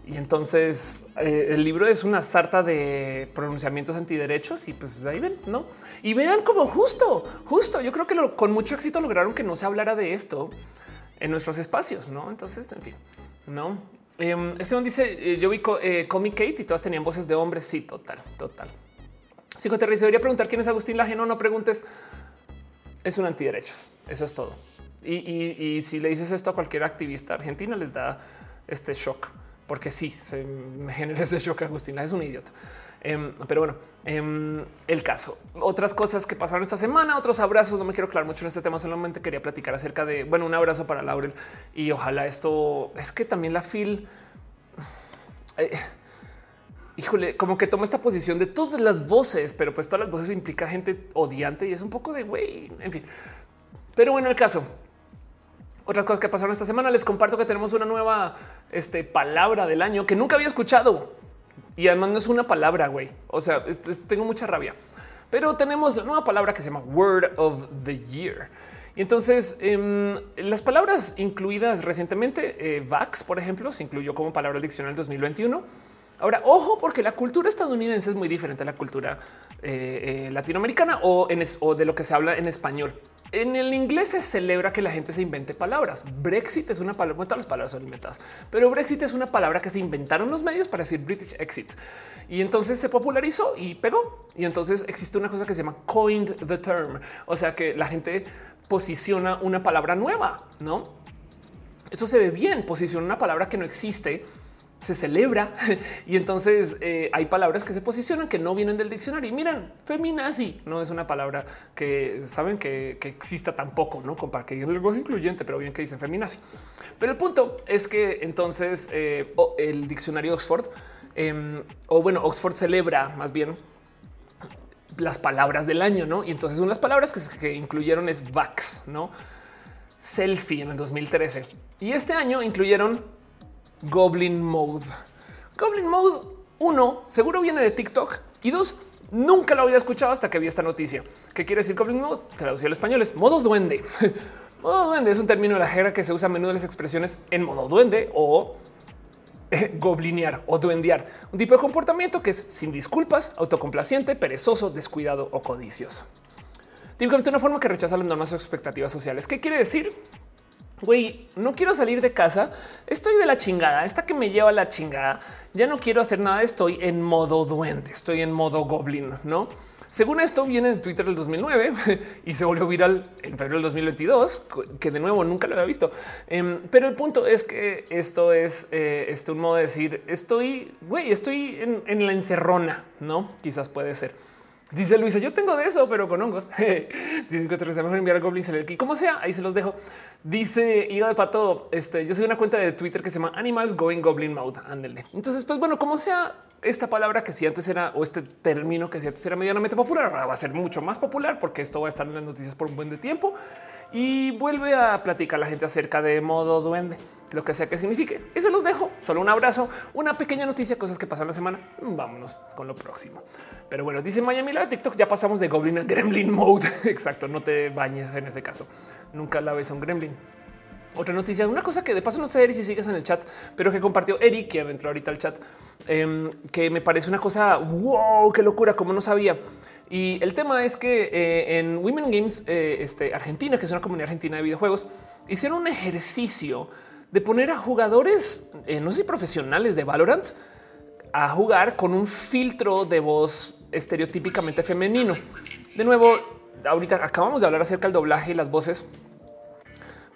Y entonces eh, el libro es una sarta de pronunciamientos antiderechos y pues ahí ven, no? Y vean como justo, justo. Yo creo que con mucho éxito lograron que no se hablara de esto en nuestros espacios, no? Entonces, en fin, no. Eh, Esteban dice: eh, Yo vi eh, Comic Kate y todas tenían voces de hombres. Sí, total, total. Si te debería preguntar quién es Agustín Laje. No, no preguntes. Es un antiderechos. Eso es todo. Y, si le dices esto a cualquier activista argentino, les da este shock, porque sí, se me genera ese shock. Agustina es un idiota. Em, pero bueno, em, el caso. Otras cosas que pasaron esta semana, otros abrazos. No me quiero aclarar mucho en este tema, solamente quería platicar acerca de, bueno, un abrazo para Laurel y ojalá esto es que también la FIL. Eh, híjole, como que toma esta posición de todas las voces, pero pues todas las voces implica gente odiante y es un poco de güey, en fin. Pero bueno, el caso. Otras cosas que pasaron esta semana, les comparto que tenemos una nueva este, palabra del año que nunca había escuchado. Y además no es una palabra, güey. O sea, tengo mucha rabia. Pero tenemos la nueva palabra que se llama Word of the Year. Y entonces em, las palabras incluidas recientemente, eh, VAX, por ejemplo, se incluyó como palabra diccionario 2021. Ahora, ojo, porque la cultura estadounidense es muy diferente a la cultura eh, eh, latinoamericana o, en o de lo que se habla en español. En el inglés se celebra que la gente se invente palabras. Brexit es una palabra, todas las palabras son inventadas, pero Brexit es una palabra que se inventaron los medios para decir British exit. Y entonces se popularizó y pegó. Y entonces existe una cosa que se llama coined the term. O sea que la gente posiciona una palabra nueva, ¿no? Eso se ve bien, posiciona una palabra que no existe se celebra [laughs] y entonces eh, hay palabras que se posicionan que no vienen del diccionario. Y miren, feminazi no es una palabra que saben que, exista tampoco, no para que el lenguaje incluyente, pero bien que dicen feminazi. Pero el punto es que entonces eh, el diccionario Oxford em, o bueno, Oxford celebra más bien las palabras del año, no? Y entonces unas palabras que, que incluyeron es vax, no selfie en el 2013 y este año incluyeron Goblin Mode. Goblin Mode, uno, seguro viene de TikTok y dos, nunca lo había escuchado hasta que vi esta noticia. ¿Qué quiere decir Goblin Mode? Traducido al español es modo duende. [laughs] modo duende es un término de la jerga que se usa a menudo en las expresiones en modo duende o [laughs] goblinear o duendear, un tipo de comportamiento que es sin disculpas, autocomplaciente, perezoso, descuidado o codicioso. Típicamente una forma que rechaza las normas o expectativas sociales. ¿Qué quiere decir? Güey, no quiero salir de casa, estoy de la chingada, esta que me lleva la chingada, ya no quiero hacer nada, estoy en modo duende, estoy en modo goblin, ¿no? Según esto viene de Twitter del 2009 [laughs] y se volvió viral en febrero del 2022, que de nuevo nunca lo había visto. Em, pero el punto es que esto es eh, este un modo de decir estoy, güey, estoy en, en la encerrona, no? Quizás puede ser. Dice Luisa, yo tengo de eso, pero con hongos. Dicen que te mejor enviar a Goblin y como sea, ahí se los dejo. Dice Higo de Pato, este, yo soy una cuenta de Twitter que se llama Animals Going Goblin Mode. Ándele. Entonces, pues bueno, como sea esta palabra que si antes era o este término que si antes era medianamente popular, ahora va a ser mucho más popular porque esto va a estar en las noticias por un buen de tiempo y vuelve a platicar la gente acerca de modo duende, lo que sea que signifique. Y se los dejo. Solo un abrazo, una pequeña noticia, cosas que pasan la semana. Vámonos con lo próximo. Pero bueno, dice Miami la de TikTok. Ya pasamos de Goblin a Gremlin mode. [laughs] Exacto. No te bañes en ese caso. Nunca la ves un Gremlin. Otra noticia, una cosa que de paso no sé si sigues en el chat, pero que compartió Eric, que entró ahorita al chat, em, que me parece una cosa wow, qué locura, como no sabía. Y el tema es que eh, en Women Games eh, este, Argentina, que es una comunidad argentina de videojuegos, hicieron un ejercicio de poner a jugadores, eh, no sé si profesionales de Valorant, a jugar con un filtro de voz estereotípicamente femenino. De nuevo, ahorita acabamos de hablar acerca del doblaje y las voces,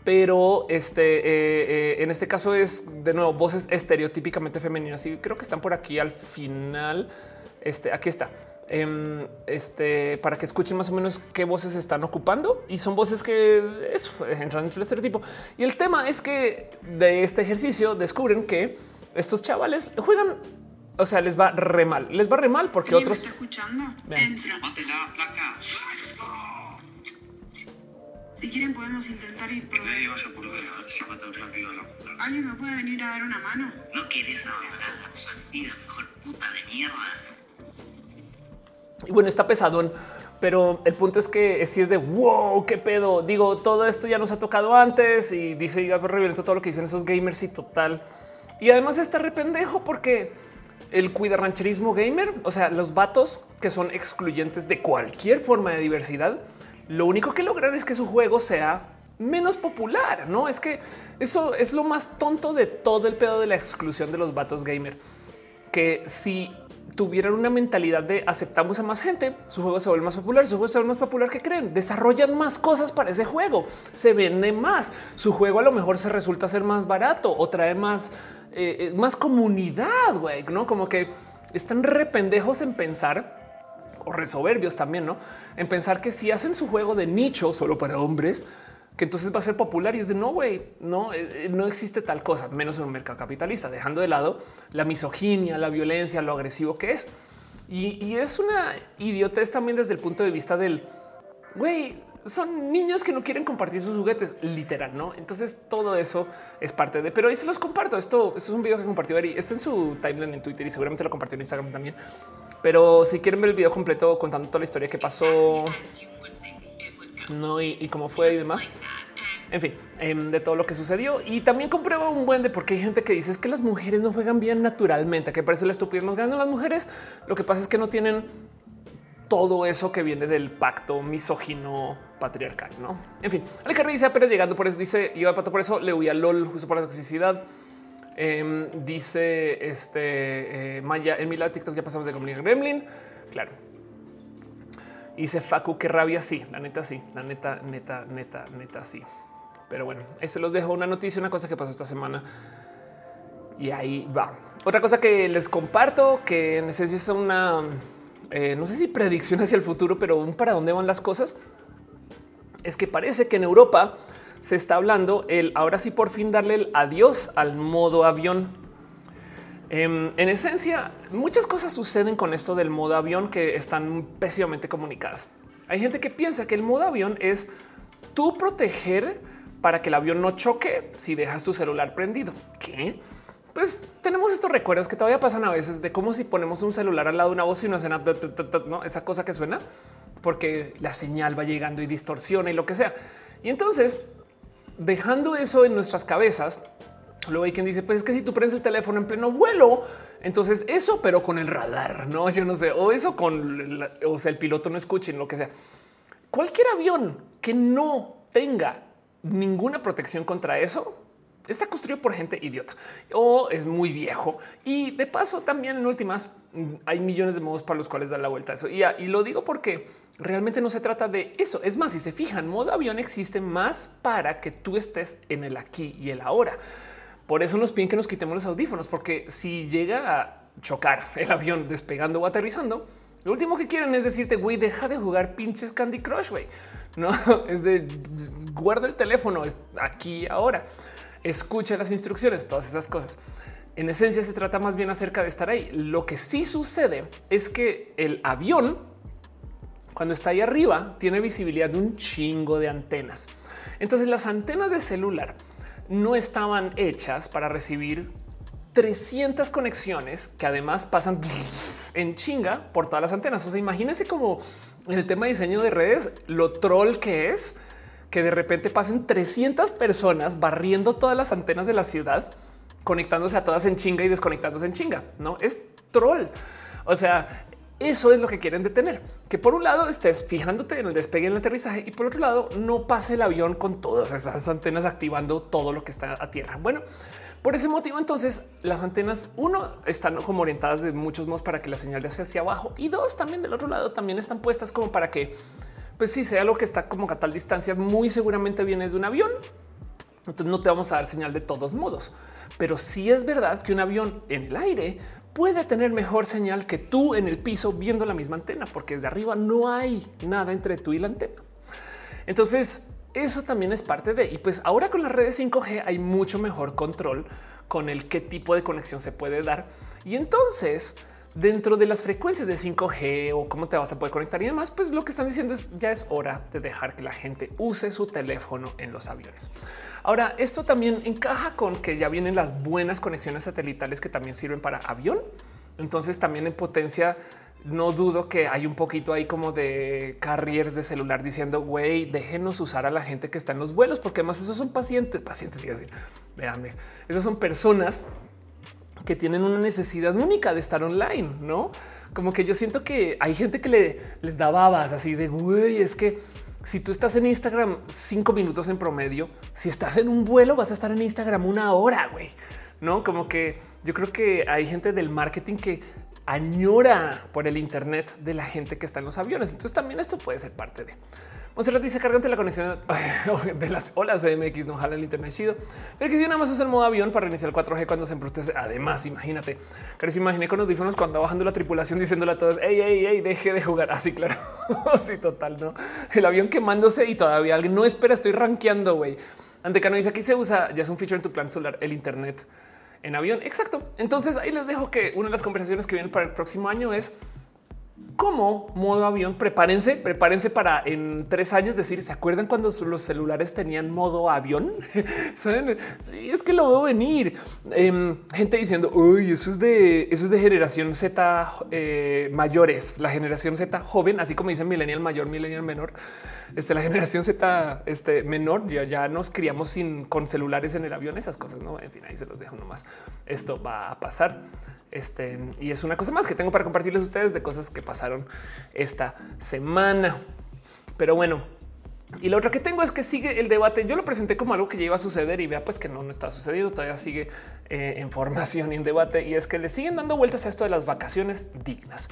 pero este en este caso es de nuevo voces estereotípicamente femeninas y creo que están por aquí al final. Este aquí está. Em, este, para que escuchen más o menos qué voces están ocupando y son voces que eso, entran en el estereotipo. Y el tema es que de este ejercicio descubren que estos chavales juegan, o sea, les va re mal, les va re mal porque otros. está escuchando? Si quieren podemos intentar ir por... ¿Alguien me puede venir a dar una mano? ¿No quieres trabajar la mejor puta de mierda? Y bueno, está pesadón, pero el punto es que si es de wow, qué pedo. Digo, todo esto ya nos ha tocado antes y dice y reviento todo lo que dicen esos gamers y total. Y además está rependejo porque el cuidarrancherismo gamer, o sea, los vatos que son excluyentes de cualquier forma de diversidad, lo único que logran es que su juego sea menos popular. No es que eso es lo más tonto de todo el pedo de la exclusión de los vatos gamer. Que si tuvieran una mentalidad de aceptamos a más gente, su juego se vuelve más popular, su juego se vuelve más popular que creen, desarrollan más cosas para ese juego, se vende más, su juego a lo mejor se resulta ser más barato o trae más, eh, eh, más comunidad, güey, ¿no? Como que están rependejos en pensar o resoberbios también, ¿no? En pensar que si hacen su juego de nicho solo para hombres, que entonces va a ser popular y es de no, güey, no, eh, no existe tal cosa, menos en un mercado capitalista, dejando de lado la misoginia, la violencia, lo agresivo que es. Y, y es una idiotez también desde el punto de vista del güey, son niños que no quieren compartir sus juguetes, literal, ¿no? Entonces todo eso es parte de, pero ahí se los comparto. Esto, esto es un video que compartió Ari, está en su timeline en Twitter y seguramente lo compartió en Instagram también. Pero si quieren ver el video completo contando toda la historia que pasó, no y, cómo fue y demás. En fin, em, de todo lo que sucedió y también comprueba un buen de porque hay gente que dice es que las mujeres no juegan bien naturalmente, que parece la estupidez más grande. Las mujeres lo que pasa es que no tienen todo eso que viene del pacto misógino patriarcal, ¿no? En fin, Alejandro dice apenas llegando por eso, dice yo pato por eso le huí a LOL justo por la toxicidad. Em, dice este eh, Maya en mi lado de TikTok ya pasamos de comunidad Gremlin. Claro. Dice Facu que rabia. Sí, la neta, sí, la neta, neta, neta, neta, sí. Pero bueno, se los dejo una noticia, una cosa que pasó esta semana y ahí va. Otra cosa que les comparto que es una, eh, no sé si predicción hacia el futuro, pero un para dónde van las cosas es que parece que en Europa se está hablando el ahora sí por fin darle el adiós al modo avión. Em, en esencia, muchas cosas suceden con esto del modo avión que están pésimamente comunicadas. Hay gente que piensa que el modo avión es tú proteger para que el avión no choque si dejas tu celular prendido. ¿Qué? Pues tenemos estos recuerdos que todavía pasan a veces de cómo si ponemos un celular al lado de una voz y una escena, ¿no? esa cosa que suena, porque la señal va llegando y distorsiona y lo que sea. Y entonces, dejando eso en nuestras cabezas, luego hay quien dice, pues es que si tú prendes el teléfono en pleno vuelo, entonces eso, pero con el radar, no, yo no sé, o eso con, o sea, el piloto no escuchen lo que sea. Cualquier avión que no tenga ninguna protección contra eso está construido por gente idiota o es muy viejo. Y de paso, también en últimas, mm, hay millones de modos para los cuales dar la vuelta a eso. Y, y, lo digo porque realmente no se trata de eso. Es más, si se fijan, modo avión existe más para que tú estés en el aquí y el ahora. Por eso nos piden que nos quitemos los audífonos, porque si llega a chocar el avión despegando o aterrizando, lo último que quieren es decirte, güey, deja de jugar pinches Candy Crush, güey. No [laughs] es de guarda el teléfono, es aquí ahora. Escucha las instrucciones, todas esas cosas. En esencia se trata más bien acerca de estar ahí. Lo que sí sucede es que el avión, cuando está ahí arriba, tiene visibilidad de un chingo de antenas. Entonces las antenas de celular no estaban hechas para recibir 300 conexiones que además pasan en chinga por todas las antenas. O sea, imagínense como el tema de diseño de redes, lo troll que es que de repente pasen 300 personas barriendo todas las antenas de la ciudad, conectándose a todas en chinga y desconectándose en chinga. No es troll. O sea, eso es lo que quieren detener. Que por un lado estés fijándote en el despegue en el aterrizaje y por otro lado no pase el avión con todas esas antenas activando todo lo que está a tierra. Bueno, por ese motivo, entonces las antenas, uno, están como orientadas de muchos modos para que la señal de hacia, abajo y dos, también del otro lado también están puestas como para que, pues si sea lo que está como a tal distancia, muy seguramente viene de un avión. Entonces no te vamos a dar señal de todos modos, pero sí es verdad que un avión en el aire puede tener mejor señal que tú en el piso viendo la misma antena, porque desde arriba no hay nada entre tú y la antena. Entonces, eso también es parte de, y pues ahora con las redes 5G hay mucho mejor control con el qué tipo de conexión se puede dar. Y entonces, dentro de las frecuencias de 5G o cómo te vas a poder conectar y demás, pues lo que están diciendo es ya es hora de dejar que la gente use su teléfono en los aviones. Ahora, esto también encaja con que ya vienen las buenas conexiones satelitales que también sirven para avión. Entonces también en potencia no dudo que hay un poquito ahí como de carriers de celular diciendo güey, déjenos usar a la gente que está en los vuelos, porque además esos son pacientes, pacientes y así. Veanme, esas son personas que tienen una necesidad única de estar online, no como que yo siento que hay gente que le, les da babas así de güey, es que si tú estás en Instagram cinco minutos en promedio, si estás en un vuelo, vas a estar en Instagram una hora, güey. No como que yo creo que hay gente del marketing que añora por el Internet de la gente que está en los aviones. Entonces también esto puede ser parte de. Monserrat dice cargante la conexión de [laughs] las olas de MX, no jala el internet chido. Pero que si nada más usa el modo avión para reiniciar el 4G cuando se embrutece. Además, imagínate, que se imaginé con los audífonos cuando bajando la tripulación diciéndole a todos, hey, hey, hey, deje de jugar. Así, claro. [laughs] sí, total, no. El avión quemándose y todavía alguien no espera, estoy rankeando, güey. Antecano dice aquí se usa, ya es un feature en tu plan solar, el internet en avión. Exacto. Entonces ahí les dejo que una de las conversaciones que vienen para el próximo año es como modo avión. Prepárense, prepárense para en tres años decir, ¿se acuerdan cuando los celulares tenían modo avión? [laughs] es que lo veo venir. Em, gente diciendo, uy, eso es de eso es de generación Z eh, mayores, la generación Z joven, así como dicen millennial mayor, millennial menor. Este, la generación Z este, menor ya, ya nos criamos sin con celulares en el avión, esas cosas. No, en fin, ahí se los dejo nomás. Esto va a pasar. Este y es una cosa más que tengo para compartirles a ustedes de cosas que pasaron esta semana. Pero bueno, y lo otro que tengo es que sigue el debate. Yo lo presenté como algo que ya iba a suceder y vea pues que no, no está sucediendo. Todavía sigue eh, en formación y en debate. Y es que le siguen dando vueltas a esto de las vacaciones dignas.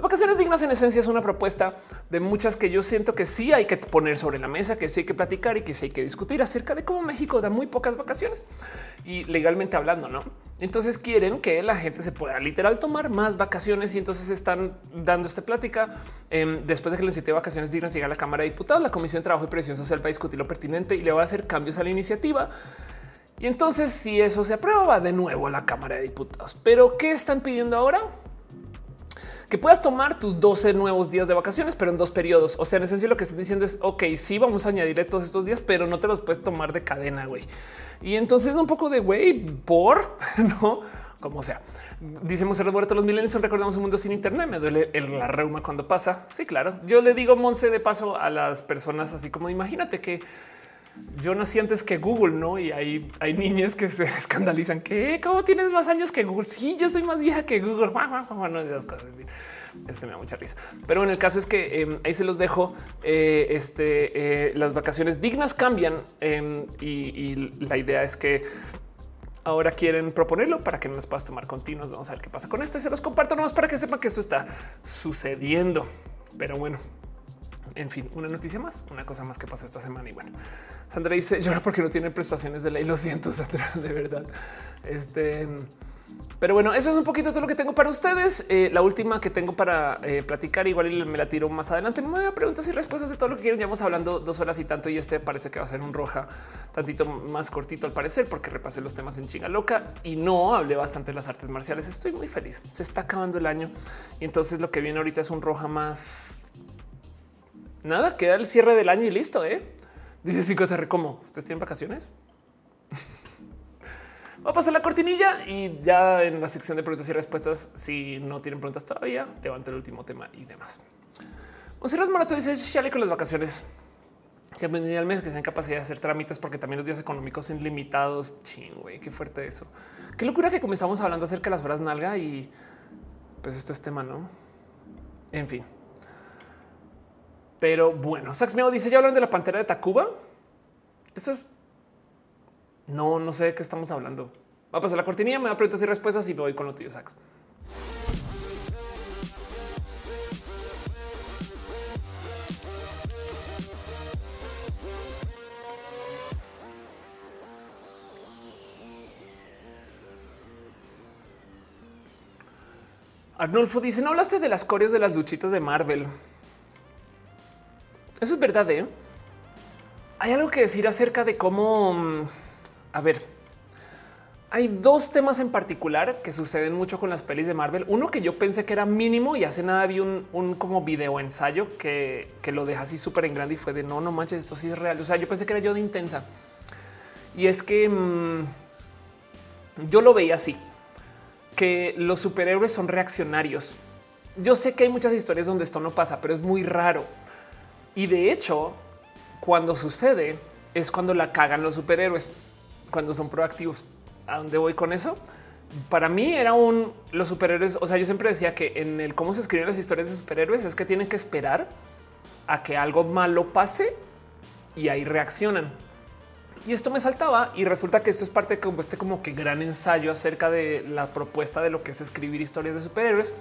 Vacaciones dignas en esencia es una propuesta de muchas que yo siento que sí hay que poner sobre la mesa, que sí hay que platicar y que sí hay que discutir acerca de cómo México da muy pocas vacaciones y legalmente hablando, no? Entonces quieren que la gente se pueda literal tomar más vacaciones y entonces están dando esta plática. Em, después de que iniciativa de vacaciones dignas llega a la Cámara de Diputados, la Comisión de Trabajo y Presión Social va a discutir lo pertinente y le va a hacer cambios a la iniciativa. Y entonces, si eso se aprueba, va de nuevo a la Cámara de Diputados. Pero ¿qué están pidiendo ahora? Que puedas tomar tus 12 nuevos días de vacaciones, pero en dos periodos. O sea, en esencia lo que están diciendo es, ok, sí, vamos a añadirle todos estos días, pero no te los puedes tomar de cadena, güey. Y entonces un poco de, güey, por, [laughs] ¿no? Como sea. Dice Monserrat todos los milenios recordamos un mundo sin internet. Me duele el, la reuma cuando pasa. Sí, claro. Yo le digo Monse de paso a las personas así como imagínate que yo nací antes que Google, ¿no? Y hay, hay niñas que se [laughs] escandalizan que cómo tienes más años que Google. Sí, yo soy más vieja que Google. Bueno, esas cosas. Este me da mucha risa. Pero en el caso es que em, ahí se los dejo. Eh, este, eh, las vacaciones dignas cambian em, y, la idea es que ahora quieren proponerlo para que no las puedas tomar continuos. Vamos a ver qué pasa con esto y se los comparto nomás para que sepan que eso está sucediendo. Pero bueno, en fin, una noticia más, una cosa más que pasó esta semana. Y bueno, Sandra dice llora porque no tiene prestaciones de ley. Lo siento, [laughs] Sandra, de verdad. Este, pero bueno, eso es un poquito todo lo que tengo para ustedes. Eh, la última que tengo para eh, platicar, igual me la tiro más adelante. Me voy a preguntas y respuestas de todo lo que quieren. Ya vamos hablando dos horas y tanto. Y este parece que va a ser un roja tantito más cortito al parecer, porque repasé los temas en chinga loca y no hablé bastante de las artes marciales. Estoy muy feliz. Se está acabando el año y entonces lo que viene ahorita es un roja más nada, queda el cierre del año y listo. ¿eh? Dice Psicoterre, ¿cómo? ¿Ustedes tienen vacaciones? [laughs] Va a pasar la cortinilla y ya en la sección de preguntas y respuestas, si no tienen preguntas todavía, levanto el último tema y demás. Monserrat Morato dice, chale con las vacaciones. Que al mes que sean capacidad de hacer trámites porque también los días económicos son limitados. Chin, güey, qué fuerte eso. Qué locura que comenzamos hablando acerca de las horas nalga y pues esto es tema, ¿no? En fin. Pero bueno, Sax Meo dice: Ya hablan de la pantera de Tacuba. Esto es. No, no sé de qué estamos hablando. Va a pasar la cortinilla, me da preguntas y respuestas y me voy con lo tuyo, Sax. Arnulfo dice: No hablaste de las coreos de las luchitas de Marvel. Eso es verdad. ¿eh? Hay algo que decir acerca de cómo, mm, a ver, hay dos temas en particular que suceden mucho con las pelis de Marvel. Uno que yo pensé que era mínimo y hace nada vi un, como video ensayo que, lo deja así súper en grande y fue de no, no manches, esto sí es real. O sea, yo pensé que era yo de intensa. Y es que mm, yo lo veía así, que los superhéroes son reaccionarios. Yo sé que hay muchas historias donde esto no pasa, pero es muy raro. Y de hecho, cuando sucede es cuando la cagan los superhéroes, cuando son proactivos. ¿A dónde voy con eso? Para mí era un los superhéroes. O sea, yo siempre decía que en el cómo se escriben las historias de superhéroes es que tienen que esperar a que algo malo pase y ahí reaccionan. Y esto me saltaba y resulta que esto es parte de este como que gran ensayo acerca de la propuesta de lo que es escribir historias de superhéroes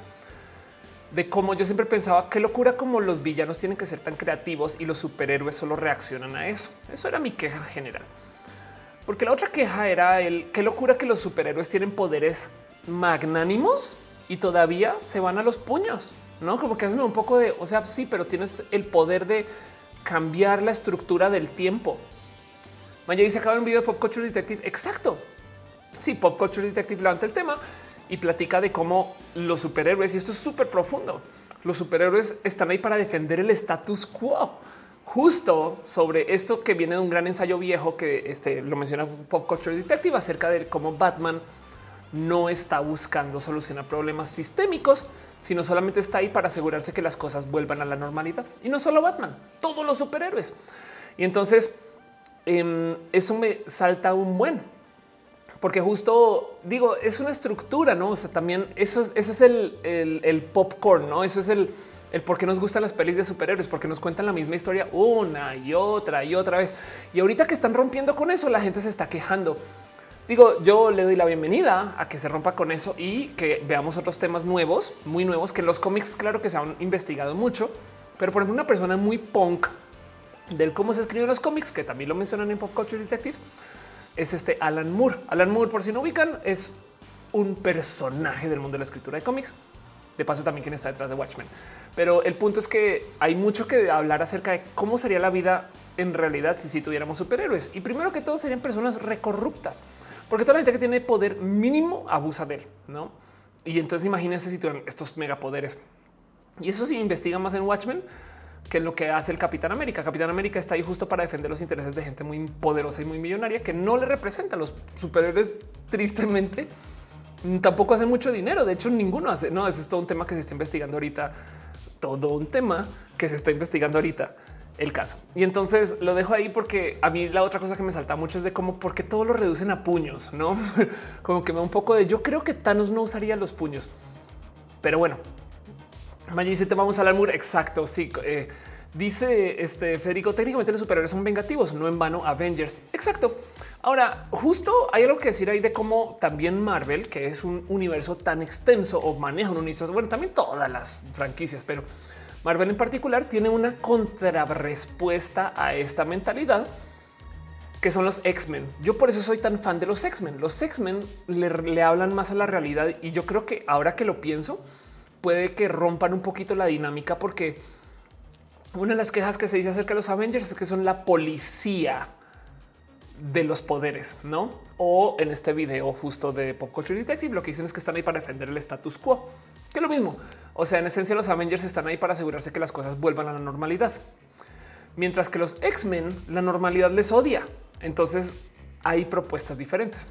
de cómo yo siempre pensaba qué locura como los villanos tienen que ser tan creativos y los superhéroes solo reaccionan a eso. Eso era mi queja general. Porque la otra queja era el qué locura que los superhéroes tienen poderes magnánimos y todavía se van a los puños, no como que hazme un poco de, o sea, sí, pero tienes el poder de cambiar la estructura del tiempo. Maya dice acaba un video de Pop Culture Detective. Exacto. Sí, Pop Culture Detective levanta el tema y platica de cómo los superhéroes, y esto es súper profundo, los superhéroes están ahí para defender el status quo. Justo sobre esto que viene de un gran ensayo viejo que este, lo menciona Pop Culture Detective acerca de cómo Batman no está buscando solucionar problemas sistémicos, sino solamente está ahí para asegurarse que las cosas vuelvan a la normalidad. Y no solo Batman, todos los superhéroes. Y entonces em, eso me salta un buen, porque justo digo, es una estructura, no? O sea, también eso es, es el, popcorn, no? Eso es el, el por qué nos gustan las pelis de superhéroes, porque nos cuentan la misma historia una y otra y otra vez. Y ahorita que están rompiendo con eso, la gente se está quejando. Digo, yo le doy la bienvenida a que se rompa con eso y que veamos otros temas nuevos, muy nuevos, que los cómics, claro que se han investigado mucho, pero por ejemplo, una persona muy punk del cómo se escriben los cómics, que también lo mencionan en Pop Culture Detective, es este Alan Moore. Alan Moore, por si no ubican, es un personaje del mundo de la escritura de cómics. De paso, también quien está detrás de Watchmen. Pero el punto es que hay mucho que hablar acerca de cómo sería la vida en realidad si, si tuviéramos superhéroes. Y primero que todo serían personas recorruptas, porque toda la gente que tiene poder mínimo abusa de él, ¿no? Y entonces imagínense si tuvieran estos megapoderes. Y eso sí investiga más en Watchmen que es lo que hace el Capitán América. Capitán América está ahí justo para defender los intereses de gente muy poderosa y muy millonaria que no le representa a los superiores. Tristemente, tampoco hace mucho dinero. De hecho, ninguno hace. No, eso es todo un tema que se está investigando ahorita. Todo un tema que se está investigando ahorita el caso. Y entonces lo dejo ahí porque a mí la otra cosa que me salta mucho es de cómo porque todo lo reducen a puños, no [laughs] como que me da un poco de yo creo que Thanos no usaría los puños, pero bueno, Maggi te vamos a hablar muy exacto. Sí, eh, dice este Federico. Técnicamente los superhéroes son vengativos, no en vano Avengers. Exacto. Ahora, justo hay algo que decir ahí de cómo también Marvel, que es un universo tan extenso o maneja un universo, bueno, también todas las franquicias, pero Marvel en particular tiene una contrarrespuesta a esta mentalidad que son los X-Men. Yo por eso soy tan fan de los X-Men. Los X-Men le hablan más a la realidad y yo creo que ahora que lo pienso, puede que rompan un poquito la dinámica porque una de las quejas que se dice acerca de los Avengers es que son la policía de los poderes, no? O en este video justo de Pop Culture Detective, lo que dicen es que están ahí para defender el status quo, que es lo mismo. O sea, en esencia, los Avengers están ahí para asegurarse que las cosas vuelvan a la normalidad, mientras que los X-Men la normalidad les odia. Entonces hay propuestas diferentes.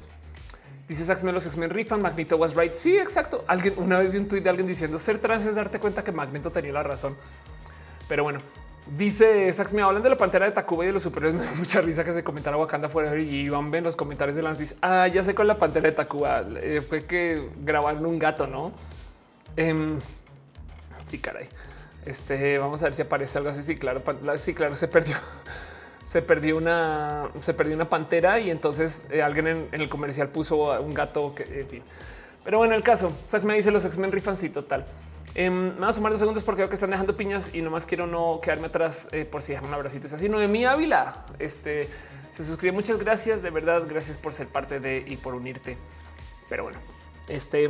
Dice Saxmen, los X-Men rifan, Magneto was right. Sí, exacto. Alguien una vez vi un tweet de alguien diciendo ser trans es darte cuenta que Magneto tenía la razón. Pero bueno, dice Saxmen, hablan de la pantera de Tacuba y de los [laughs] da mucha risa que se comentara Wakanda fuera y van ven los comentarios de la noticia. Ah, ya sé con la pantera de Tacuba. Eh, fue que grabaron un gato, no? Em, sí, caray. Este vamos a ver si aparece algo así. Sí, claro, sí, claro, se perdió se perdió una, se perdió una pantera y entonces eh, alguien en, el comercial puso un gato que, en fin. Pero bueno, el caso, Sax me dice los X-Men rifan sí, total. Eh, me voy a sumar dos segundos porque veo que están dejando piñas y nomás quiero no quedarme atrás eh, por si dejan un abracito. Es así. Noemí Ávila este, se suscribe. Muchas gracias. De verdad, gracias por ser parte de y por unirte. Pero bueno, este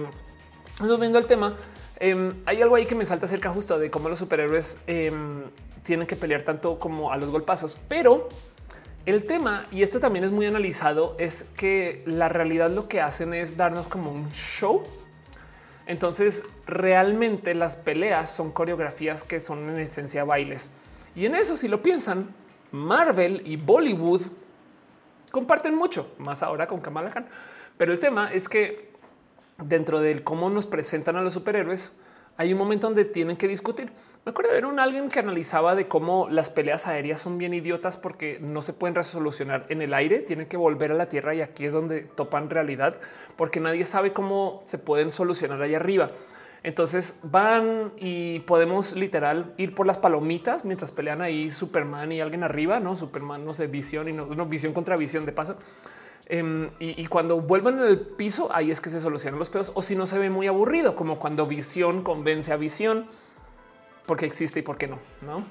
vamos viendo el tema. Em, hay algo ahí que me salta acerca justo de cómo los superhéroes em, tienen que pelear tanto como a los golpazos. Pero el tema, y esto también es muy analizado, es que la realidad lo que hacen es darnos como un show. Entonces, realmente las peleas son coreografías que son en esencia bailes. Y en eso, si lo piensan, Marvel y Bollywood comparten mucho, más ahora con Kamala Khan. Pero el tema es que dentro del cómo nos presentan a los superhéroes, hay un momento donde tienen que discutir. Me acuerdo de ver un alguien que analizaba de cómo las peleas aéreas son bien idiotas porque no se pueden resolucionar en el aire, tienen que volver a la tierra y aquí es donde topan realidad porque nadie sabe cómo se pueden solucionar allá arriba. Entonces van y podemos literal ir por las palomitas mientras pelean ahí Superman y alguien arriba, no Superman, no sé, visión y no, visión contra visión de paso. Em, y, y cuando vuelvan al piso, ahí es que se solucionan los pedos. O si no se ve muy aburrido, como cuando visión convence a visión, porque existe y por qué no, no?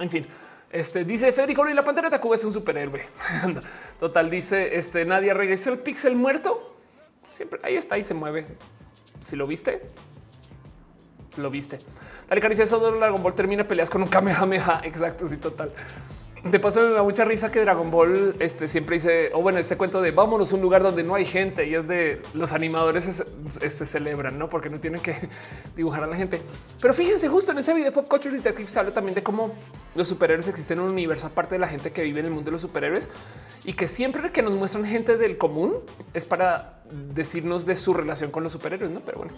En fin, este dice Federico y la pantera de Tacuba es un superhéroe. [laughs] Total, dice este Nadia regresó el pixel muerto. Siempre ahí está y se mueve. Si lo viste, lo viste. Dale caricia, eso de Dragon Ball termina peleas con un Kamehameha. [laughs] Exacto, sí, total. De paso me da mucha risa que Dragon Ball este, siempre dice, o bueno, este cuento de vámonos a un lugar donde no hay gente y es de los animadores se, celebran, no porque no tienen que [laughs] dibujar a la gente. Pero fíjense, justo en ese video de Pop Culture Detective se habla también de cómo los superhéroes existen en un universo aparte de la gente que vive en el mundo de los superhéroes y que siempre que nos muestran gente del común es para decirnos de su relación con los superhéroes, no? Pero bueno.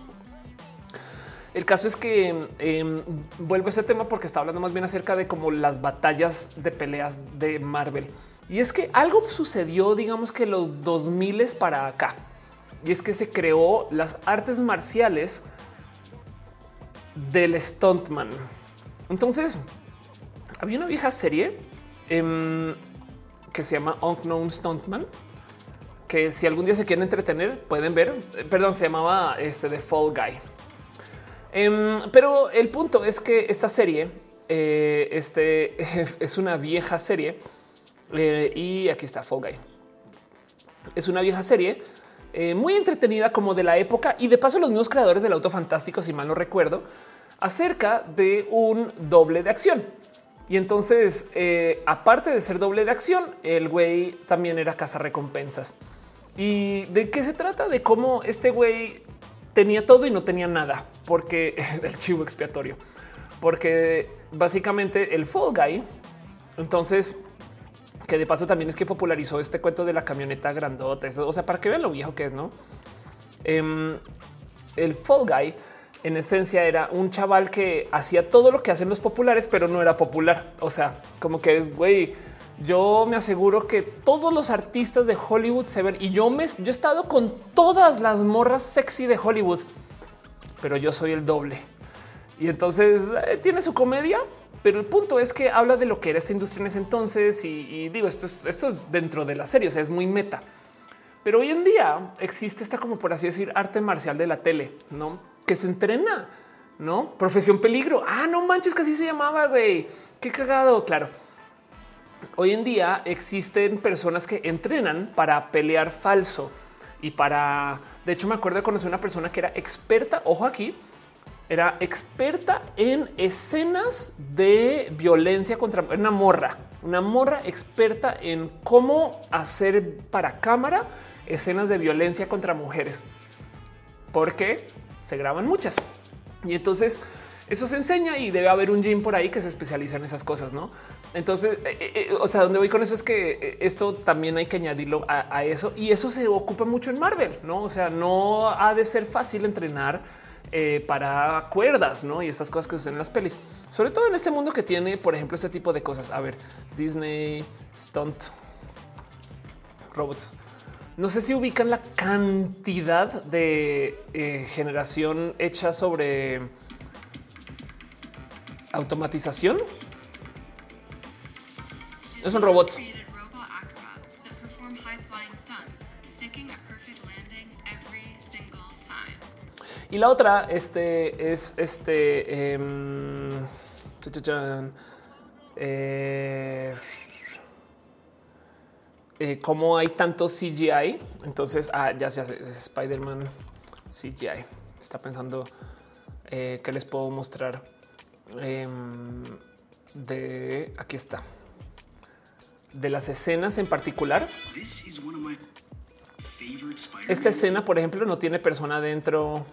El caso es que eh, vuelvo a ese tema porque está hablando más bien acerca de como las batallas de peleas de Marvel. Y es que algo sucedió, digamos que los 2000 para acá. Y es que se creó las artes marciales del stuntman. Entonces, había una vieja serie eh, que se llama Unknown Stuntman, que si algún día se quieren entretener, pueden ver. Perdón, se llamaba este Fall Guy. Um, pero el punto es que esta serie eh, este, [laughs] es una vieja serie eh, y aquí está Fall Guy. Es una vieja serie eh, muy entretenida como de la época y de paso los mismos creadores del auto fantástico, si mal no recuerdo, acerca de un doble de acción. Y entonces, aparte de ser doble de acción, el güey también era caza recompensas. ¿Y de qué se trata? De cómo este güey tenía todo y no tenía nada, porque [laughs] el chivo expiatorio, porque básicamente el Fall Guy, entonces, que de paso también es que popularizó este cuento de la camioneta grandota, o sea, para que vean lo viejo que es, ¿no? Um, el Fall Guy en esencia era un chaval que hacía todo lo que hacen los populares, pero no era popular. O sea, como que es güey. Yo me aseguro que todos los artistas de Hollywood se ven y yo me yo he estado con todas las morras sexy de Hollywood, pero yo soy el doble. Y entonces eh, tiene su comedia, pero el punto es que habla de lo que era esta industria en ese entonces. Y, digo, esto es, esto es dentro de la serie, o sea, es muy meta. Pero hoy en día existe esta, como por así decir, arte marcial de la tele, no que se entrena, no profesión peligro. Ah, no manches, que así se llamaba. Güey, qué cagado. Claro. Hoy en día existen personas que entrenan para pelear falso y para. De hecho, me acuerdo de conocer una persona que era experta. Ojo aquí, era experta en escenas de violencia contra una morra, una morra experta en cómo hacer para cámara escenas de violencia contra mujeres, porque se graban muchas. Y entonces eso se enseña y debe haber un gym por ahí que se especializa en esas cosas, ¿no? Entonces, eh, eh, o sea, donde voy con eso es que eh, esto también hay que añadirlo a, eso y eso se ocupa mucho en Marvel, ¿no? O sea, no ha de ser fácil entrenar eh, para cuerdas, ¿no? Y estas cosas que suceden en las pelis, sobre todo en este mundo que tiene, por ejemplo, este tipo de cosas. A ver, Disney, Stunt, Robots. No sé si ubican la cantidad de eh, generación hecha sobre automatización. No son robots. Y la otra este, es este. Eh, eh, eh, cómo hay tanto CGI. Entonces, ah, ya se hace Spider-Man CGI. Está pensando eh, que les puedo mostrar. Eh, de aquí está. De las escenas en particular. Esta escena, por ejemplo, no tiene persona dentro.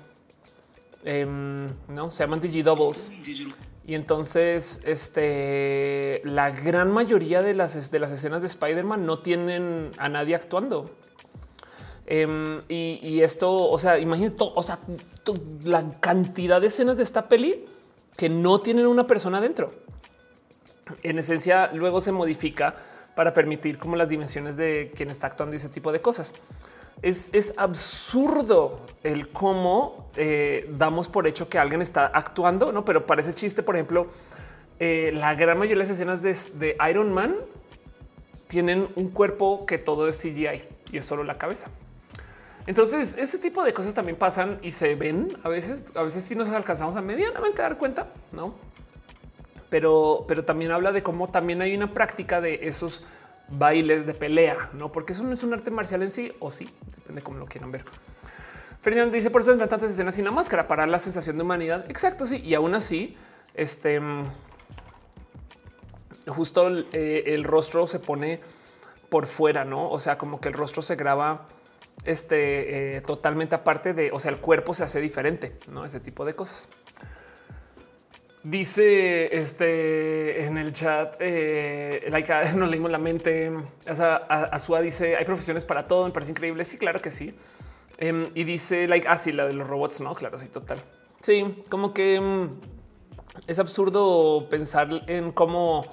no se llaman digidoubles. Y entonces, este, la gran mayoría de las, de las escenas de Spider-Man no tienen a nadie actuando. Um, y, y, esto, o sea, imagínate, o sea, la cantidad de escenas de esta peli que no tienen una persona dentro. En esencia, luego se modifica para permitir como las dimensiones de quien está actuando y ese tipo de cosas. Es, es absurdo el cómo eh, damos por hecho que alguien está actuando, no? Pero parece chiste. Por ejemplo, eh, la gran mayoría de las escenas de, Iron Man tienen un cuerpo que todo es CGI y es solo la cabeza. Entonces, ese tipo de cosas también pasan y se ven a veces. A veces sí nos alcanzamos a medianamente dar cuenta, no? Pero, pero también habla de cómo también hay una práctica de esos bailes de pelea, no? Porque eso no es un arte marcial en sí, o sí, depende cómo lo quieran ver. Fernando dice por eso en tantas escenas sin la máscara para la sensación de humanidad. Exacto, sí. Y aún así, este justo el, eh, el rostro se pone por fuera, no? O sea, como que el rostro se graba este eh, totalmente aparte de, o sea, el cuerpo se hace diferente, no ese tipo de cosas. Dice este en el chat, eh, like, [laughs] nos leímos la mente. Azua dice hay profesiones para todo. Me parece increíble. Sí, claro que sí. Em, y dice like así ah, la de los robots. No, claro, sí, total. Sí, como que em, es absurdo pensar en cómo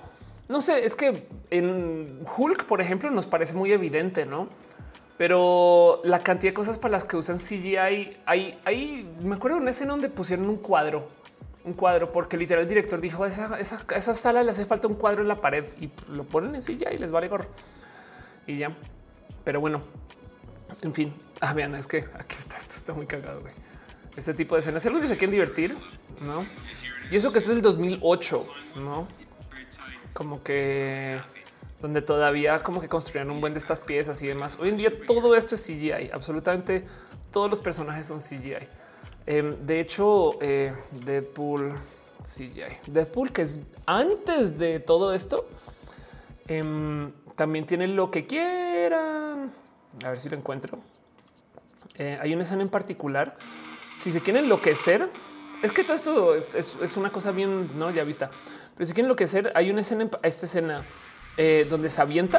no sé. Es que en Hulk, por ejemplo, nos parece muy evidente, no? pero la cantidad de cosas para las que usan CGI, hay, me acuerdo de una escena donde pusieron un cuadro, un cuadro, porque literal el director dijo esa, sala le hace falta un cuadro en la pared y lo ponen en CGI y les vale gorro y ya. Pero bueno, en fin, ah, vean, es que aquí está, esto está muy cagado. Güey. Este tipo de escenas, algo que se quieren divertir, no? Y eso que eso es el 2008, no? Como que donde todavía como que construían un buen de estas piezas y demás. Hoy en día todo esto es CGI, absolutamente todos los personajes son CGI. Em, de hecho, eh, Deadpool, CGI, Deadpool, que es antes de todo esto, em, también tiene lo que quieran. A ver si lo encuentro. Eh, hay una escena en particular. Si se quieren enloquecer, es que todo esto es, una cosa bien no ya vista, pero si quieren enloquecer, hay una escena, esta escena eh, donde se avienta.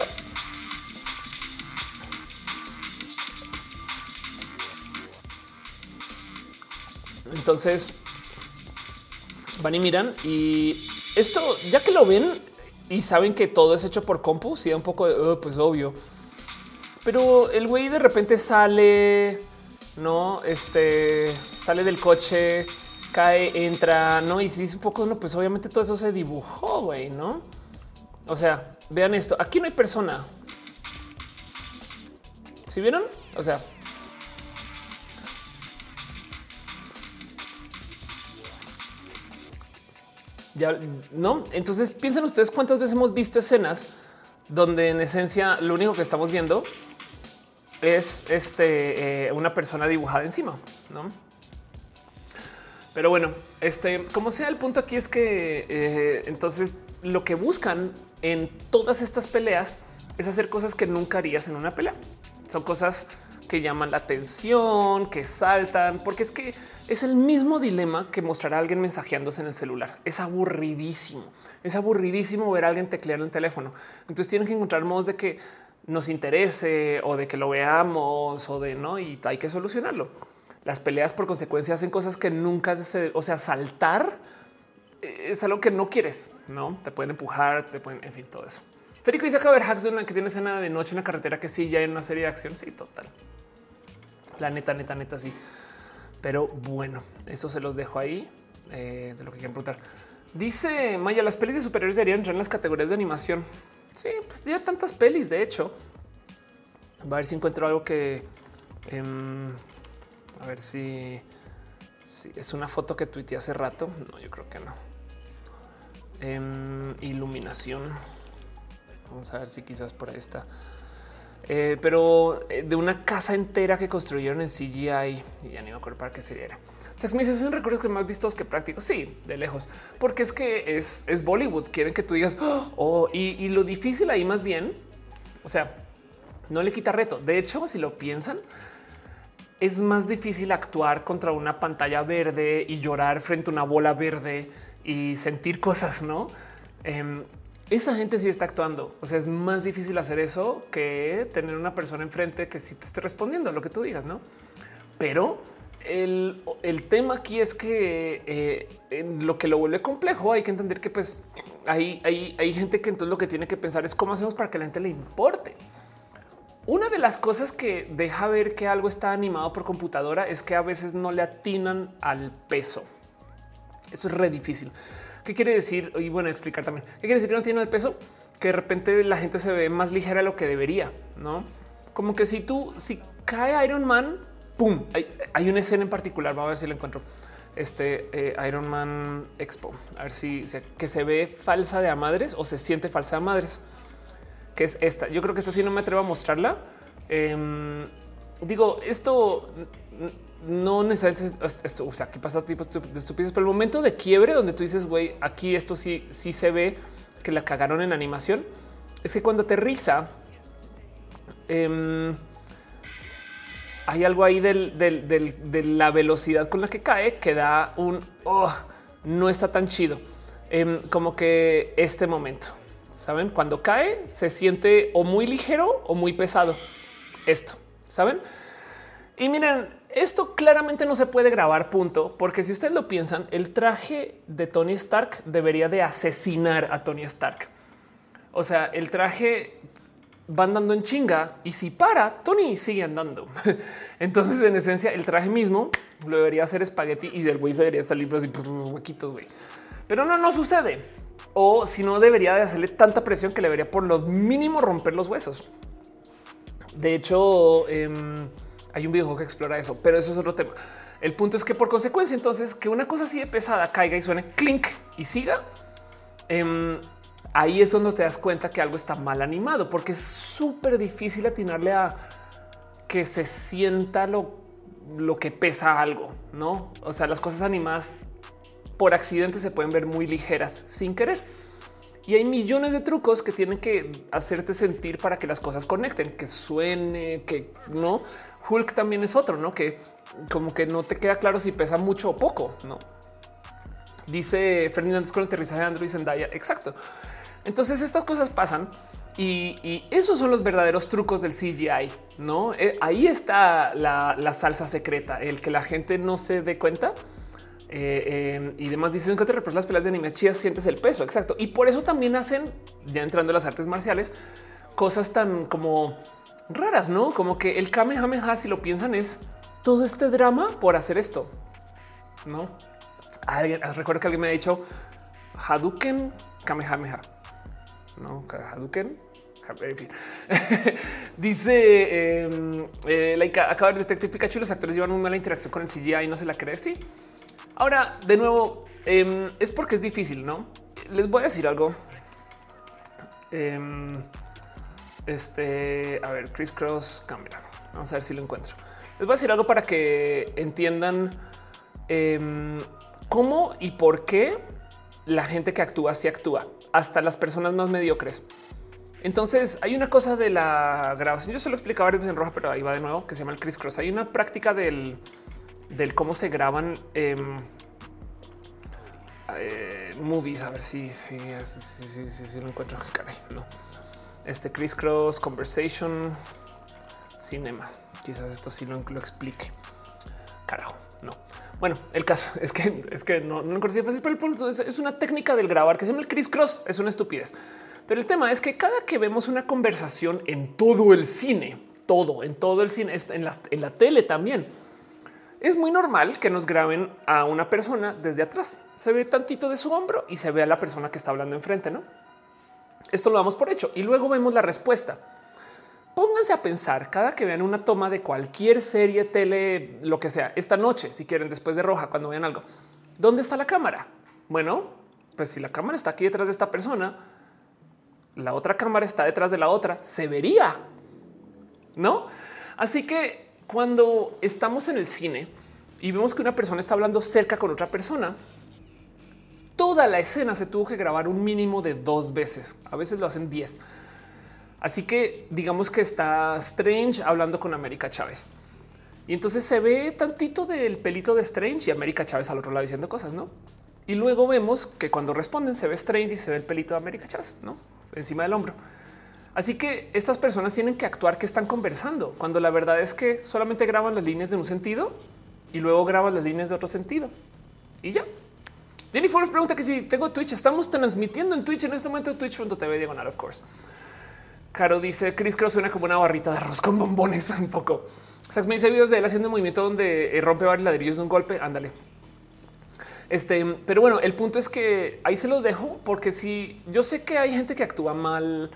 Entonces van y miran y esto ya que lo ven y saben que todo es hecho por compu, sí, un poco de oh, pues obvio. Pero el güey de repente sale, no, este sale del coche, cae, entra, no, y si es un poco, no, pues obviamente todo eso se dibujó, güey, no? O sea, vean esto. Aquí no hay persona. ¿Sí vieron? O sea, ya no. Entonces piensen ustedes cuántas veces hemos visto escenas donde en esencia lo único que estamos viendo es este eh, una persona dibujada encima, no? Pero bueno, este como sea, el punto aquí es que eh, entonces lo que buscan en todas estas peleas es hacer cosas que nunca harías en una pelea. Son cosas que llaman la atención, que saltan, porque es que es el mismo dilema que mostrará a alguien mensajeándose en el celular. Es aburridísimo, es aburridísimo ver a alguien teclear en el teléfono. Entonces tienen que encontrar modos de que nos interese o de que lo veamos o de no y hay que solucionarlo. Las peleas por consecuencia hacen cosas que nunca se, o sea, saltar es algo que no quieres, no te pueden empujar, te pueden, en fin, todo eso. Federico dice acá ver hacks de una que tiene escena de noche en la carretera que sí, ya en una serie de acción. Sí, total. La neta, neta, neta, sí. Pero bueno, eso se los dejo ahí eh, de lo que quieren preguntar. Dice Maya, las pelis de superiores deberían entrar en las categorías de animación. Sí, pues ya tantas pelis, de hecho. Va a ver si encuentro algo que em, a ver si, es una foto que tuiteé hace rato. No, yo creo que no. Em, iluminación. Vamos a ver si quizás por ahí está. Eh, pero eh, de una casa entera que construyeron en CGI y ya ni me acuerdo para qué sería. O sea, me son recuerdos que más vistos que prácticos. Sí, de lejos, porque es que es, Bollywood. Quieren que tú digas oh, y, y lo difícil ahí más bien. O sea, no le quita reto. De hecho, si lo piensan, es más difícil actuar contra una pantalla verde y llorar frente a una bola verde y sentir cosas, no? Em, esa gente sí está actuando. O sea, es más difícil hacer eso que tener una persona enfrente que sí te esté respondiendo a lo que tú digas, no? Pero el, tema aquí es que eh, lo que lo vuelve complejo hay que entender que pues hay, hay, hay gente que entonces lo que tiene que pensar es cómo hacemos para que la gente le importe. Una de las cosas que deja ver que algo está animado por computadora es que a veces no le atinan al peso. Eso es re difícil. ¿Qué quiere decir? Y bueno, explicar también. ¿Qué quiere decir que no tiene el peso? Que de repente la gente se ve más ligera de lo que debería, ¿no? Como que si tú, si cae Iron Man, pum, hay, hay una escena en particular. Vamos a ver si la encuentro. Este eh, Iron Man Expo, a ver si que se ve falsa de a madres o se siente falsa de a madres, que es esta. Yo creo que esta sí no me atrevo a mostrarla. Em, digo, esto no necesariamente esto, o sea, aquí pasa tipo de estupidez, pero el momento de quiebre donde tú dices, güey, aquí esto sí, sí se ve que la cagaron en animación, es que cuando aterriza, eh, hay algo ahí de la velocidad con la que cae que da un oh, no está tan chido em, como que este momento. Saben, cuando cae se siente o muy ligero o muy pesado. Esto saben. Y miren, esto claramente no se puede grabar, punto, porque si ustedes lo piensan, el traje de Tony Stark debería de asesinar a Tony Stark. O sea, el traje va andando en chinga y si para, Tony sigue andando. [laughs] Entonces, en esencia, el traje mismo lo debería hacer espagueti y del güey se debería salir así huequitos, güey. Pero no, no sucede. O si no, debería de hacerle tanta presión que le debería por lo mínimo romper los huesos. De hecho, em, hay un videojuego que explora eso, pero eso es otro tema. El punto es que por consecuencia, entonces, que una cosa así de pesada caiga y suene clink y siga, em, ahí es donde te das cuenta que algo está mal animado, porque es súper difícil atinarle a que se sienta lo, lo que pesa algo, no? O sea, las cosas animadas por accidente se pueden ver muy ligeras sin querer. Y hay millones de trucos que tienen que hacerte sentir para que las cosas conecten, que suene, que no. Hulk también es otro, no? Que como que no te queda claro si pesa mucho o poco, no? Dice Fernández con el aterrizaje de Andrew y Zendaya. Exacto. Entonces estas cosas pasan y, esos son los verdaderos trucos del CGI, ¿no? Eh, ahí está la, salsa secreta, el que la gente no se dé cuenta. Eh, em, y demás dicen que te represas las pelas de anime chías, sientes el peso. Exacto. Y por eso también hacen, ya entrando en las artes marciales, cosas tan como raras, no como que el Kamehameha, si lo piensan, es todo este drama por hacer esto. No alguien recuerdo que alguien me ha dicho Hadouken Kamehameha no Hadouken. [laughs] Dice em, eh, Laika, acaba de Detective Pikachu. Los actores llevan muy mala interacción con el CGI y no se la cree. Sí. Ahora, de nuevo, em, es porque es difícil, no? Les voy a decir algo. Em, este, a ver, Chris Cross cambia. Vamos a ver si lo encuentro. Les voy a decir algo para que entiendan cómo y por qué la gente que actúa así actúa hasta las personas más mediocres. Entonces hay una cosa de la grabación. Yo se lo explicaba en roja, pero ahí va de nuevo que se llama el crisscross. Hay una práctica del, del cómo se graban em, eh, movies. A ver si, si, si, si, lo encuentro. Caray, no. Este crisscross conversation cinema. Quizás esto sí lo, lo explique. Carajo, no. Bueno, el caso [laughs] es que es que no, no fácil, pero el punto es, una técnica del grabar que se llama el crisscross. Es una estupidez. Pero el tema es que cada que vemos una conversación en todo el cine, todo, en todo el cine, en la, en la tele también, es muy normal que nos graben a una persona desde atrás. Se ve tantito de su hombro y se ve a la persona que está hablando enfrente, ¿no? Esto lo damos por hecho y luego vemos la respuesta pónganse a pensar cada que vean una toma de cualquier serie, tele, lo que sea, esta noche, si quieren, después de roja, cuando vean algo, ¿dónde está la cámara? Bueno, pues si la cámara está aquí detrás de esta persona, la otra cámara está detrás de la otra, se vería, ¿no? Así que cuando estamos en el cine y vemos que una persona está hablando cerca con otra persona, toda la escena se tuvo que grabar un mínimo de dos veces. A veces lo hacen diez Así que digamos que está Strange hablando con América Chávez. Y entonces se ve tantito del pelito de Strange y América Chávez al otro lado diciendo cosas, ¿no? Y luego vemos que cuando responden se ve Strange y se ve el pelito de América Chávez, ¿no? Encima del hombro. Así que estas personas tienen que actuar que están conversando, cuando la verdad es que solamente graban las líneas de un sentido y luego graban las líneas de otro sentido. Y ya. Jennifer pregunta que si tengo Twitch, estamos transmitiendo en Twitch en este momento, twitch.tv diagonal, of course. Caro dice Chris Cross suena como una barrita de arroz con bombones [laughs] un poco. Me dice videos de él haciendo movimiento donde eh, rompe varios ladrillos de un golpe. Ándale. Este, pero bueno, el punto es que ahí se los dejo porque si yo sé que hay gente que actúa mal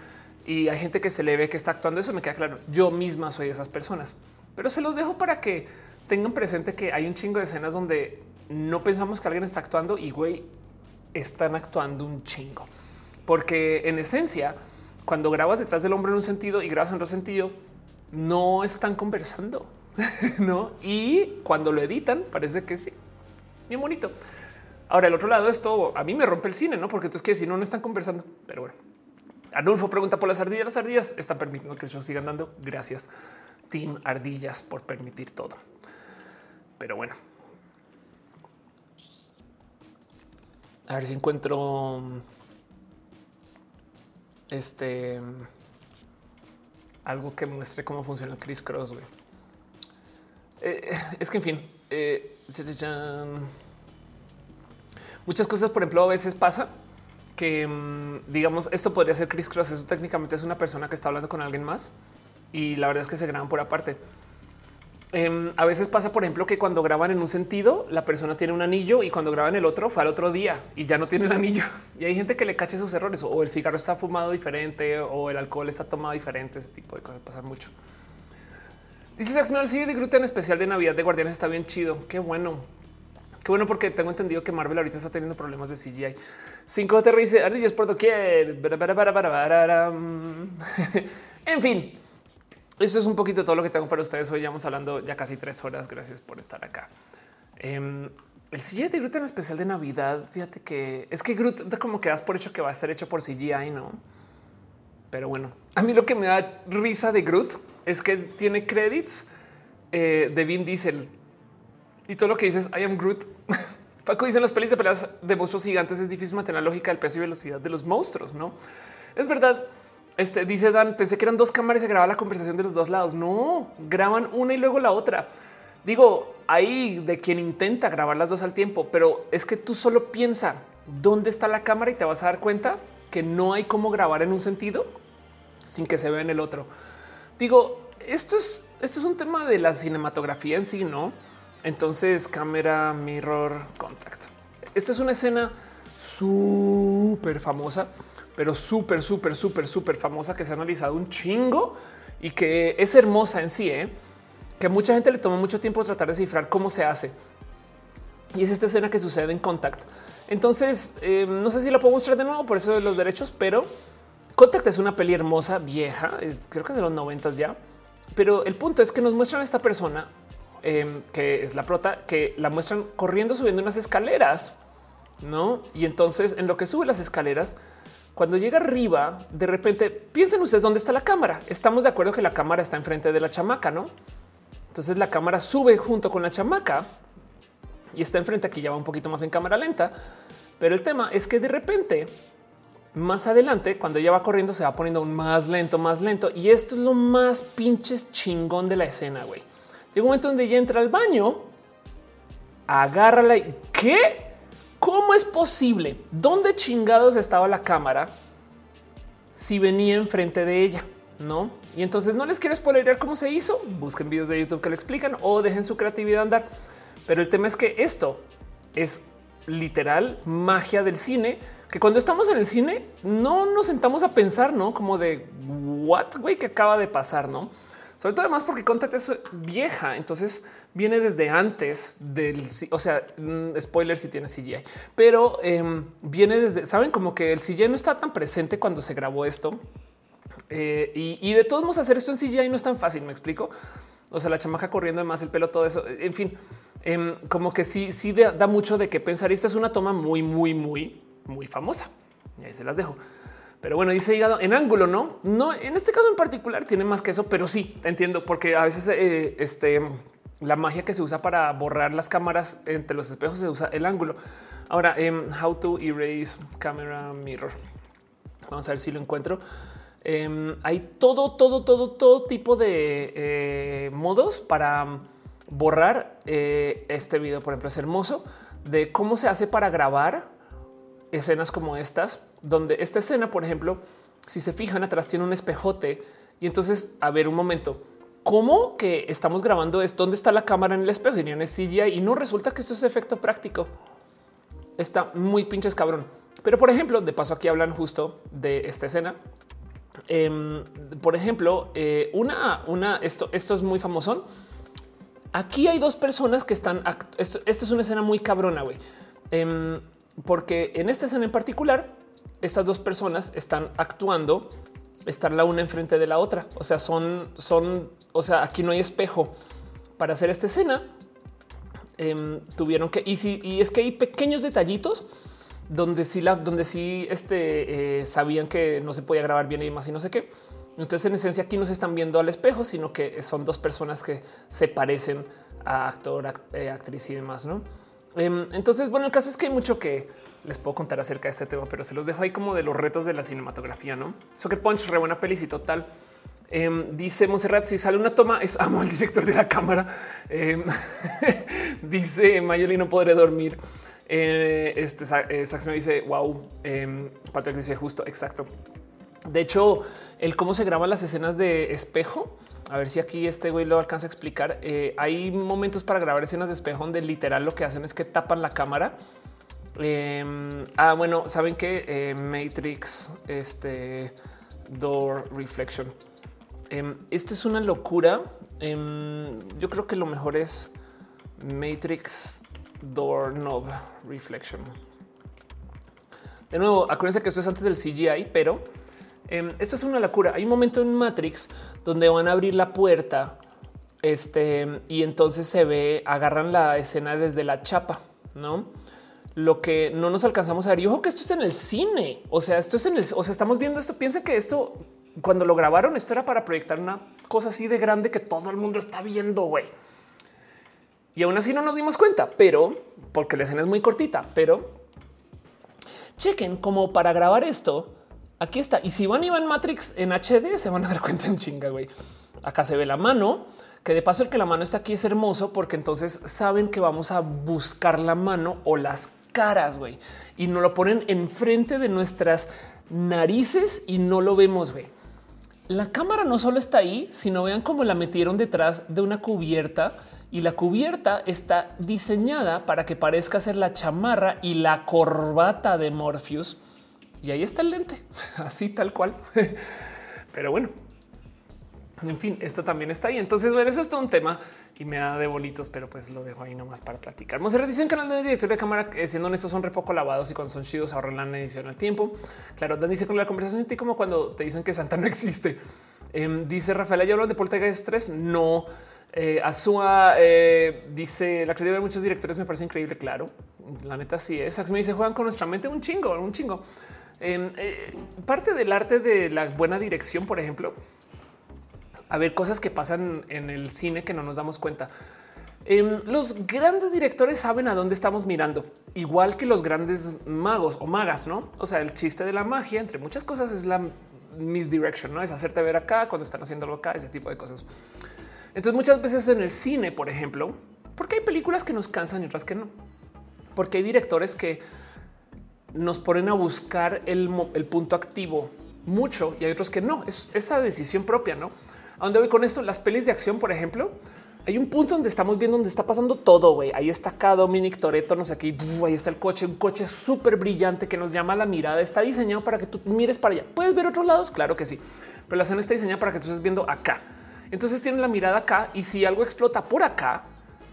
y hay gente que se le ve que está actuando. Eso me queda claro. Yo misma soy de esas personas, pero se los dejo para que tengan presente que hay un chingo de escenas donde no pensamos que alguien está actuando y güey, están actuando un chingo. Porque en esencia, cuando grabas detrás del hombre en un sentido y grabas en otro sentido, no están conversando, [laughs] no? Y cuando lo editan, parece que sí, bien bonito. Ahora, el otro lado, esto a mí me rompe el cine, no? Porque entonces que si no, no están conversando, pero bueno. Arnulfo pregunta por las ardillas. Las ardillas están permitiendo que el show siga andando. Gracias, Team Ardillas, por permitir todo. Pero bueno, a ver si encuentro este algo que muestre cómo funciona el Chris Cross. Eh, es que, en fin, eh, muchas cosas, por ejemplo, a veces pasa que, mm, digamos, esto podría ser Chris Cross. Eso técnicamente es una persona que está hablando con alguien más y la verdad es que se graban por aparte. Em, a veces pasa, por ejemplo, que cuando graban en un sentido, la persona tiene un anillo y cuando graban el otro fue al otro día y ya no tiene el anillo. Y hay gente que le cacha esos errores o el cigarro está fumado diferente o el alcohol está tomado diferente. Ese tipo de cosas pasa mucho. Dice Sax el sí de Groot en especial de Navidad de Guardianes está bien chido. Qué bueno. Qué bueno porque tengo entendido que Marvel ahorita está teniendo problemas de CGI. 5 te dice ardillas por doquier. En fin, eso es un poquito todo lo que tengo para ustedes. Hoy ya vamos hablando ya casi tres horas. Gracias por estar acá. Em, el CGI de Groot en especial de Navidad. Fíjate que es que Groot como que das por hecho que va a ser hecho por CGI, no? Pero bueno, a mí lo que me da risa de Groot es que tiene credits eh, de Vin Diesel y todo lo que dices I am Groot. [laughs] Paco dice en las pelis de peleas de monstruos gigantes es difícil mantener la lógica del peso y velocidad de los monstruos. No es verdad. Este dice Dan, pensé que eran dos cámaras y se grababa la conversación de los dos lados. No, graban una y luego la otra. Digo, hay de quien intenta grabar las dos al tiempo, pero es que tú solo piensa dónde está la cámara y te vas a dar cuenta que no hay cómo grabar en un sentido sin que se vea en el otro. Digo, esto es, esto es un tema de la cinematografía en sí, no? Entonces, cámara, mirror, contact. Esta es una escena súper famosa pero súper, súper, súper, súper famosa que se ha analizado un chingo y que es hermosa en sí, ¿eh? que mucha gente le toma mucho tiempo tratar de descifrar cómo se hace. Y es esta escena que sucede en Contact. Entonces, eh, no sé si la puedo mostrar de nuevo por eso de los derechos, pero Contact es una peli hermosa, vieja, es, creo que es de los noventas ya. Pero el punto es que nos muestran a esta persona em, que es la prota, que la muestran corriendo, subiendo unas escaleras, no? Y entonces en lo que sube las escaleras, cuando llega arriba, de repente piensen ustedes dónde está la cámara. Estamos de acuerdo que la cámara está enfrente de la chamaca, no? Entonces la cámara sube junto con la chamaca y está enfrente. Aquí ya va un poquito más en cámara lenta, pero el tema es que de repente más adelante, cuando ella va corriendo, se va poniendo aún más lento, más lento. Y esto es lo más pinches chingón de la escena. Güey, llega un momento donde ella entra al baño, agárrala y qué? ¿Cómo es posible? ¿Dónde chingados estaba la cámara si venía enfrente de ella? No. Y entonces no les quiero spoilerar cómo se hizo. Busquen videos de YouTube que lo explican o dejen su creatividad andar. Pero el tema es que esto es literal magia del cine que cuando estamos en el cine no nos sentamos a pensar, no como de what güey que acaba de pasar, no? Sobre todo además porque Contact es vieja, entonces viene desde antes del, o sea, mm, spoiler si tiene CGI, pero em, viene desde, saben como que el CGI no está tan presente cuando se grabó esto. Eh, y, de todos modos hacer esto en CGI no es tan fácil, me explico. O sea, la chamaca corriendo además el pelo, todo eso. En fin, em, como que sí, sí da, mucho de qué pensar. Y esta es una toma muy, muy, muy, muy famosa. Y ahí se las dejo. Pero bueno, dice hígado en ángulo, no? No, en este caso en particular tiene más que eso, pero sí entiendo porque a veces eh, este la magia que se usa para borrar las cámaras entre los espejos se usa el ángulo. Ahora, em, how to erase camera mirror. Vamos a ver si lo encuentro. Em, hay todo, todo, todo, todo tipo de eh, modos para borrar eh, este video. Por ejemplo, es hermoso de cómo se hace para grabar escenas como estas, donde esta escena, por ejemplo, si se fijan atrás tiene un espejote y entonces, a ver un momento, ¿cómo que estamos grabando esto? ¿Dónde está la cámara en el espejo? Dirían es CGI y no resulta que esto es efecto práctico. Está muy pinches cabrón. Pero por ejemplo, de paso aquí hablan justo de esta escena Em, por ejemplo, eh, una, una, esto, esto es muy famoso. Aquí hay dos personas que están. Esto, esto es una escena muy cabrona, güey. Em, porque en esta escena en particular, estas dos personas están actuando, estar la una enfrente de la otra. O sea, son, son, o sea, aquí no hay espejo para hacer esta escena. Em, tuvieron que, y, si, y es que hay pequeños detallitos donde sí, la, donde sí este, eh, sabían que no se podía grabar bien y más y no sé qué. Entonces, en esencia, aquí no se están viendo al espejo, sino que son dos personas que se parecen a actor, eh, actriz y demás. No? Em, entonces, bueno, el caso es que hay mucho que les puedo contar acerca de este tema, pero se los dejo ahí como de los retos de la cinematografía. No que Punch, re buena peli y total. Em, dice Monserrat, si sale una toma es amo el director de la cámara. Em, [laughs] dice Mayoli, no podré dormir. Eh, este eh, Sax me dice wow. Eh, Patrick dice justo exacto. De hecho, el cómo se graban las escenas de espejo. A ver si aquí este güey lo alcanza a explicar. Eh, hay momentos para grabar escenas de espejo donde literal lo que hacen es que tapan la cámara. Em, ah, bueno, saben que Matrix, este door reflection. Em, esto es una locura. Em, yo creo que lo mejor es Matrix Doorknob Reflection. De nuevo, acuérdense que esto es antes del CGI, pero eh, esto es una locura. Hay un momento en Matrix donde van a abrir la puerta este, y entonces se ve, agarran la escena desde la chapa, ¿no? Lo que no nos alcanzamos a ver. Y ojo que esto es en el cine. O sea, esto es en el, o sea, estamos viendo esto. Piensen que esto, cuando lo grabaron, esto era para proyectar una cosa así de grande que todo el mundo está viendo, güey. Y aún así no nos dimos cuenta, pero porque la escena es muy cortita, pero chequen como para grabar esto. Aquí está. Y si van y van Matrix en HD, se van a dar cuenta en chinga. Güey, acá se ve la mano, que de paso el que la mano está aquí es hermoso porque entonces saben que vamos a buscar la mano o las caras, güey, y no lo ponen enfrente de nuestras narices y no lo vemos. Güey, la cámara no solo está ahí, sino vean cómo la metieron detrás de una cubierta y la cubierta está diseñada para que parezca ser la chamarra y la corbata de Morpheus. Y ahí está el lente, [laughs] así tal cual. [laughs] Pero bueno, en fin, esto también está ahí. Entonces, bueno, eso es todo un tema y me da de bolitos, pero pues lo dejo ahí nomás para platicar. Monserrat dice en canal de director de cámara, que siendo honestos, son re poco lavados y cuando son chidos ahorran la edición al tiempo. Claro, Dan dice con la conversación y como cuando te dicen que Santa no existe. Em, dice Rafael, ¿ya hablan de Poltergeist 3? No. Eh, Azua eh, dice la creatividad de muchos directores me parece increíble. Claro, la neta sí es. me dice juegan con nuestra mente un chingo, un chingo. Eh, parte del arte de la buena dirección, por ejemplo, a ver cosas que pasan en el cine que no nos damos cuenta. Em, los grandes directores saben a dónde estamos mirando, igual que los grandes magos o magas, no? O sea, el chiste de la magia, entre muchas cosas, es la misdirection, no es hacerte ver acá cuando están haciéndolo acá, ese tipo de cosas. Entonces muchas veces en el cine, por ejemplo, porque hay películas que nos cansan y otras que no, porque hay directores que nos ponen a buscar el, punto activo mucho y hay otros que no. Es esa decisión propia, ¿no? ¿A dónde voy con esto? Las pelis de acción, por ejemplo, hay un punto donde estamos viendo donde está pasando todo, güey. Ahí está acá Dominic Toretto, no sé aquí, ahí está el coche, un coche súper brillante que nos llama la mirada. Está diseñado para que tú mires para allá. ¿Puedes ver otros lados? Claro que sí. Pero la escena está diseñada para que tú estés viendo acá. Entonces tienen la mirada acá y si algo explota por acá,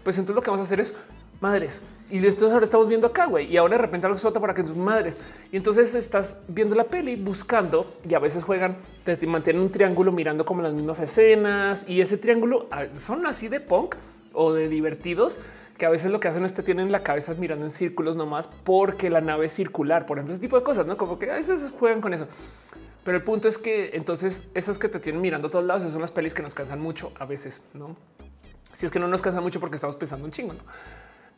pues entonces lo que vamos a hacer es madres. Y entonces ahora estamos viendo acá, güey. Y ahora de repente algo explota para que tus madres. Y entonces estás viendo la peli, buscando y a veces juegan, te, mantienen un triángulo mirando como las mismas escenas. Y ese triángulo son así de punk o de divertidos que a veces lo que hacen es que tienen la cabeza mirando en círculos nomás porque la nave es circular, por ejemplo, ese tipo de cosas, no como que a veces juegan con eso. Pero el punto es que entonces esas que te tienen mirando a todos lados son las pelis que nos cansan mucho a veces, no? Si es que no nos cansa mucho porque estamos pensando un chingo.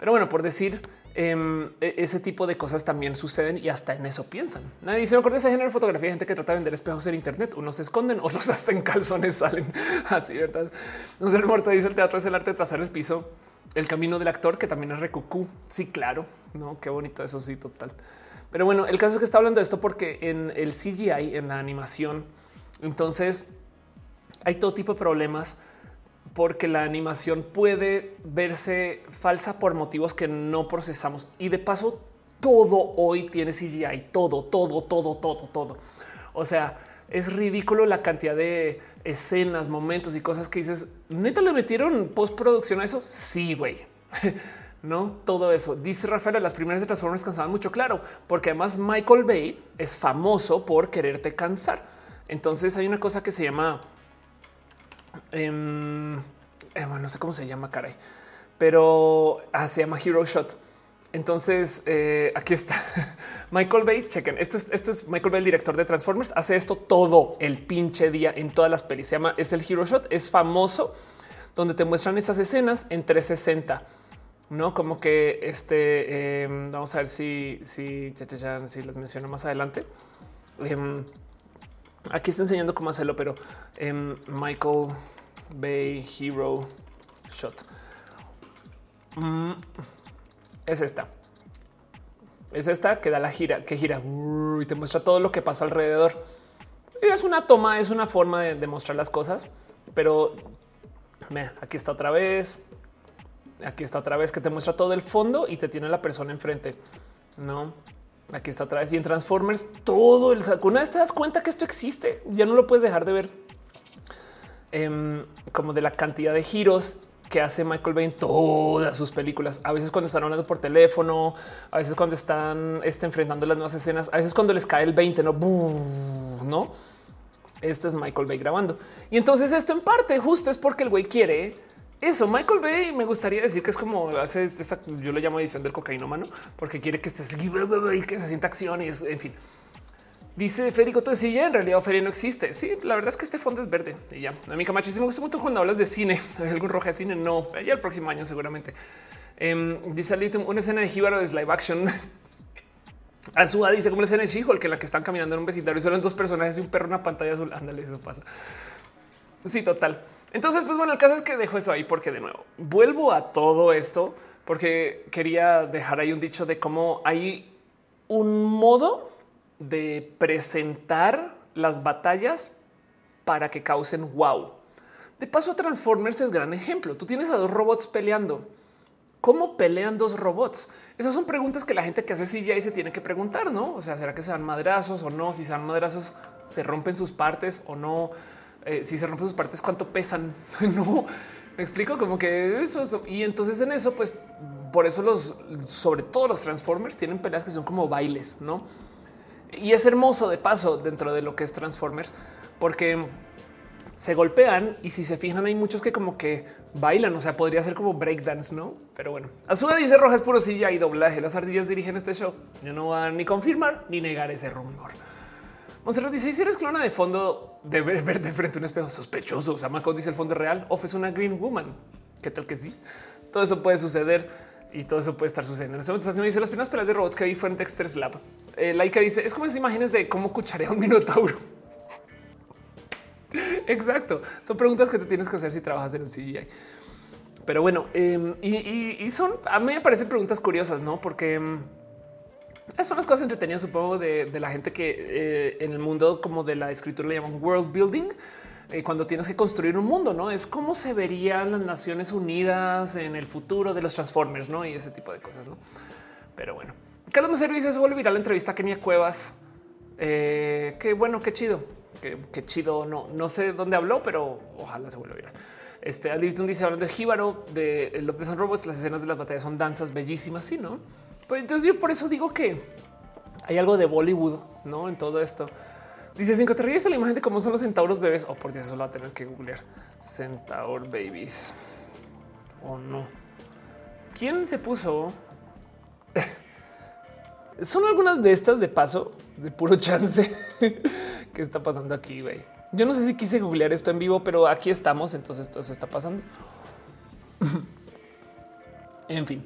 Pero bueno, por decir em, e, ese tipo de cosas también suceden y hasta en eso piensan. Nadie dice: Me de ese género de fotografía, gente que trata de vender espejos en Internet. Unos se esconden, [laughs] otros hasta en calzones salen [laughs] así, verdad? No sé, el muerto dice: El teatro es el arte de trazar el piso, el camino del actor, que también es recucú. Sí, claro, no? Qué bonito. Eso sí, total. Pero bueno, el caso es que está hablando de esto porque en el CGI, en la animación, entonces hay todo tipo de problemas porque la animación puede verse falsa por motivos que no procesamos. Y de paso, todo hoy tiene CGI, todo, todo, todo, todo, todo. O sea, es ridículo la cantidad de escenas, momentos y cosas que dices. Neta le metieron postproducción a eso. Sí, güey. [laughs] no todo eso. Dice Rafael, las primeras de Transformers cansaban mucho, claro, porque además Michael Bay es famoso por quererte cansar. Entonces hay una cosa que se llama, em, eh, no sé cómo se llama, caray, pero ah, se llama Hero Shot. Entonces eh, aquí está [laughs] Michael Bay. Chequen esto es, esto es Michael Bay, el director de Transformers. Hace esto todo el pinche día en todas las pelis. Se llama es el Hero Shot. Es famoso donde te muestran esas escenas en 360. No como que este em, vamos a ver si, si, si les menciono más adelante. Em, aquí está enseñando cómo hacerlo, pero en Michael Bay Hero Shot. Mm, es esta. Es esta que da la gira, que gira y te muestra todo lo que pasa alrededor. es una toma, es una forma de, mostrar las cosas, pero aquí está otra vez. Aquí está otra vez que te muestra todo el fondo y te tiene la persona enfrente. No, aquí está vez. Y en Transformers, todo el saco. Una vez te das cuenta que esto existe, ya no lo puedes dejar de ver. Em, como de la cantidad de giros que hace Michael Bay en todas sus películas. A veces cuando están hablando por teléfono, a veces cuando están este, enfrentando las nuevas escenas, a veces cuando les cae el 20, no, no. Esto es Michael Bay grabando. Y entonces esto en parte justo es porque el güey quiere eso. Michael Bay me gustaría decir que es como hace esta, yo lo llamo edición del cocaíno mano, porque quiere que estés y que se sienta acción y en fin. Dice Federico, ya en realidad Feria no existe. Sí, la verdad es que este fondo es verde y ya. A mí Camacho sí me gusta mucho cuando hablas de cine. [laughs] ¿Hay algún rojo de cine? No, ya el próximo año seguramente. Eh, dice una escena de Jíbaro es live action. [laughs] Azúa dice como la escena de she que la que están caminando en un vecindario y solo dos personajes y un perro en una pantalla azul. Ándale, eso pasa. Sí, total. Entonces, pues bueno, el caso es que dejo eso ahí porque de nuevo vuelvo a todo esto porque quería dejar ahí un dicho de cómo hay un modo de presentar las batallas para que causen wow. De paso, Transformers es gran ejemplo. Tú tienes a dos robots peleando. ¿Cómo pelean dos robots? Esas son preguntas que la gente que hace CGI se tiene que preguntar, ¿no? O sea, ¿será que se dan madrazos o no? Si se dan madrazos, ¿se rompen sus partes o no? Eh, si se rompen sus partes, ¿cuánto pesan? [laughs] no, me explico como que eso, eso. Y entonces en eso, pues por eso los, sobre todo los Transformers tienen peleas que son como bailes, ¿no? Y es hermoso de paso dentro de lo que es Transformers, porque se golpean y si se fijan hay muchos que como que bailan, o sea, podría ser como breakdance, ¿no? Pero bueno, Azúa dice Rojas puro silla y doblaje. Las ardillas dirigen este show. Yo no voy a ni confirmar ni negar ese rumor. Monserrat dice: si eres clona de fondo de ver, [laughs] ver de frente un espejo sospechoso. Samako dice el fondo real. Off es una green woman. ¿Qué tal que sí? Todo eso puede suceder y todo eso puede estar sucediendo. En este momento dice las primeras peleas de robots que vi fueron en Dexter's Lab. Eh, Laika dice es como esas imágenes de cómo cucharea un minotauro. [laughs] Exacto. Son preguntas que te tienes que hacer si trabajas en el CGI. Pero bueno, em, y, son a mí me parecen preguntas curiosas, no? Porque em, son las cosas entretenidas, supongo, de, la gente que eh, en el mundo como de la escritura le llaman world building. Eh, cuando tienes que construir un mundo, no es cómo se verían las Naciones Unidas en el futuro de los Transformers, no? Y ese tipo de cosas, no? Pero bueno, Carlos Servicios se vuelve viral la entrevista a Kenia Cuevas. Eh, qué bueno, qué chido, qué, chido. No, no sé dónde habló, pero ojalá se vuelva viral. Este Alivitun dice hablando de Jíbaro, de Love Death Robots, las escenas de las batallas son danzas bellísimas, sí, no? Pues entonces yo por eso digo que hay algo de Bollywood, no en todo esto. Dice cinco te ríes la imagen de cómo son los centauros bebés. O oh, por Dios, eso lo va a tener que googlear. Centaur babies o no. ¿Quién se puso? [laughs] son algunas de estas de paso de puro chance [laughs] que está pasando aquí. güey. Yo no sé si quise googlear esto en vivo, pero aquí estamos. Entonces esto se está pasando. [laughs] en fin,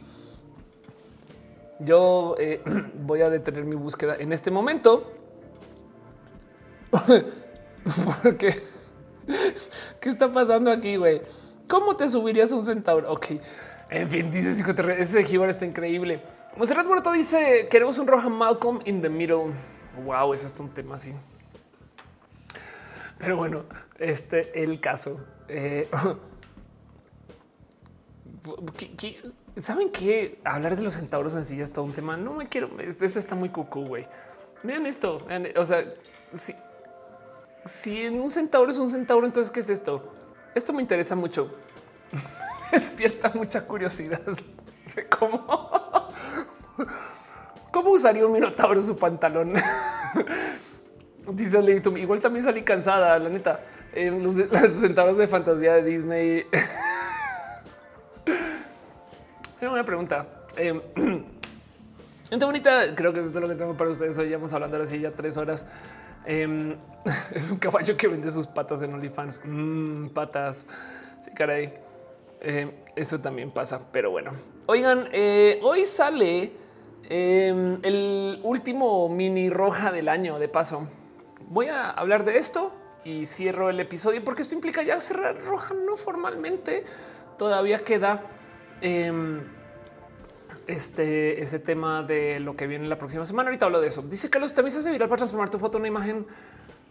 yo eh, [clears throat] voy a detener mi búsqueda en este momento [laughs] Porque [laughs] ¿qué está pasando aquí, güey? ¿Cómo te subirías un centauro? Ok. En fin, dice ese Gibar está increíble. Monserrat Muerto dice queremos un Roja Malcolm in the middle. Wow, eso es un tema así. Pero bueno, este el caso. Eh, [laughs] ¿Saben qué? Hablar de los centauros en sí es todo un tema. No me quiero. Eso está muy cucú, güey. Vean esto. o sea, si, si en un centauro es un centauro, entonces ¿qué es esto? Esto me interesa mucho. [laughs] Despierta mucha curiosidad de cómo, [laughs] cómo usaría un minotauro su pantalón. [laughs] Dice Levitum, igual también salí cansada, la neta. En los, los centavos de fantasía de Disney. Tengo una pregunta. [clears throat] Eh, bonita, creo que esto es lo que tengo para ustedes. Hoy ya hemos hablando ahora sí ya tres horas. Eh, [laughs] es un caballo que vende sus patas en OnlyFans. Mm, patas. Sí, caray. Eh, eso también pasa, pero bueno. Oigan, eh, hoy sale el último mini roja del año. De paso, voy a hablar de esto y cierro el episodio porque esto implica ya cerrar roja, no formalmente. Todavía queda em, este ese tema de lo que viene la próxima semana. Ahorita hablo de eso. Dice Carlos, también se hace viral para transformar tu foto en una imagen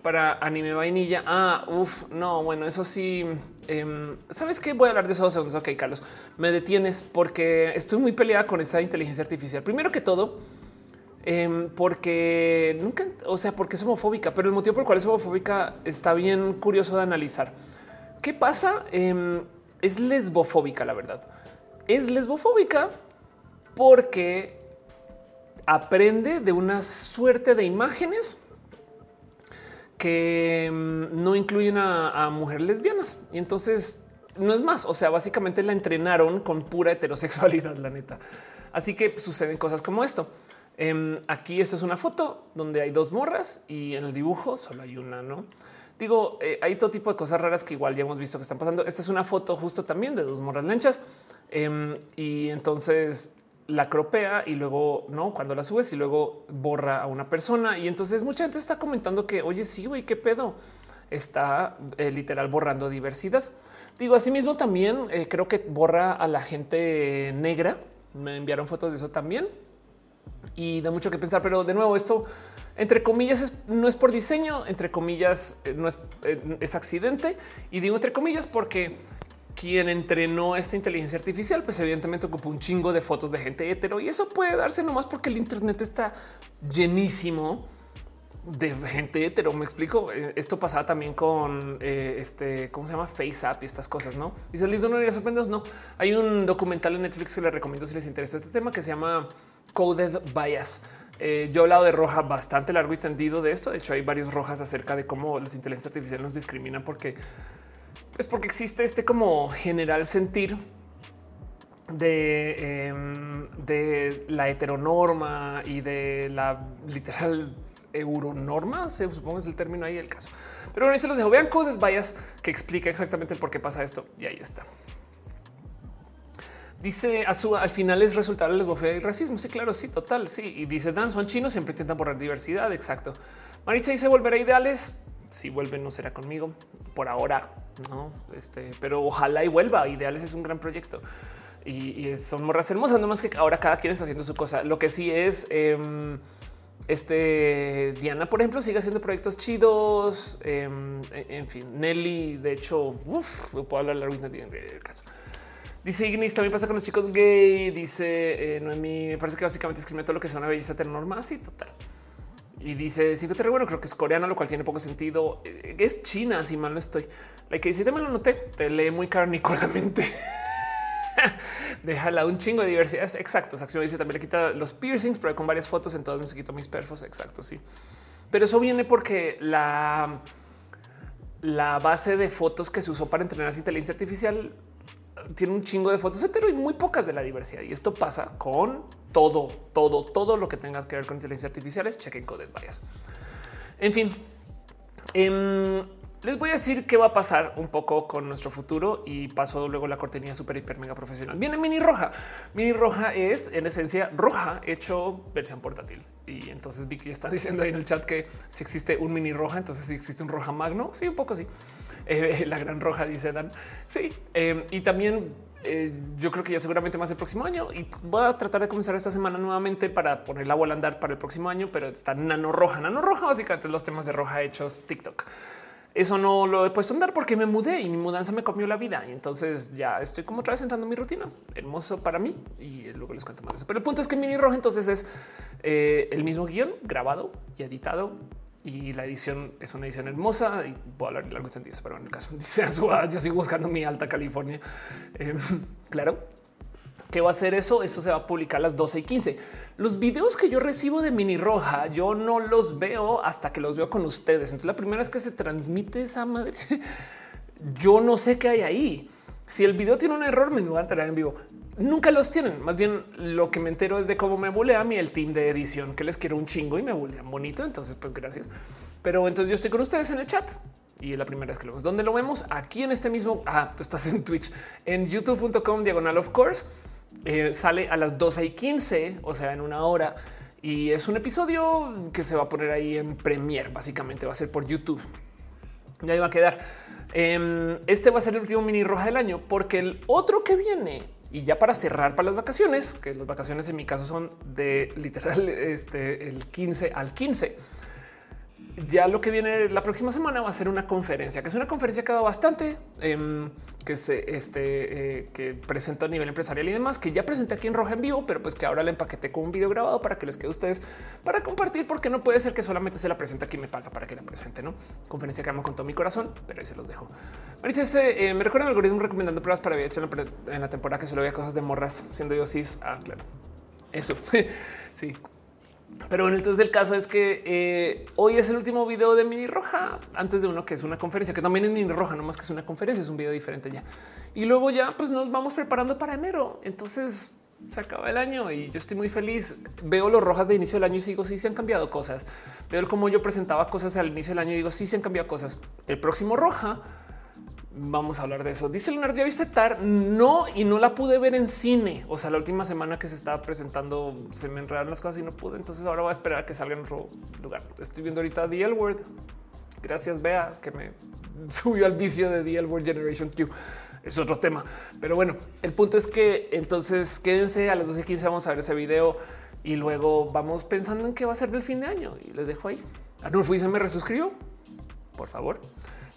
para anime vainilla. Ah, uff, no, bueno, eso sí. em, Sabes qué? Voy a hablar de eso dos segundos. Ok, Carlos, me detienes porque estoy muy peleada con esta inteligencia artificial. Primero que todo, em, porque nunca, o sea, porque es homofóbica, pero el motivo por el cual es homofóbica está bien curioso de analizar. ¿Qué pasa? Es lesbofóbica, la verdad. Es lesbofóbica porque aprende de una suerte de imágenes que mm, no incluyen a, mujeres lesbianas. Y entonces no es más. O sea, básicamente la entrenaron con pura heterosexualidad, la neta. Así que suceden cosas como esto. Em, aquí esto es una foto donde hay dos morras y en el dibujo solo hay una, no? Digo, eh, hay todo tipo de cosas raras que igual ya hemos visto que están pasando. Esta es una foto justo también de dos morras lenchas. Em, y entonces la cropea y luego no cuando la subes y luego borra a una persona. Y entonces mucha gente está comentando que oye, sí, güey, qué pedo está eh, literal borrando diversidad. Digo, asimismo también eh, creo que borra a la gente negra. Me enviaron fotos de eso también y da mucho que pensar. Pero de nuevo, esto entre comillas no es por diseño, entre comillas eh, no es, es accidente. Y digo entre comillas porque quien entrenó esta inteligencia artificial, pues evidentemente ocupó un chingo de fotos de gente hetero y eso puede darse nomás porque el Internet está llenísimo de gente hetero. Me explico. Eh, Esto pasaba también con eh, este, ¿cómo se llama? FaceApp y estas cosas, no? Dice el libro no iría sorprendidos. No hay un documental en Netflix que les recomiendo si les interesa este tema que se llama Coded Bias. Eh, yo he hablado de roja bastante largo y tendido de esto. De hecho, hay varios rojas acerca de cómo las inteligencias artificiales nos discriminan porque es porque existe este como general sentir de, em, de la heteronorma y de la literal euronorma, se supongo es el término ahí el caso. Pero bueno, ahí se los dejo. Vean Coded Bias que explica exactamente por qué pasa esto. Y ahí está. Dice a su al final es resultado de lesbofobia y racismo. Sí, claro, sí, total. Sí. Y dice Dan, son chinos, siempre intentan borrar diversidad. Exacto. Maritza dice volver a ideales. Si vuelven, no será conmigo por ahora, no? Este, pero ojalá y vuelva. Ideales es un gran proyecto y, y son morras hermosas, no más que ahora cada quien está haciendo su cosa. Lo que sí es em, este Diana, por ejemplo, sigue haciendo proyectos chidos. em, en en fin, Nelly, de hecho, uf, puedo hablar largo del caso. Dice Ignis, también pasa con los chicos gay. Dice eh, Noemi, me parece que básicamente escribe todo lo que sea una belleza heteronormal. Sí, total. Y dice cinco Terre, bueno, creo que es coreana, lo cual tiene poco sentido. Eh, Es China, si mal no estoy. La que dice, me lo noté, te lee muy carnicolamente. [laughs] Déjala un chingo de diversidad. Exacto. Acción dice también le quita los piercings, pero con varias fotos en todas me quito mis perfos. Exacto. Sí, pero eso viene porque la, la base de fotos que se usó para entrenar esa inteligencia artificial tiene un chingo de fotos hetero y muy pocas de la diversidad. Y esto pasa con todo, todo, todo lo que tenga que ver con inteligencia artificiales. Chequen Coded Bias. En fin, em, les voy a decir qué va a pasar un poco con nuestro futuro y paso luego la cortinilla super hiper mega profesional. Viene Mini Roja. Mini Roja es en esencia roja hecho versión portátil. Y entonces Vicky está [laughs] diciendo ahí en el chat que si existe un Mini Roja, entonces si existe un Roja Magno. Sí, un poco sí. [laughs] Eh, la gran roja dice Dan. Sí, eh, y también eh, yo creo que ya seguramente más el próximo año y voy a tratar de comenzar esta semana nuevamente para poner la bola a andar para el próximo año, pero está nano roja, nano roja, básicamente los temas de roja hechos TikTok. Eso no lo he puesto a andar porque me mudé y mi mudanza me comió la vida. Y entonces ya estoy como otra vez entrando en mi rutina. Hermoso para mí. Y luego les cuento más eso. Pero el punto es que Mini Roja entonces es eh, el mismo guion grabado y editado y la edición es una edición hermosa y puedo hablar largo y pero en el caso dice yo sigo buscando mi alta California. Em, claro. ¿Qué va a hacer eso? Eso se va a publicar a las 12 y 15. Los videos que yo recibo de Mini Roja, yo no los veo hasta que los veo con ustedes. Entonces, la primera vez que se transmite esa madre, [laughs] yo no sé qué hay ahí. Si el video tiene un error, me voy a enterar en vivo. Nunca los tienen. Más bien lo que me entero es de cómo me bulea a mí el team de edición, que les quiero un chingo y me bulean bonito. Entonces, pues gracias. Pero entonces yo estoy con ustedes en el chat y la primera vez que lo vemos. ¿Dónde lo vemos? Aquí en este mismo. Ah, tú estás en Twitch, en youtube.com diagonal of course. Eh, sale a las 12 y 15, o sea, en una hora. Y es un episodio que se va a poner ahí en Premiere. Básicamente va a ser por YouTube. Ya iba a quedar. Em, este va a ser el último mini roja del año porque el otro que viene y ya para cerrar para las vacaciones, que las vacaciones en mi caso son de literal este, el 15 al 15 ya lo que viene la próxima semana va a ser una conferencia, que es una conferencia que ha dado bastante, em, que se este, eh, que presento a nivel empresarial y demás, que ya presenté aquí en Roja en vivo, pero pues que ahora la empaqueté con un video grabado para que les quede a ustedes para compartir, porque no puede ser que solamente se la presente aquí y me paga para que la presente, no conferencia que amo con todo mi corazón, pero ahí se los dejo. Eh, me recuerda el algoritmo recomendando pruebas para VIH en la temporada que solo había cosas de morras siendo yo cis. Ah, claro, eso [laughs] sí. Pero bueno, entonces el caso es que eh, hoy es el último video de Mini Roja, antes de uno que es una conferencia, que también es Mini Roja, no más que es una conferencia, es un video diferente ya. Y luego ya pues nos vamos preparando para enero. Entonces se acaba el año y yo estoy muy feliz. Veo los rojas de inicio del año y sigo, sí se han cambiado cosas. Veo cómo yo presentaba cosas al inicio del año y digo, sí se han cambiado cosas. El próximo roja Vamos a hablar de eso. Dice Leonardo, ¿ya viste? No, y no la pude ver en cine. O sea, la última semana que se estaba presentando se me enredaron las cosas y no pude. Entonces ahora voy a esperar a que salga en otro lugar. Estoy viendo ahorita The L. Gracias, Bea, que me [laughs] subió al vicio de The L Generation Q. Es otro tema. Pero bueno, el punto es que entonces quédense a las 12 y 15. Vamos a ver ese video y luego vamos pensando en qué va a ser del fin de año. Y les dejo ahí. Arnulfo dice me resuscribió. Por favor.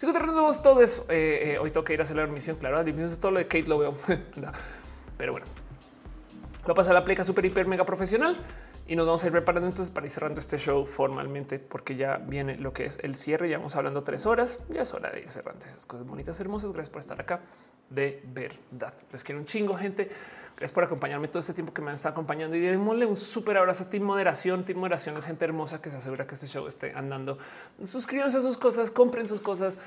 Si tenemos todo eso, eh, eh, hoy que ir a hacer la misión. Claro, todo lo de Kate lo veo, [laughs] pero bueno, voy a pasar la pleca super hiper mega profesional y nos vamos a ir preparando entonces para ir cerrando este show formalmente, porque ya viene lo que es el cierre. Ya vamos hablando tres horas. Ya es hora de ir cerrando esas cosas bonitas, hermosas. Gracias por estar acá de verdad. Les quiero un chingo, gente. Gracias por acompañarme todo este tiempo que me han estado acompañando y démosle un súper abrazo a Team Moderación. Team Moderación es gente hermosa que se asegura que este show esté andando. Suscríbanse a sus cosas, compren sus cosas,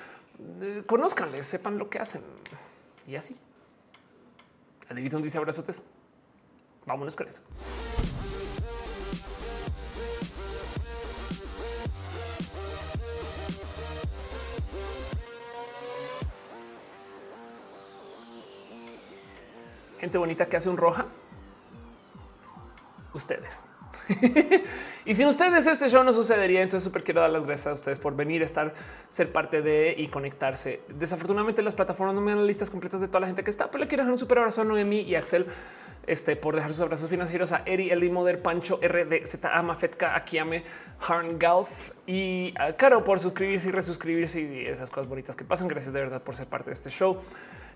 eh, conózcanles, sepan lo que hacen y así. un dice abrazotes. Vámonos con eso. Gente bonita que hace un roja. Ustedes. [laughs] y sin ustedes este show no sucedería. Entonces súper quiero dar las gracias a ustedes por venir, estar, ser parte de y conectarse. Desafortunadamente las plataformas no me dan listas completas de toda la gente que está, pero le quiero dejar un súper abrazo a Noemi y Axel este, por dejar sus abrazos financieros a Eri, Eli Moder, Pancho, RD, Z, Ama, Fetka, Akiame, Harn, Galf y a Caro por suscribirse y resuscribirse y esas cosas bonitas que pasan. Gracias de verdad por ser parte de este show.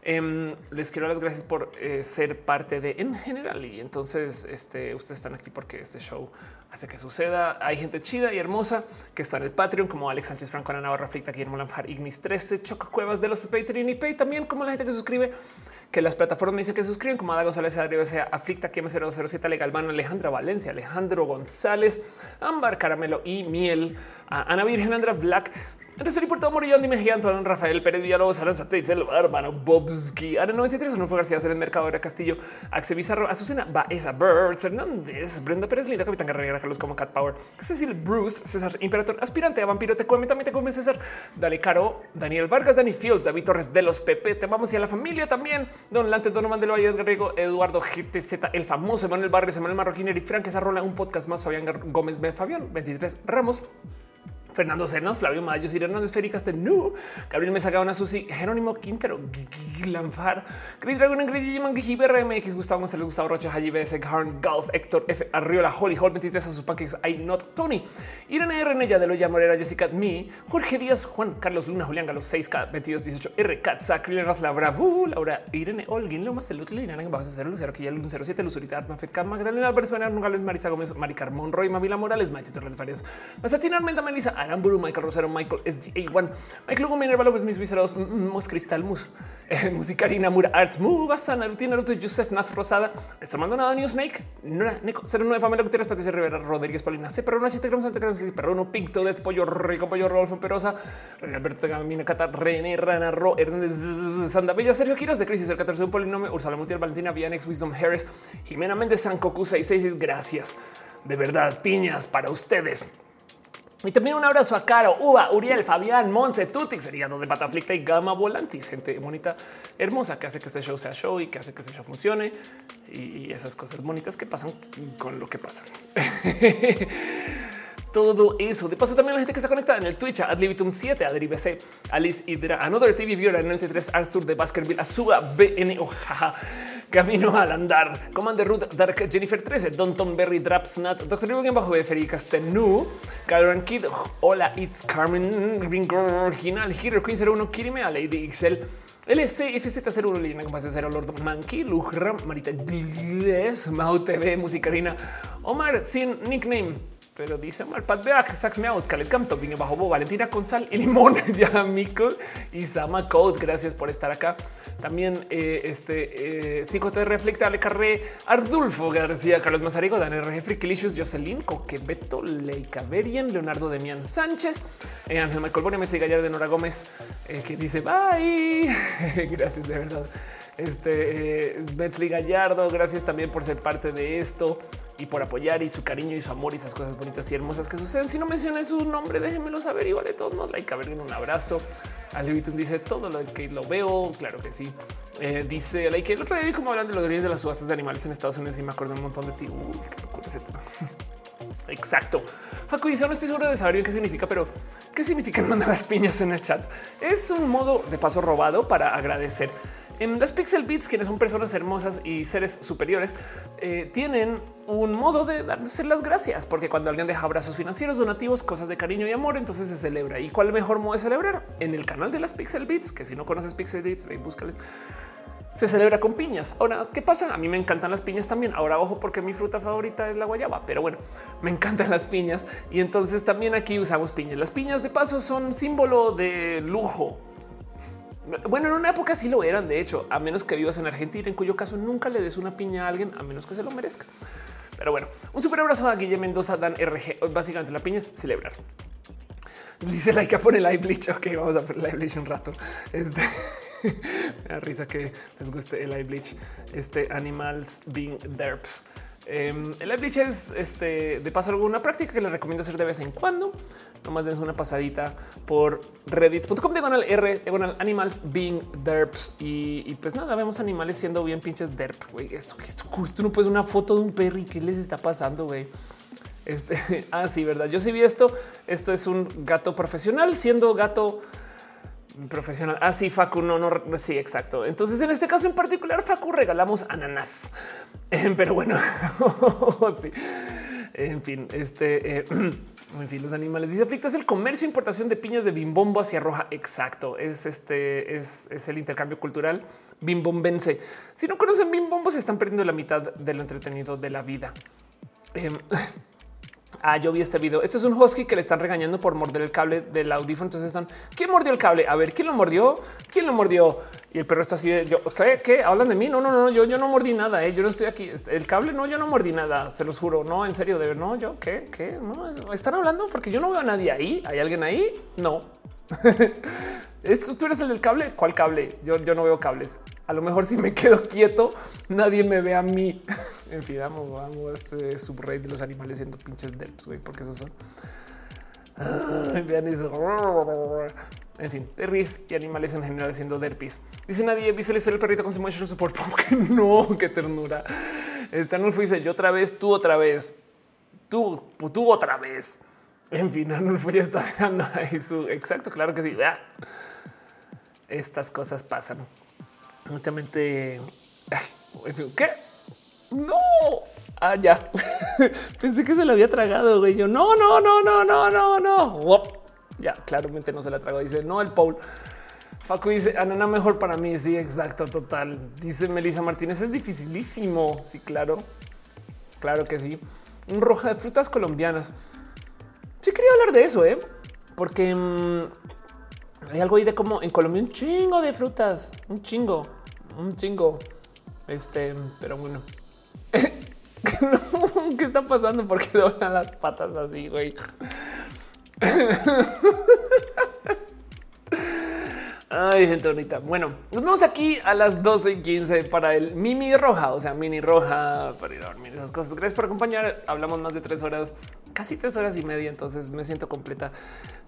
Em, les quiero dar las gracias por eh, ser parte de en general. Y entonces este, ustedes están aquí porque este show hace que suceda. Hay gente chida y hermosa que está en el Patreon, como Alex Sánchez Franco, Ana Navarra, Frita, Guillermo Lamjar, Ignis 13, Choco Cuevas de los Patreon y Pay. También como la gente que suscribe, que las plataformas me dicen que suscriben, como Ada González, Adrio, Aflicta, KM007, Legalman, Alejandra Valencia, Alejandro González, Ámbar Caramelo y Miel, Ana Virgen, Andra Black, Entonces, Portado Morillo, Andy Mejía, Antoine Rafael Pérez Villalobos, Alan Satélite, hermano Bobski, Ana 93, no fue García, el Mercado de Castillo, Axe Bizarro, Azucena, Baeza, Birds, Hernández, Brenda Pérez Linda, Capitán Guerrera, Carlos como Cat Power, Cecil Bruce, César Imperator, Aspirante a Vampiro, te come, también te come César, Dale Caro, Daniel Vargas, Dani Fields, David Torres de los Pepe, te vamos y a la familia también, Don Lante, Donovan del Valle, Garrigo, Eduardo GTZ, el famoso Emanuel Barrio, Emanuel Marroquín, y Frank, esa rola, un podcast más, Fabián Gómez, Fabián 23 Ramos, Fernando Cernas, Flavio Mayo, Sir Hernández, Féricas de Nu, Gabriel Mesa una Susi, Jerónimo Quintero, Lanfar, Chris Dragon, Mangi, BRMX, Gustavo González, Gustavo Rocha, Haji BS, Harn, Golf, Héctor F, Arriola, Holly Hall, 23 a sus pancakes, I not Tony, Irene R, ya de Morera, Jessica Me, Jorge Díaz, Juan Carlos Luna, Julián Galo, 6K, 22, 18, R, Katza, Kriller La Bravo, Laura, Irene Olguín, Lomas, El Utli, Nana, Bajo Cero, Lucero, Quilla, 07, Luzurita, Arma, Fetca, Magdalena Gálvez, Marisa Gómez, Mari Carmón, Roy, Mavila Morales, Maite Torres Masatina Armenta, Melissa, Aramburu, Michael Rosero, Michael SGA1, Michael Hugo Minerva López, Mis Viseros, Mos Cristal Mus, [laughs] eh, Musicarina Mura Arts, Mu Basana, Rutina Naruto, Yusef Nath Rosada, Está Nada, New Snake, Nora, Nico, 09, Pamela Gutiérrez, Patricia Rivera, Rodríguez, Paulina C, Perrona, 7 gramos, Santa Cruz, Perrono, Pink Todet, Pollo Rico, Pollo Rolfo Perosa, Alberto Gamina, Cata, René, Rana, Ro, Hernández, Sanda Bella, Sergio Quiroz de Crisis, el 14 de un polinomio, Ursula Mutiel, Valentina, Vianex, Wisdom Harris, Jimena Méndez, Sankoku 666, gracias. De verdad, piñas para ustedes. Y también un abrazo a Caro, Uva, Uriel, Fabián, Monte, Tutix, sería donde Pataflicta y Gama Volantis, gente bonita, hermosa, que hace que este show sea show y que hace que este show funcione y esas cosas bonitas que pasan con lo que pasa. [laughs] todo eso. De paso, también la gente que se conecta en el Twitch, Adlibitum 7, Adri BC, Alice Hydra, Another TV Viewer, 93, Arthur de Baskerville, Azuba, BN, Ojaja. Camino al andar. Commander Ruth, Dark Jennifer 13, Don Tom Berry, Drapsnat, Doctor Rivo, bajo Feri Castenu, Calvin Kid, Hola, It's Carmen, Ringo Original, Hero Queen 01, Kirime, Lady Excel. LCFZ01, Lina, Compase 0, Lord Monkey, Lujra, Marita Gles, Mau TV, Musicarina, Omar sin nickname pero dice Marpat Beak, Sax Meows, Calet Camto, Vine Bajo Bo, Valentina con sal y limón, [laughs] ya Mico y Sama Code. Gracias por estar acá. También eh, este 5 eh, te reflecta Ale Carré, Ardulfo García, Carlos Mazarigo, Dan RG Frikilicious, Jocelyn, Coque Beto, Leica Berian, Leonardo Demian Sánchez, eh, Ángel Michael Bonia, Messi Gallar de Nora Gómez, eh, que dice bye. [laughs] Gracias de verdad. Este Betsley Gallardo, gracias también por ser parte de esto y por apoyar y su cariño y su amor y esas cosas bonitas y hermosas que suceden. Si no mencioné su nombre, déjenmelo saber. Igual de todos nos like a ver un abrazo. Alibitum dice todo lo que lo veo. Claro que sí. Eh, dice like el otro día como hablan de los de las subastas de animales en Estados Unidos y me acuerdo un montón de ti. Uy, qué locura. [laughs] Exacto. Facu dice no estoy seguro de saber qué significa, pero qué significa mandar las piñas en el chat. Es un modo de paso robado para agradecer en las Pixel Beats, quienes son personas hermosas y seres superiores, eh, tienen un modo de darse las gracias, porque cuando alguien deja abrazos financieros, donativos, cosas de cariño y amor, entonces se celebra. ¿Y cuál mejor modo de celebrar? En el canal de las Pixel Beats, que si no conoces Pixel Beats, búscales. Se celebra con piñas. Ahora, ¿qué pasa? A mí me encantan las piñas también. Ahora, ojo, porque mi fruta favorita es la guayaba, pero bueno, me encantan las piñas. Y entonces también aquí usamos piñas. Las piñas de paso son símbolo de lujo, bueno, en una época sí lo eran, de hecho, a menos que vivas en Argentina, en cuyo caso nunca le des una piña a alguien a menos que se lo merezca. Pero bueno, un super abrazo a Guille Mendoza, Dan RG. Básicamente la piña es celebrar. Dice like a poner live bleach. Ok, vamos a poner live bleach un rato. Este [laughs] me risa que les guste el live bleach. Este animals being derps. Em, el bleach es este de paso alguna práctica que les recomiendo hacer de vez en cuando nomás des una pasadita por reddit.com diagonal R, diagonal animals being derps. Y, pues nada, vemos animales siendo bien pinches derp. Güey, esto, esto, esto no puede una foto de un perro y qué les está pasando, güey. Este, [laughs] ah, sí, verdad. Yo sí vi esto. Esto es un gato profesional siendo gato profesional. Así, ah, Facu, no, no, sí, exacto. Entonces, en este caso en particular, Facu regalamos ananas. [laughs] Pero bueno, [laughs] sí. En fin, este. Eh, [clears throat] En fin, los animales. Dice aflictas el comercio e importación de piñas de bimbombo hacia roja. Exacto. Es este, es, el intercambio cultural bimbombense. Si no conocen bimbombo, se están perdiendo la mitad del entretenido de la vida. Em, [laughs] Ah, yo vi este video. Este es un husky que le están regañando por morder el cable del audífono. Entonces están, ¿quién mordió el cable? A ver, ¿quién lo mordió? ¿Quién lo mordió? Y el perro está así de yo, ¿qué? ¿Hablan de mí? No, no, no, yo, yo no mordí nada. ¿eh? Yo no estoy aquí. Este, el cable, no, yo no mordí nada. Se los juro. No, en serio, de ver, no, yo qué, qué, no están hablando porque yo no veo a nadie ahí. ¿Hay alguien ahí? No. [laughs] Esto tú eres el del cable. ¿Cuál cable? Yo, yo no veo cables. A lo mejor si me quedo quieto, nadie me ve a mí. [laughs] en fin, vamos, vamos a este subrey de los animales siendo pinches derps, güey, porque esos son. En fin, perris y animales en general siendo derpis. Dice nadie, viste el perrito con su motion support. [laughs] que no, qué ternura. Este Anulfo dice yo otra vez, tú otra vez, tú, tú otra vez. En fin, Anulfo ya está dejando ahí su exacto. Claro que sí. Estas cosas pasan. Últimamente, ¿qué? No. Ah, ya. [laughs] Pensé que se lo había tragado, güey. Yo no, no, no, no, no, no, no. Ya, claramente no se la tragó. Dice no, el Paul. Facu dice Anana mejor para mí. Sí, exacto, total. Dice Melissa Martínez. Es dificilísimo. Sí, claro. Claro que sí. Un roja de frutas colombianas. Sí, quería hablar de eso. ¿eh? porque mm, hay algo ahí de como en Colombia un chingo de frutas, un chingo, un chingo. Este, pero bueno. [laughs] ¿Qué está pasando? ¿Por qué doblan las patas así, güey? [laughs] Ay, gente bonita. Bueno, nos vemos aquí a las 12 y 15 para el Mimi Roja, o sea, mini roja para ir a dormir esas cosas. Gracias por acompañar. Hablamos más de tres horas, casi tres horas y media. Entonces me siento completa.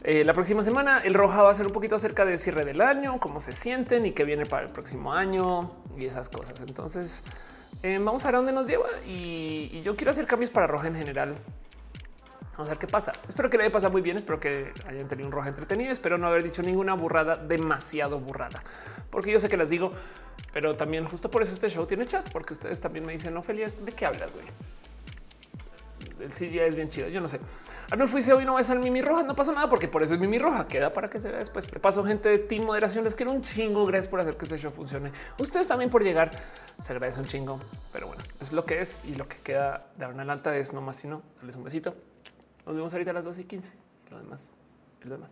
Eh, la próxima semana el Roja va a ser un poquito acerca del cierre del año, cómo se sienten y qué viene para el próximo año y esas cosas. Entonces eh, vamos a ver dónde nos lleva y yo quiero hacer cambios para Roja en general. Vamos a ver qué pasa. Espero que le haya pasado muy bien. Espero que hayan tenido un roja entretenido. Espero no haber dicho ninguna burrada, demasiado burrada, porque yo sé que las digo, pero también justo por eso este show tiene chat, porque ustedes también me dicen, Ofelia, ¿de qué hablas? Güey? El ya es bien chido. Yo no sé. Arnulfo dice hoy no va a ser Mimi Roja. No pasa nada porque por eso es Mimi Roja. Queda para que se vea después. Te paso gente de Team Moderación. Les quiero un chingo. Gracias por hacer que este show funcione. Ustedes también por llegar. Se agradece un chingo. Pero bueno, es lo que es y lo que queda de ahora en adelante es no más sino darles un besito. Nos vemos ahorita a las 12 y 15. Lo demás, lo demás.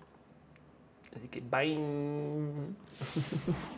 Así que bye. [laughs]